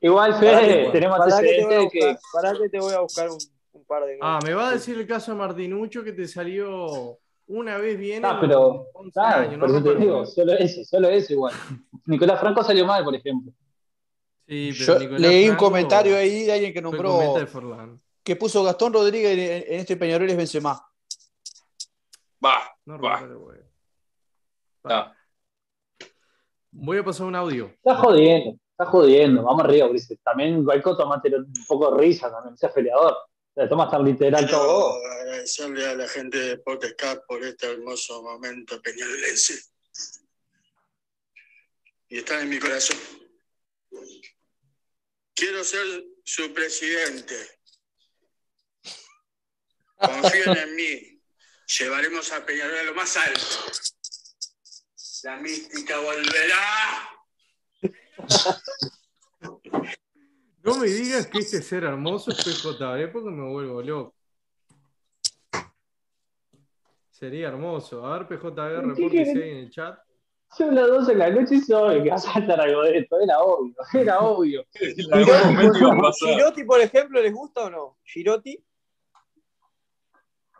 Igual, Fede, tenemos pará que te voy a antecedentes de buscar- que. pará que te voy a buscar un, un par de Ah, me va a decir el caso de Martinucho que te salió una vez bien Ah, en pero. 11 Claro, años, no eso te digo, solo ese, solo ese igual. Nicolás Franco salió mal, por ejemplo. Sí, pero Yo Nicolás leí un comentario ahí de alguien que nombró. Que puso Gastón Rodríguez en, en este Peñarol es Benzema. Va, No va, está. Voy a pasar un audio. Está jodiendo, está jodiendo. Vamos arriba, Ulises. También Guayco tomate un poco de risa también, sea peleador. Te tomas tan literal Quiero todo. agradecerle a la gente de Podcast por este hermoso momento peñarolense. Y están en mi corazón. Quiero ser su presidente. Confíen en mí. Llevaremos a Peñarol a lo más alto. La mística volverá. No me digas que este ser hermoso es PJB porque me vuelvo loco. Sería hermoso. A ver, PJB, ¿Qué reporte si hay en el chat. Son las 12 de la noche y sabe que va a saltar algo de esto. Era obvio, era obvio. Girotti, por ejemplo, ¿les gusta o no? Girotti.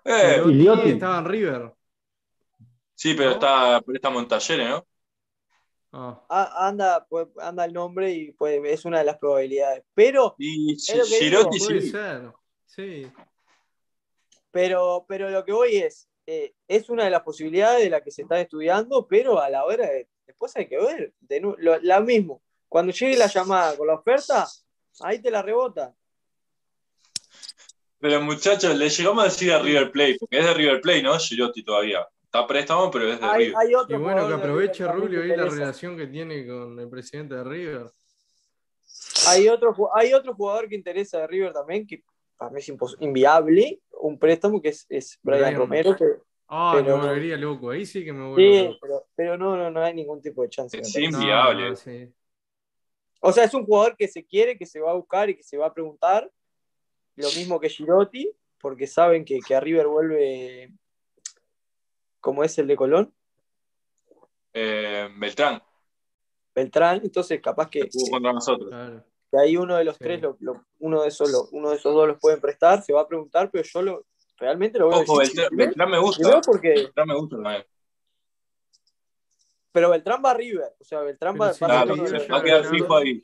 Eh, estaba en River. sí, pero está, pero estamos en talleres, ¿no? Ah, Ah, anda, pues, anda el nombre y pues, es una de las probabilidades. Pero, Y Es lo que Girotti digo, puede sí. ser. Sí. pero, pero lo que voy es, eh, es una de las posibilidades de la que se está estudiando, pero a la hora de, después hay que ver. De nu- lo- la mismo. Cuando llegue la llamada con la oferta, ahí te la rebota. Pero muchachos, le llegamos a decir a River Plate, porque es de River Plate, ¿no? Girotti todavía. Está a préstamo, pero es de Hay, River. hay otro Y bueno, que aproveche Rubio ahí la relación que tiene con el presidente de River. Hay otro, hay otro jugador que interesa de River también, que para mí es inviable, un préstamo que es, es Brian, Brian. Romero. que- Ah, Pero- me volvería loco. Ahí sí que me vuelvo sí, loco. pero, pero no, no, no hay ningún tipo de chance. Es. No, inviable. no, sí. O sea, es un jugador que se quiere, que se va a buscar y que se va a preguntar. Lo mismo que Girotti, porque saben que, que a River vuelve como es el de Colón, Eh, Beltrán, Beltrán. Entonces, capaz que, contra nosotros. Claro. que ahí uno de los Sí. tres, lo- lo- uno, de esos, lo- uno de esos dos los pueden prestar, se va a preguntar, pero yo lo, realmente lo voy a Ojo, decir. Beltrán, me gusta. porque, Beltrán me gusta también. pero Beltrán va a River, o sea, Beltrán va, si va a Claro, los- se va a quedar fijo ahí.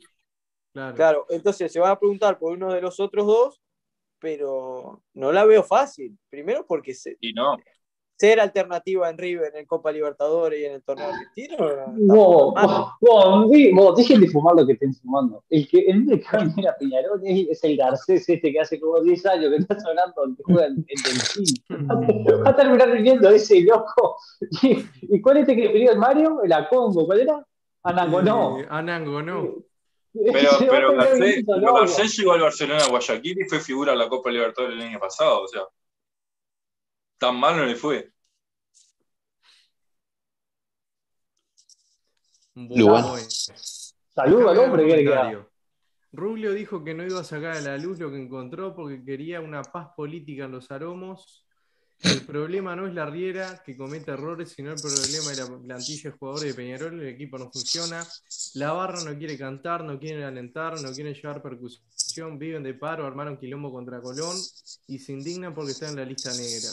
Claro. Claro, entonces se va a preguntar por uno de los otros dos, pero no la veo fácil. Primero porque se- Y no. ser alternativa en River, en Copa Libertadores y en el torneo argentino. Ah. vos, vos, di- vos, dejen de fumar lo que estén fumando. El que el único que va a a Peñarol es, es el Garcés este que hace como 10 años que está sonando, el que juega en, Delfín. Va a terminar viniendo ese loco. ¿Y, y cuál es este que pidió el Mario? El Acongo, ¿cuál era? Anangonó. Eh, Anango, no. Pero, a pero Garcés, pero llegó al Barcelona Guayaquil y fue figura en la Copa Libertadores el año pasado. O sea, tan mal no le fue. Bueno. Saludo al hombre que comentario. Rubio dijo que no iba a sacar a la luz lo que encontró porque quería una paz política en los aromos. El problema no es la Riera que comete errores, sino el problema de la plantilla de jugadores de Peñarol. El equipo no funciona. La barra no quiere cantar, no quiere alentar, no quiere llevar percusión viven de paro, armaron quilombo contra Colón y se indignan porque están en la lista negra.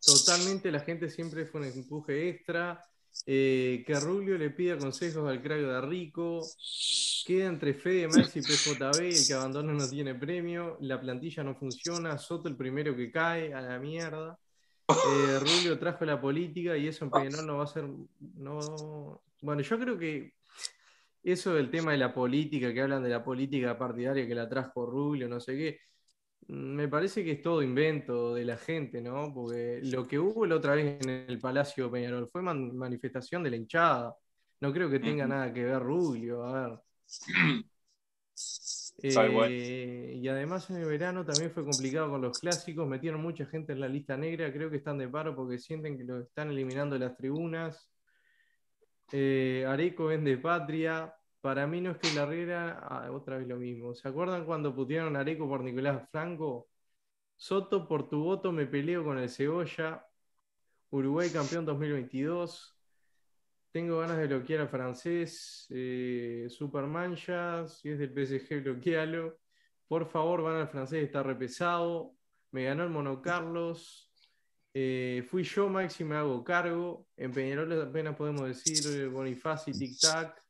Totalmente la gente siempre fue un empuje extra. eh, que Rubio le pida consejos al crack de Rico. Queda entre Fede, Max y PJB. El que abandona no tiene premio. La plantilla no funciona. Soto el primero que cae. A la mierda. Eh, Rubio trajo la política y eso en Peñarol no va a ser. No... Bueno, yo creo que eso del tema de la política, que hablan de la política partidaria que la trajo Rubio, no sé qué, me parece que es todo invento de la gente, ¿no? Porque lo que hubo la otra vez en el Palacio Peñarol fue man- manifestación de la hinchada. No creo que tenga nada que ver Rubio, a ver. Eh, y además en el verano también fue complicado con los clásicos, metieron mucha gente en la lista negra, creo que están de paro porque sienten que lo están eliminando de las tribunas. Eh, Areco vende patria. Para mí no es que la Herrera, ah, otra vez lo mismo. ¿Se acuerdan cuando putearon a Areco por Nicolás Franco? Soto, por tu voto me peleo con el Cebolla. Uruguay campeón 2022. Tengo ganas de bloquear al francés. Eh, Supermancha, si es del PSG, bloquealo. Por favor, van al francés, está repesado. Me ganó el Mono Carlos. Eh, fui yo, Maxi, me hago cargo. En Peñarol apenas podemos decir eh, Bonifaci, Tic Tac.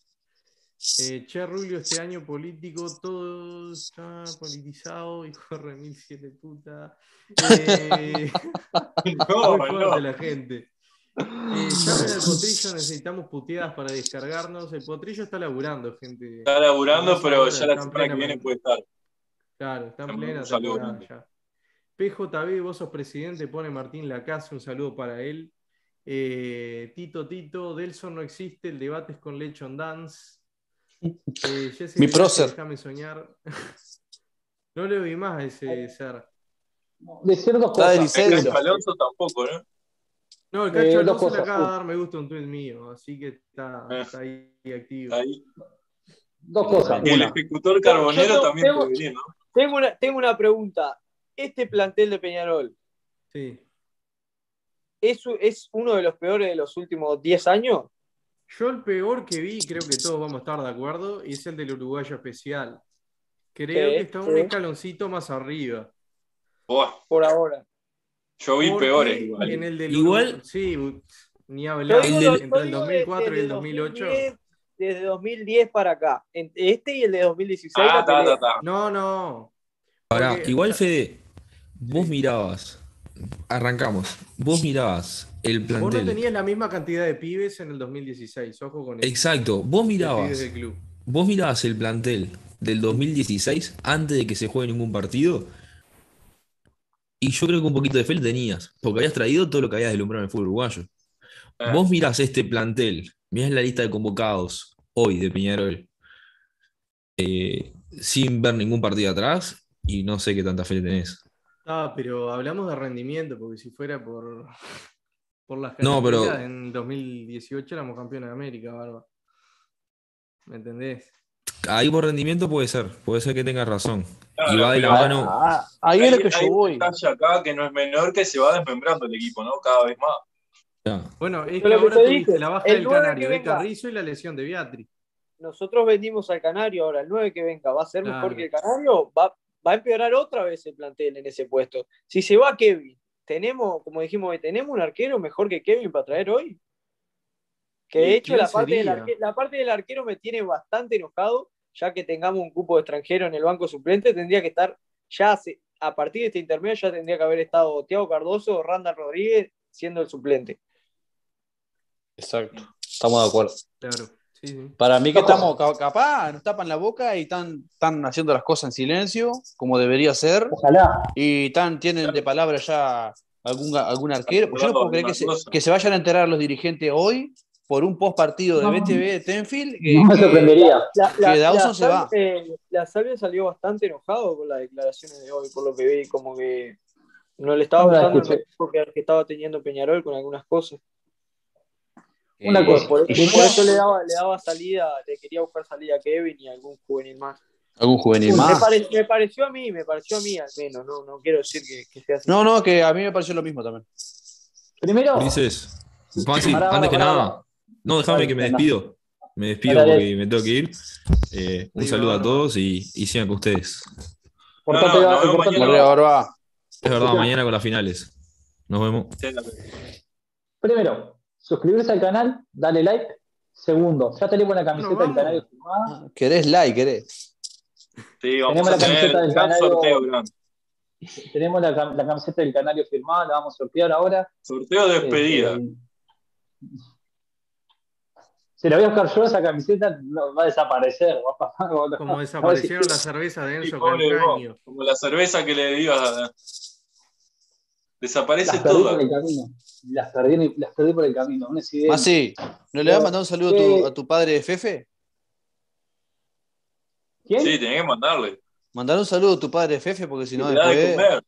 Eh, che, Rubio, este año político, todo está politizado, hijo de remil siete puta. Eh, No, no. la gente. Eh, llamen al potrillo, necesitamos puteadas para descargarnos. El potrillo está laburando, gente. Está laburando, pero ya la semana que viene puede estar. Claro, está en Un plena saludo temporada ya. PJB, vos sos presidente, pone Martín Lacase, un saludo para él. Eh, Tito Tito, Delson no existe, el debate es con Lechon Dance. Eh, Jesse Mi prócer. Déjame soñar. no le oí más a ese ser. Decir dos Está de cosas. Licencia. Cacho Alonso tampoco, ¿no? No, el Eh, Cacho dos Alonso le acaba de dar me gusta a un tweet mío, así que está, Eh. está ahí activo. Ahí. Dos cosas. Y el ejecutor carbonero también tengo- puede venir, ¿no? Tengo una, tengo una pregunta. Este plantel de Peñarol Sí. ¿es, es uno de los peores de los últimos 10 años? Yo el peor que vi, creo que todos vamos a estar de acuerdo, y es el del uruguayo especial. Creo que está un escaloncito más arriba. Por ahora. Yo vi Porque peores igual. En el del Igual- sí, ni hablar. El del- entre el digo 2004 y desde el 2008. 2010, desde 2010 para acá. Este y el de 2016. Ah, ta, ta, ta. No, no. Porque- igual Fede, vos mirabas, arrancamos, vos mirabas el Vos no plantel. tenías la misma cantidad de pibes en el 2016, ojo con eso. Exacto, vos mirabas, del club. vos mirabas el plantel del 2016 antes de que se juegue ningún partido. Y yo creo que un poquito de fe tenías, porque habías traído todo lo que habías deslumbrado en el fútbol uruguayo. Eh. Vos mirás este plantel, mirás la lista de convocados hoy de Peñarol, eh, sin ver ningún partido atrás, y no sé qué tanta fe tenés. Ah, pero hablamos de rendimiento, porque si fuera por, por las No, pero- en 2018 éramos campeones de América, barba. ¿Me entendés? Ahí por rendimiento puede ser, puede ser que tengas razón. Claro, y va de la mano. Ah, ahí es lo que Hay yo voy. detalle acá que no es menor que se va desmembrando el equipo, ¿no? Cada vez más. Ya. Bueno, es que Pero que ahora te tuviste dije, la baja el del Canario que de venga. Carrizo y la lesión de Beatriz. Nosotros vendimos al Canario ahora, el 9 que venga, ¿va a ser Claro. mejor que el Canario? Va, va a empeorar otra vez el plantel en ese puesto. Si se va Kevin, tenemos, como dijimos hoy, tenemos un arquero mejor que Kevin para traer hoy. Que de ¿Y hecho la parte, del sería? arque- la parte del arquero me tiene bastante enojado, ya que tengamos un cupo de extranjero en el banco suplente, tendría que estar ya hace- a partir de este intermedio ya tendría que haber estado Tiago Cardoso o Randall Rodríguez siendo el suplente. Exacto. Estamos de acuerdo. Claro, sí, sí. Para mí que estamos ca- capaz, nos tapan la boca y están, están haciendo las cosas en silencio, como debería ser, Ojalá. y tan, tienen de palabra ya algún, algún arquero. Yo no puedo creer se, que se vayan a enterar los dirigentes hoy por un post partido de No. BTV de Tenfield. que- No me que- sorprendería. La, la, Que Dawson la se va. eh, la Salvia salió bastante enojado con las declaraciones de hoy, por lo que vi, como que no le estaba No gustando el escuché. manejo que, que estaba teniendo Peñarol con algunas cosas. Una eh, cosa. Por, por eso le daba, le daba salida, le quería buscar salida a Kevin y a algún juvenil más. Algún juvenil Me, más. pare- me pareció a mí, me pareció a mí al menos, no, no quiero decir que, que sea así. No, no, que a mí me pareció lo mismo también. Primero, Pará, antes que nada. No, déjame que me despido. Me despido porque me tengo que ir. Eh, un saludo a todos y, y sigan con ustedes. Portate, no, portate- mañana. Es verdad, mañana con las finales. Nos vemos. Primero, suscribirse al canal, dale like. Segundo, ya tenemos la camiseta del canario firmada. ¿Querés like, querés? Sí, vamos Tenemos a la camiseta del Canario. sorteo. Tenemos la, cam- la camiseta del canario firmada, la vamos a sortear ahora. Sorteo de despedida. Este, si la voy a buscar yo, esa camiseta no, va a desaparecer. va a pasar- va a- Como desaparecieron decir- las cervezas de Sí, Enzo pobre vos, Calcaño. como la cerveza que le digas. a- Desaparece Las perdí toda. por el camino. Las perdí, las perdí por el camino. Un. Ah, sí. ¿No le vas a mandar un saludo a tu, a tu padre Fefe? ¿Quién? Sí, tenés que mandarle. Mandar un saludo a tu padre Fefe porque si no te da de después comer.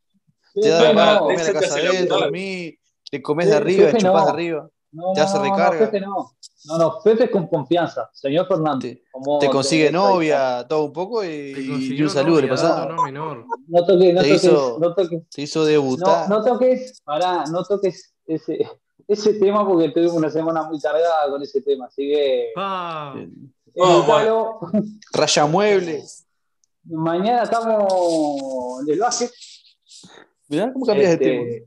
te da de comer a la te casa de él, dormís, te comes de arriba, Fefe chupás no. de arriba. No, te hace no, no, recarga. No. No, no, Fefe es con confianza. Señor Fernández. Te, como te consigue te- novia, todo un poco y, y consiguió un saludo le novia, dato no menor. No toques, no Te toques, hizo- no toques. Te hizo No, debutar. no toques, pará, no toques ese, ese tema porque tuvimos una semana muy cargada con ese tema, así que Pa. Oh, evítalo. Raya muebles. Mañana estamos en el básquet. Mirá cómo cambias de tema. Este,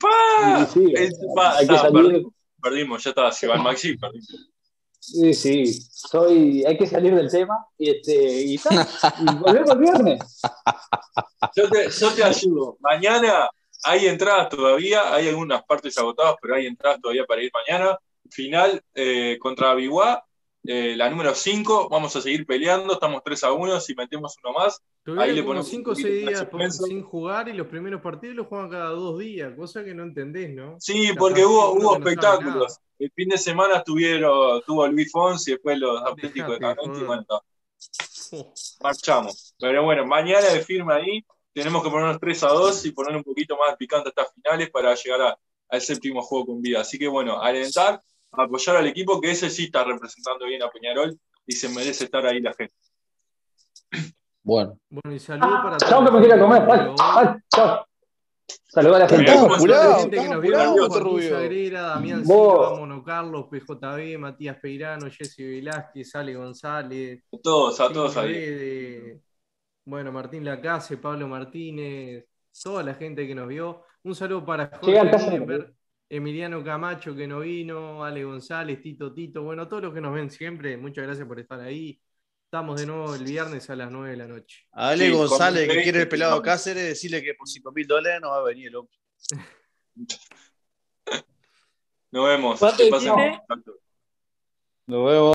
¡Pah! sí, pa- hay que ah, salir. Perdimos, ya está. Si va el Maxi, perdimos. Sí, sí, soy, hay que salir del tema y, este, y volvemos el viernes. Yo te, yo te ayudo. Mañana hay entradas todavía, hay algunas partes agotadas, pero hay entradas todavía para ir mañana. Final eh, contra Biguá, eh, la número 5. Vamos a seguir peleando, estamos 3 a 1. Si metemos uno más, Ahí le ponemos 5 o un 6 poquito de días por- sin jugar y los primeros partidos los juegan cada dos días, cosa que no entendés, ¿no? Sí, porque que hubo, hubo no espectáculos. El fin de semana estuvieron, tuvo Luis Fonsi, después los Atléticos de y joder. bueno, marchamos. Pero bueno, mañana de firme ahí, tenemos que ponernos 3 a 2 y poner un poquito más picante estas finales para llegar a- al séptimo juego con vida. Así que bueno, alentar, apoyar al equipo, que ese sí está representando bien a Peñarol y se merece estar ahí la gente. Bueno. Bueno, y saludo para Chao que me quiero comer. Ay, ay, chao. Saludar a la gente. Estamos gente que estamos nos vio, Rubio. Sagrera, Damián. Silva, Mono Carlos, PJB, Matías Peirano, Jesse Velázquez, Ale González, A todos, a todos ahí. Bueno, Martín Lacase, Pablo Martínez, toda la gente que nos vio. Un saludo para Jorge Emiliano Camacho que no vino, Ale González, Tito Tito, bueno, todos los que nos ven siempre, muchas gracias por estar ahí. Estamos de nuevo el viernes a las 9 de la noche. A Ale Sí, González, que quiere el pelado Cáceres, decirle que por 5 mil dólares no va a venir el hombre. Nos vemos. Nos vemos.